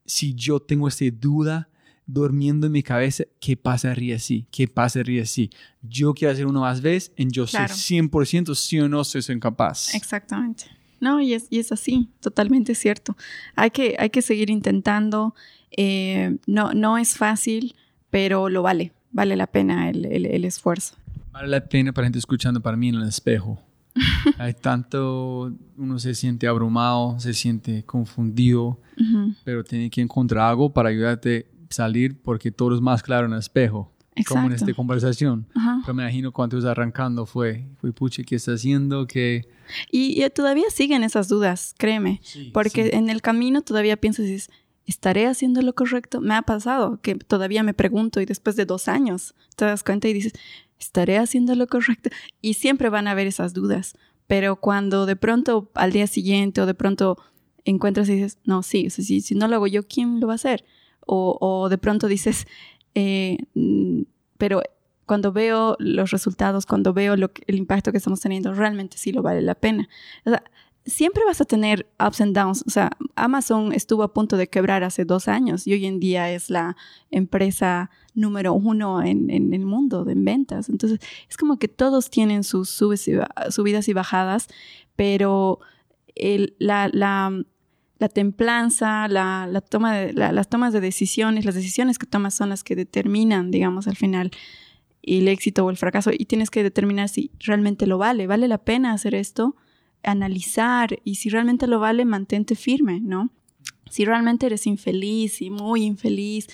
si yo tengo esta duda durmiendo en mi cabeza, ¿qué pasaría así? ¿Qué pasaría así? Yo quiero hacer uno más vez en yo soy 100% sí o no soy incapaz. Exactamente. No, y es, y es así, totalmente cierto. Hay que, hay que seguir intentando. Eh, no, no es fácil, pero lo vale. Vale la pena el, el esfuerzo. Vale la pena para gente escuchando para mí en el espejo. (laughs) Hay tanto, uno se siente abrumado, se siente confundido, pero tiene que encontrar algo para ayudarte salir porque todo es más claro en el espejo. Como en esta conversación. Pero me imagino cuántos arrancando fue. Fui, puche, ¿qué está haciendo? ¿Qué? Y, todavía siguen esas dudas, créeme. porque en el camino todavía piensas, dices, ¿estaré haciendo lo correcto? Me ha pasado que todavía me pregunto y después de dos años te das cuenta y dices, ¿estaré haciendo lo correcto? Y siempre van a haber esas dudas, pero cuando de pronto al día siguiente o de pronto encuentras y dices, no, sí, si, si, no lo hago yo, ¿quién lo va a hacer? O, de pronto dices, eh, mm, pero cuando veo los resultados, cuando veo el impacto que estamos teniendo, realmente sí lo vale la pena. Siempre vas a tener ups and downs. O sea, Amazon estuvo a punto de quebrar hace dos años y hoy en día es la empresa número uno en, el mundo de ventas. Entonces, es como que todos tienen sus subidas y bajadas, pero la, templanza, la, toma de, las tomas de decisiones, las decisiones que tomas son las que determinan, digamos, al final el éxito o el fracaso y tienes que determinar si realmente lo vale, vale la pena hacer esto analizar y si realmente lo vale, mantente firme, ¿no? Si realmente eres infeliz y muy infeliz,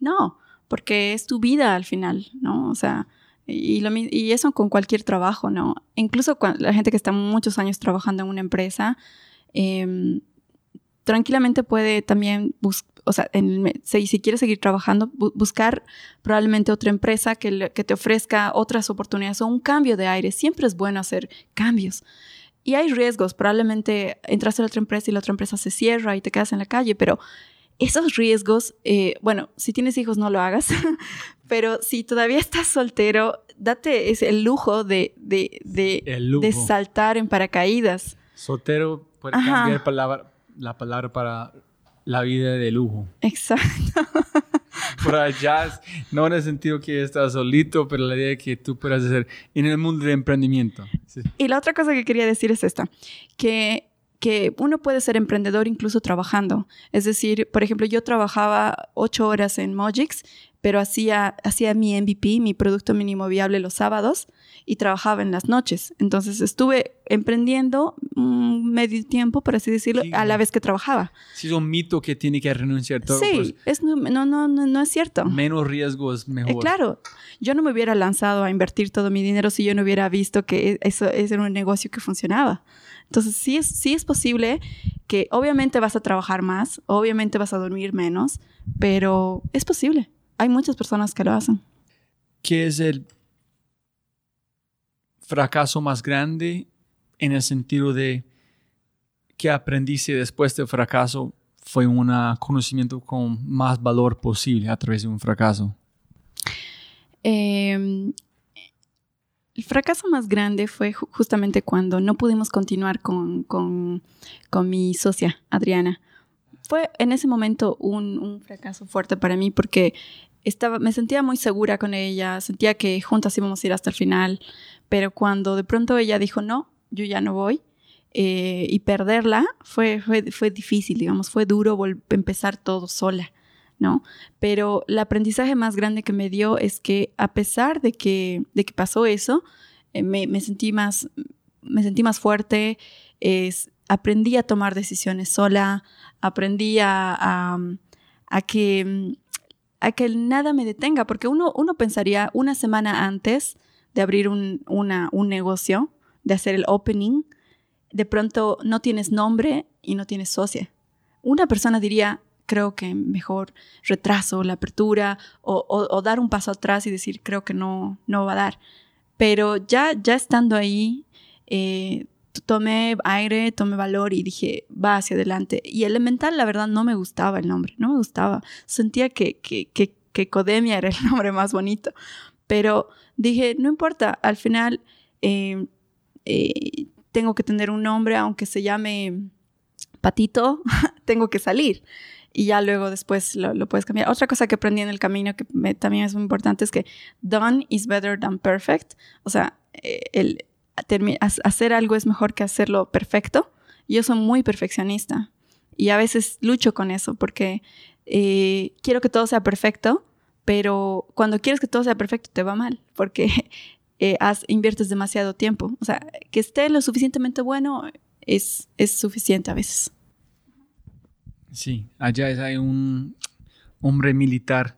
no, porque es tu vida al final, ¿no? O sea, y, lo, y eso con cualquier trabajo, ¿no? Incluso la gente que está muchos años trabajando en una empresa, em, tranquilamente puede también buscar, o sea, si, si, quieres seguir trabajando, buscar probablemente otra empresa que, que, te ofrezca otras oportunidades o un cambio de aire. Siempre es bueno hacer cambios. Y hay riesgos, probablemente entras a la otra empresa y la otra empresa se cierra y te quedas en la calle, pero esos riesgos, eh, bueno, si tienes hijos no lo hagas, (laughs) pero si todavía estás soltero, date ese, el lujo de, de, de, saltar en paracaídas. Soltero puede cambiar la palabra para la vida de lujo. Exacto. (laughs) por allá, no en el sentido que estás solito, pero la idea de que tú puedas hacer en el mundo del emprendimiento. Y la otra cosa que quería decir es esta, que que uno puede ser emprendedor incluso trabajando. Es decir, por ejemplo, yo trabajaba ocho horas en Mojix, pero hacía, hacía mi MVP, mi producto mínimo viable los sábados y trabajaba en las noches. Entonces estuve emprendiendo medio tiempo, por así decirlo, a la vez que trabajaba. Sí, es un mito que tiene que renunciar todo. Sí, pues, es, no, no, no, no, es cierto. Menos riesgos, mejor. Eh, claro, yo no me hubiera lanzado a invertir todo mi dinero si yo no hubiera visto que eso, eso era un negocio que funcionaba. Entonces, sí es, sí es posible que obviamente vas a trabajar más, obviamente vas a dormir menos, pero es posible. Hay muchas personas que lo hacen. ¿Qué es el fracaso más grande en el sentido de que aprendiste después del fracaso fue un conocimiento con más valor posible a través de un fracaso? Em, el fracaso más grande fue justamente cuando no pudimos continuar con, con, con mi socia, Adriana. Fue en ese momento un, un, fracaso fuerte para mí porque estaba, me sentía muy segura con ella, sentía que juntas íbamos a ir hasta el final, pero cuando de pronto ella dijo, no, yo ya no voy, eh, y perderla fue, fue, fue, difícil, digamos, fue duro empezar todo sola, ¿no? Pero el aprendizaje más grande que me dio es que a pesar de que, de que pasó eso, eh, me, me, sentí más, me sentí más fuerte, aprendí a tomar decisiones sola, aprendí a, a, que a que nada me detenga, porque uno, uno pensaría una semana antes de abrir un, un negocio, de hacer el opening, de pronto no tienes nombre y no tienes socia. Una persona diría, creo que mejor retraso la apertura o, dar un paso atrás y decir, creo que no, no va a dar. Pero ya, ya estando ahí, eh, tomé aire, tomé valor y dije, va hacia adelante. Y Elemental, la verdad, no me gustaba el nombre, no me gustaba. Sentía que, que, que, que Codemia era el (laughs) nombre más bonito. Pero dije, no importa, al final eh, eh, tengo que tener un nombre, aunque se llame Patito, (laughs) tengo que salir. Y ya luego después lo, puedes cambiar. Otra cosa que aprendí en el camino que también es muy importante es que done is better than perfect. O sea, eh, el, hacer algo es mejor que hacerlo perfecto. Yo soy muy perfeccionista y a veces lucho con eso porque eh, quiero que todo sea perfecto, pero cuando quieres que todo sea perfecto te va mal porque (laughs) eh, inviertes demasiado tiempo. O sea, que esté lo suficientemente bueno es, es suficiente a veces. Sí, allá hay un hombre militar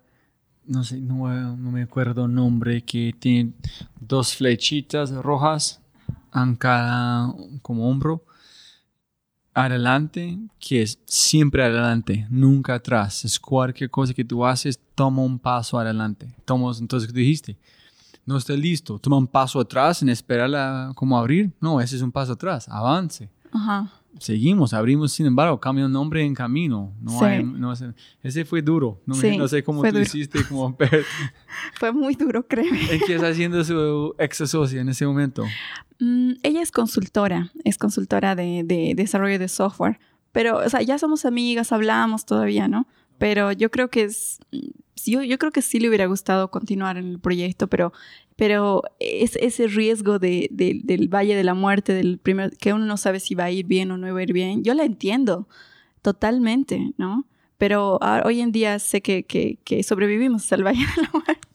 no sé, no, no, me acuerdo el nombre, que tiene dos flechitas rojas en cada como hombro. Adelante, que es siempre adelante, nunca atrás. Es cualquier cosa que tú haces, toma un paso adelante. Tomas, entonces, ¿qué dijiste? No esté listo, toma un paso atrás en esperar a, como abrir. No, ese es un paso atrás, avance. Ajá seguimos, abrimos, sin embargo, cambia un nombre en camino. No ese fue duro. No, sé cómo tú hiciste. Como, (laughs) (laughs) fue muy duro, créeme. ¿En qué está haciendo su ex socia en ese momento? Mm, ella es consultora, es consultora de, de, desarrollo de software. Pero, o sea, ya somos amigas, hablamos todavía, ¿no? Pero yo creo que es, yo, creo que sí le hubiera gustado continuar en el proyecto, pero pero es ese riesgo de, del Valle de la Muerte, del primer, que uno no sabe si va a ir bien o no va a ir bien, yo la entiendo totalmente, ¿no? Pero hoy en día sé que, que, sobrevivimos al Valle de la Muerte.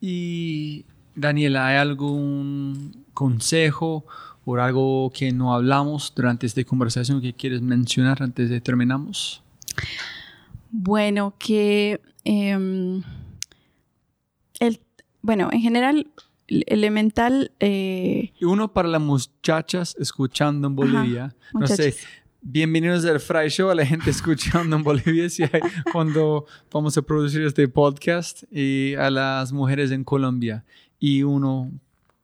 Y Daniela, ¿hay algún consejo o algo que no hablamos durante esta conversación que quieres mencionar antes de terminamos? Bueno, que em, el bueno, en general, elemental... Eh, y uno para las muchachas escuchando en Bolivia. no sé, bienvenidos al Fry Show, a la gente (laughs) escuchando en Bolivia si cuando vamos a producir este podcast y a las mujeres en Colombia. Y uno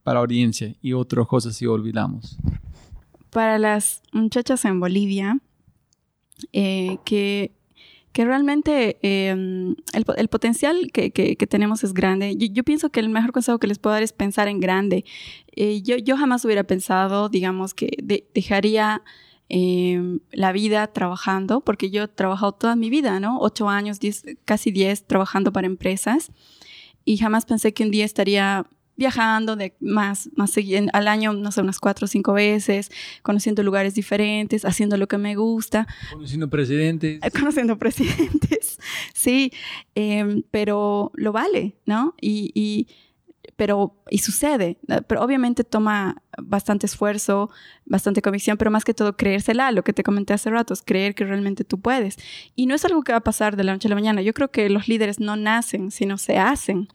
para audiencia y otras cosas si olvidamos. Para las muchachas en Bolivia, eh, que que realmente em, el, potencial que, tenemos es grande. Yo, pienso que el mejor consejo que les puedo dar es pensar en grande. Eh, yo, yo, jamás hubiera pensado, digamos, que dejaría em, la vida trabajando, porque yo he trabajado toda mi vida, ¿no? Ocho años, diez, casi diez, trabajando para empresas. Y jamás pensé que un día estaría viajando de más, más al año, no sé, unas cuatro o cinco veces, conociendo lugares diferentes, haciendo lo que me gusta. Conociendo presidentes. Eh, (laughs) conociendo presidentes, (laughs) sí, em, pero lo vale, ¿no? Y, pero, y sucede, pero obviamente toma bastante esfuerzo, bastante convicción, pero más que todo creérsela, lo que te comenté hace rato, es creer que realmente tú puedes. Y no es algo que va a pasar de la noche a la mañana, yo creo que los líderes no nacen, sino se hacen.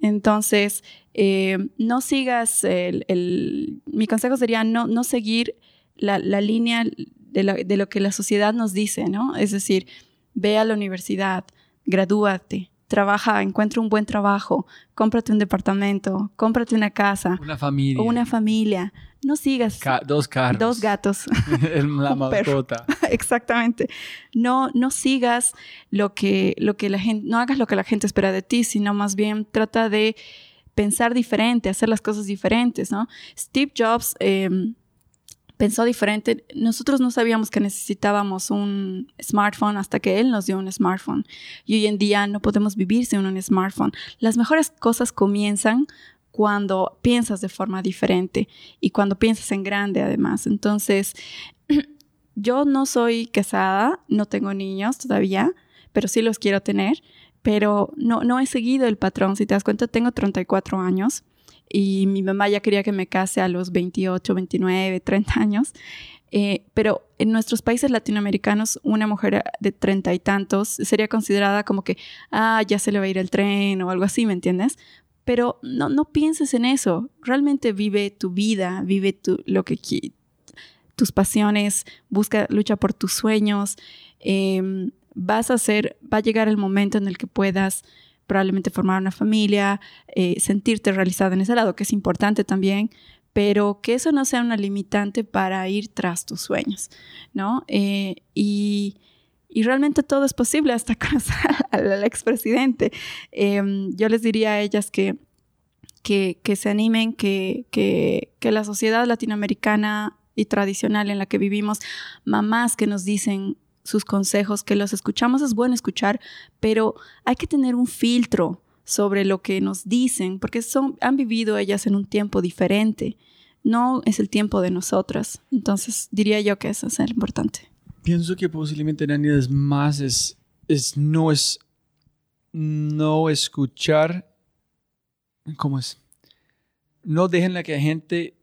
Entonces, eh, no sigas el, Mi consejo sería no, no seguir la, línea de, lo que la sociedad nos dice, ¿no? Es decir, ve a la universidad, gradúate, trabaja, encuentra un buen trabajo, cómprate un departamento, cómprate una casa. Una familia. O una familia. No sigas. dos carros. Dos gatos. (laughs) la mascota. (laughs) Exactamente. No, no sigas lo que, lo que la gente, no hagas lo que la gente espera de ti, sino más bien trata de pensar diferente, hacer las cosas diferentes, ¿no? Steve Jobs em, pensó diferente. Nosotros no sabíamos que necesitábamos un smartphone hasta que él nos dio un smartphone. Y hoy en día no podemos vivir sin un smartphone. Las mejores cosas comienzan cuando piensas de forma diferente y cuando piensas en grande además. Entonces, (clears throat) yo no soy casada, no tengo niños todavía, pero sí los quiero tener pero no, no he seguido el patrón. Si te das cuenta, tengo 34 años y mi mamá ya quería que me case a los 28, 29, 30 años. Eh, pero en nuestros países latinoamericanos, una mujer de treinta y tantos sería considerada como que, ah, ya se le va a ir el tren o algo así, ¿me entiendes? Pero no, pienses en eso. Realmente vive tu vida, vive tu, lo que tus pasiones, busca, lucha por tus sueños. Eh, vas a ser, va a llegar el momento en el que puedas probablemente formar una familia, eh, sentirte realizado en ese lado, que es importante también, pero que eso no sea una limitante para ir tras tus sueños, ¿no? Eh, y, realmente todo es posible hasta (laughs) conocer al, expresidente. Em, yo les diría a ellas que, que, se animen, que, que, que la sociedad latinoamericana y tradicional en la que vivimos, mamás que nos dicen, sus consejos, que los escuchamos, es bueno escuchar, pero hay que tener un filtro sobre lo que nos dicen, porque son, han vivido ellas en un tiempo diferente. No es el tiempo de nosotras. Entonces, diría yo que eso es importante. Pienso que posiblemente es más es, es no es no escuchar ¿cómo es? No dejen la que la gente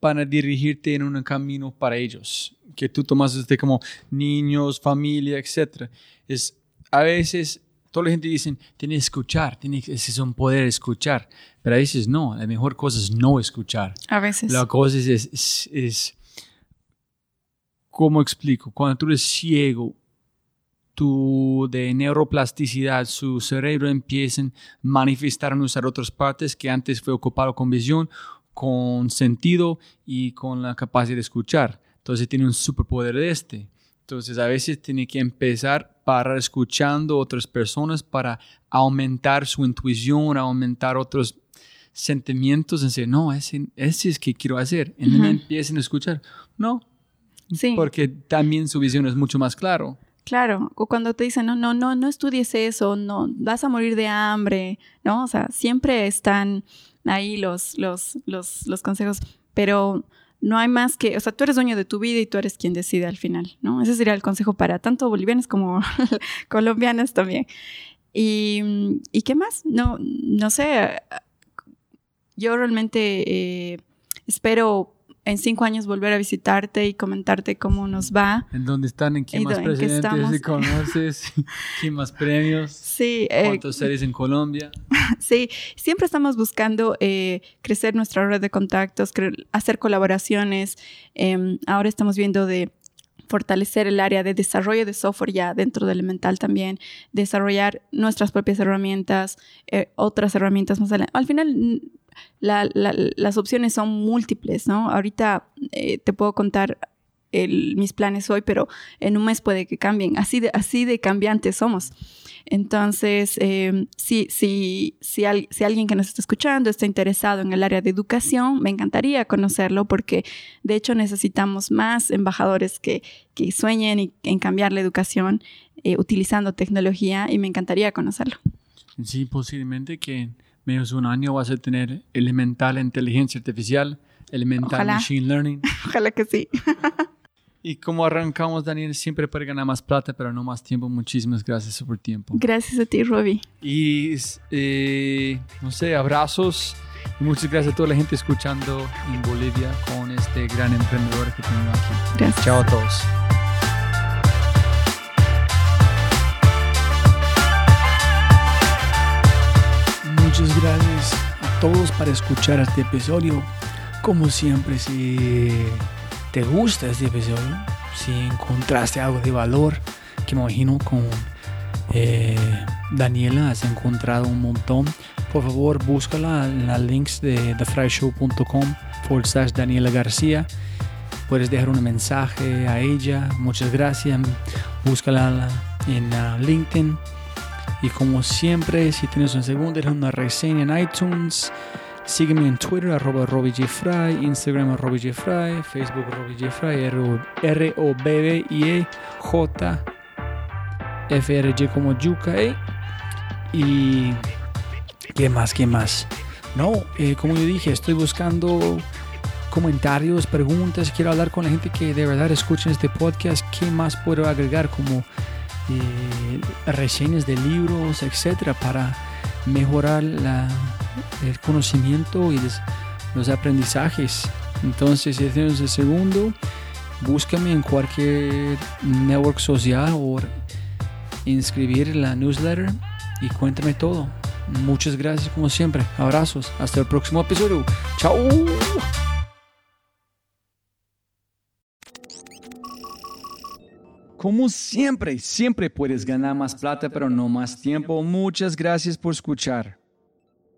para dirigirte en un camino para ellos, que tú tomas este como niños, familia, etc. Es, a veces, toda la gente dice, tiene que escuchar, tiene, ese es un poder escuchar, pero a veces no, la mejor cosa es no escuchar. A veces. La cosa es, es, es ¿cómo explico? Cuando tú eres ciego, tu de neuroplasticidad, su cerebro empieza a manifestar en usar otras partes que antes fue ocupado con visión con sentido y con la capacidad de escuchar. Entonces tiene un superpoder de este. Entonces a veces tiene que empezar para escuchando otras personas para aumentar su intuición, aumentar otros sentimientos, en decir, no, ese, ese es que quiero hacer. Y uh empiecen a escuchar, no, sí. porque también su visión es mucho más claro. Claro, o cuando te dicen, no, no, no, no estudies eso, no, vas a morir de hambre, ¿no? O sea, siempre están ahí los, los, los, los consejos, pero no hay más que, o sea, tú eres dueño de tu vida y tú eres quien decide al final, ¿no? Ese sería el consejo para tanto bolivianos como (laughs) colombianos también. Y, ¿Y qué más? No, no sé, yo realmente eh, espero en cinco años volver a visitarte y comentarte cómo nos va. ¿En dónde están? ¿En qué más presidentes conoces? (laughs) ¿Qué más premios? Sí. Eh, ¿Cuántos seres en Colombia? (laughs) Sí, siempre estamos buscando eh, crecer nuestra red de contactos, hacer colaboraciones. Em, ahora estamos viendo de fortalecer el área de desarrollo de software ya dentro de Elemental también, desarrollar nuestras propias herramientas, eh, otras herramientas más adelante. Al final las opciones son múltiples, ¿no? Ahorita eh, te puedo contar mis planes hoy, pero en un mes puede que cambien. Así de, así de cambiantes somos. Entonces, eh, si, si, si, alguien que nos está escuchando está interesado en el área de educación, me encantaría conocerlo porque de hecho necesitamos más embajadores que, que sueñen en cambiar la educación eh, utilizando tecnología y me encantaría conocerlo. Sí, posiblemente que en menos de un año vas a tener elemental inteligencia artificial, elemental Ojalá. machine learning. (laughs) Ojalá que sí. (laughs) Y como arrancamos, Daniel, siempre para ganar más plata, pero no más tiempo. Muchísimas gracias por tiempo. Gracias a ti, Robbie. Y, eh, no sé, abrazos. Y muchas gracias a toda la gente escuchando en Bolivia con este gran emprendedor que tengo aquí. Gracias. Chao a todos. Muchas gracias a todos para escuchar este episodio. Como siempre, si te gusta este episodio, si encontraste algo de valor, que me imagino con eh, Daniela has encontrado un montón, por favor búscala en los links de thefryshow.com forward slash Daniela García. Puedes dejar un mensaje a ella. Muchas gracias. Búscala en uh, LinkedIn. Y como siempre, si tienes un segundo, deja una reseña en iTunes. Sígueme en Twitter, arroba RobbieJFry, Instagram, arroba Facebook, RobbieJFry, R-O-B-B-I-E-J, F-R-G como Yuka, ¿eh? Y... ¿Qué más? ¿Qué más? No, eh, como yo dije, estoy buscando comentarios, preguntas. Quiero hablar con la gente que de verdad escuchen este podcast. ¿Qué más puedo agregar? Como eh, reseñas de libros, etcétera, para mejorar la, el conocimiento y los aprendizajes. Entonces, tienes el segundo, búscame en cualquier network social o inscribir la newsletter y cuéntame todo. Muchas gracias como siempre. Abrazos. Hasta el próximo episodio. Chao. Como siempre, siempre puedes ganar más plata, pero no más tiempo. Muchas gracias por escuchar.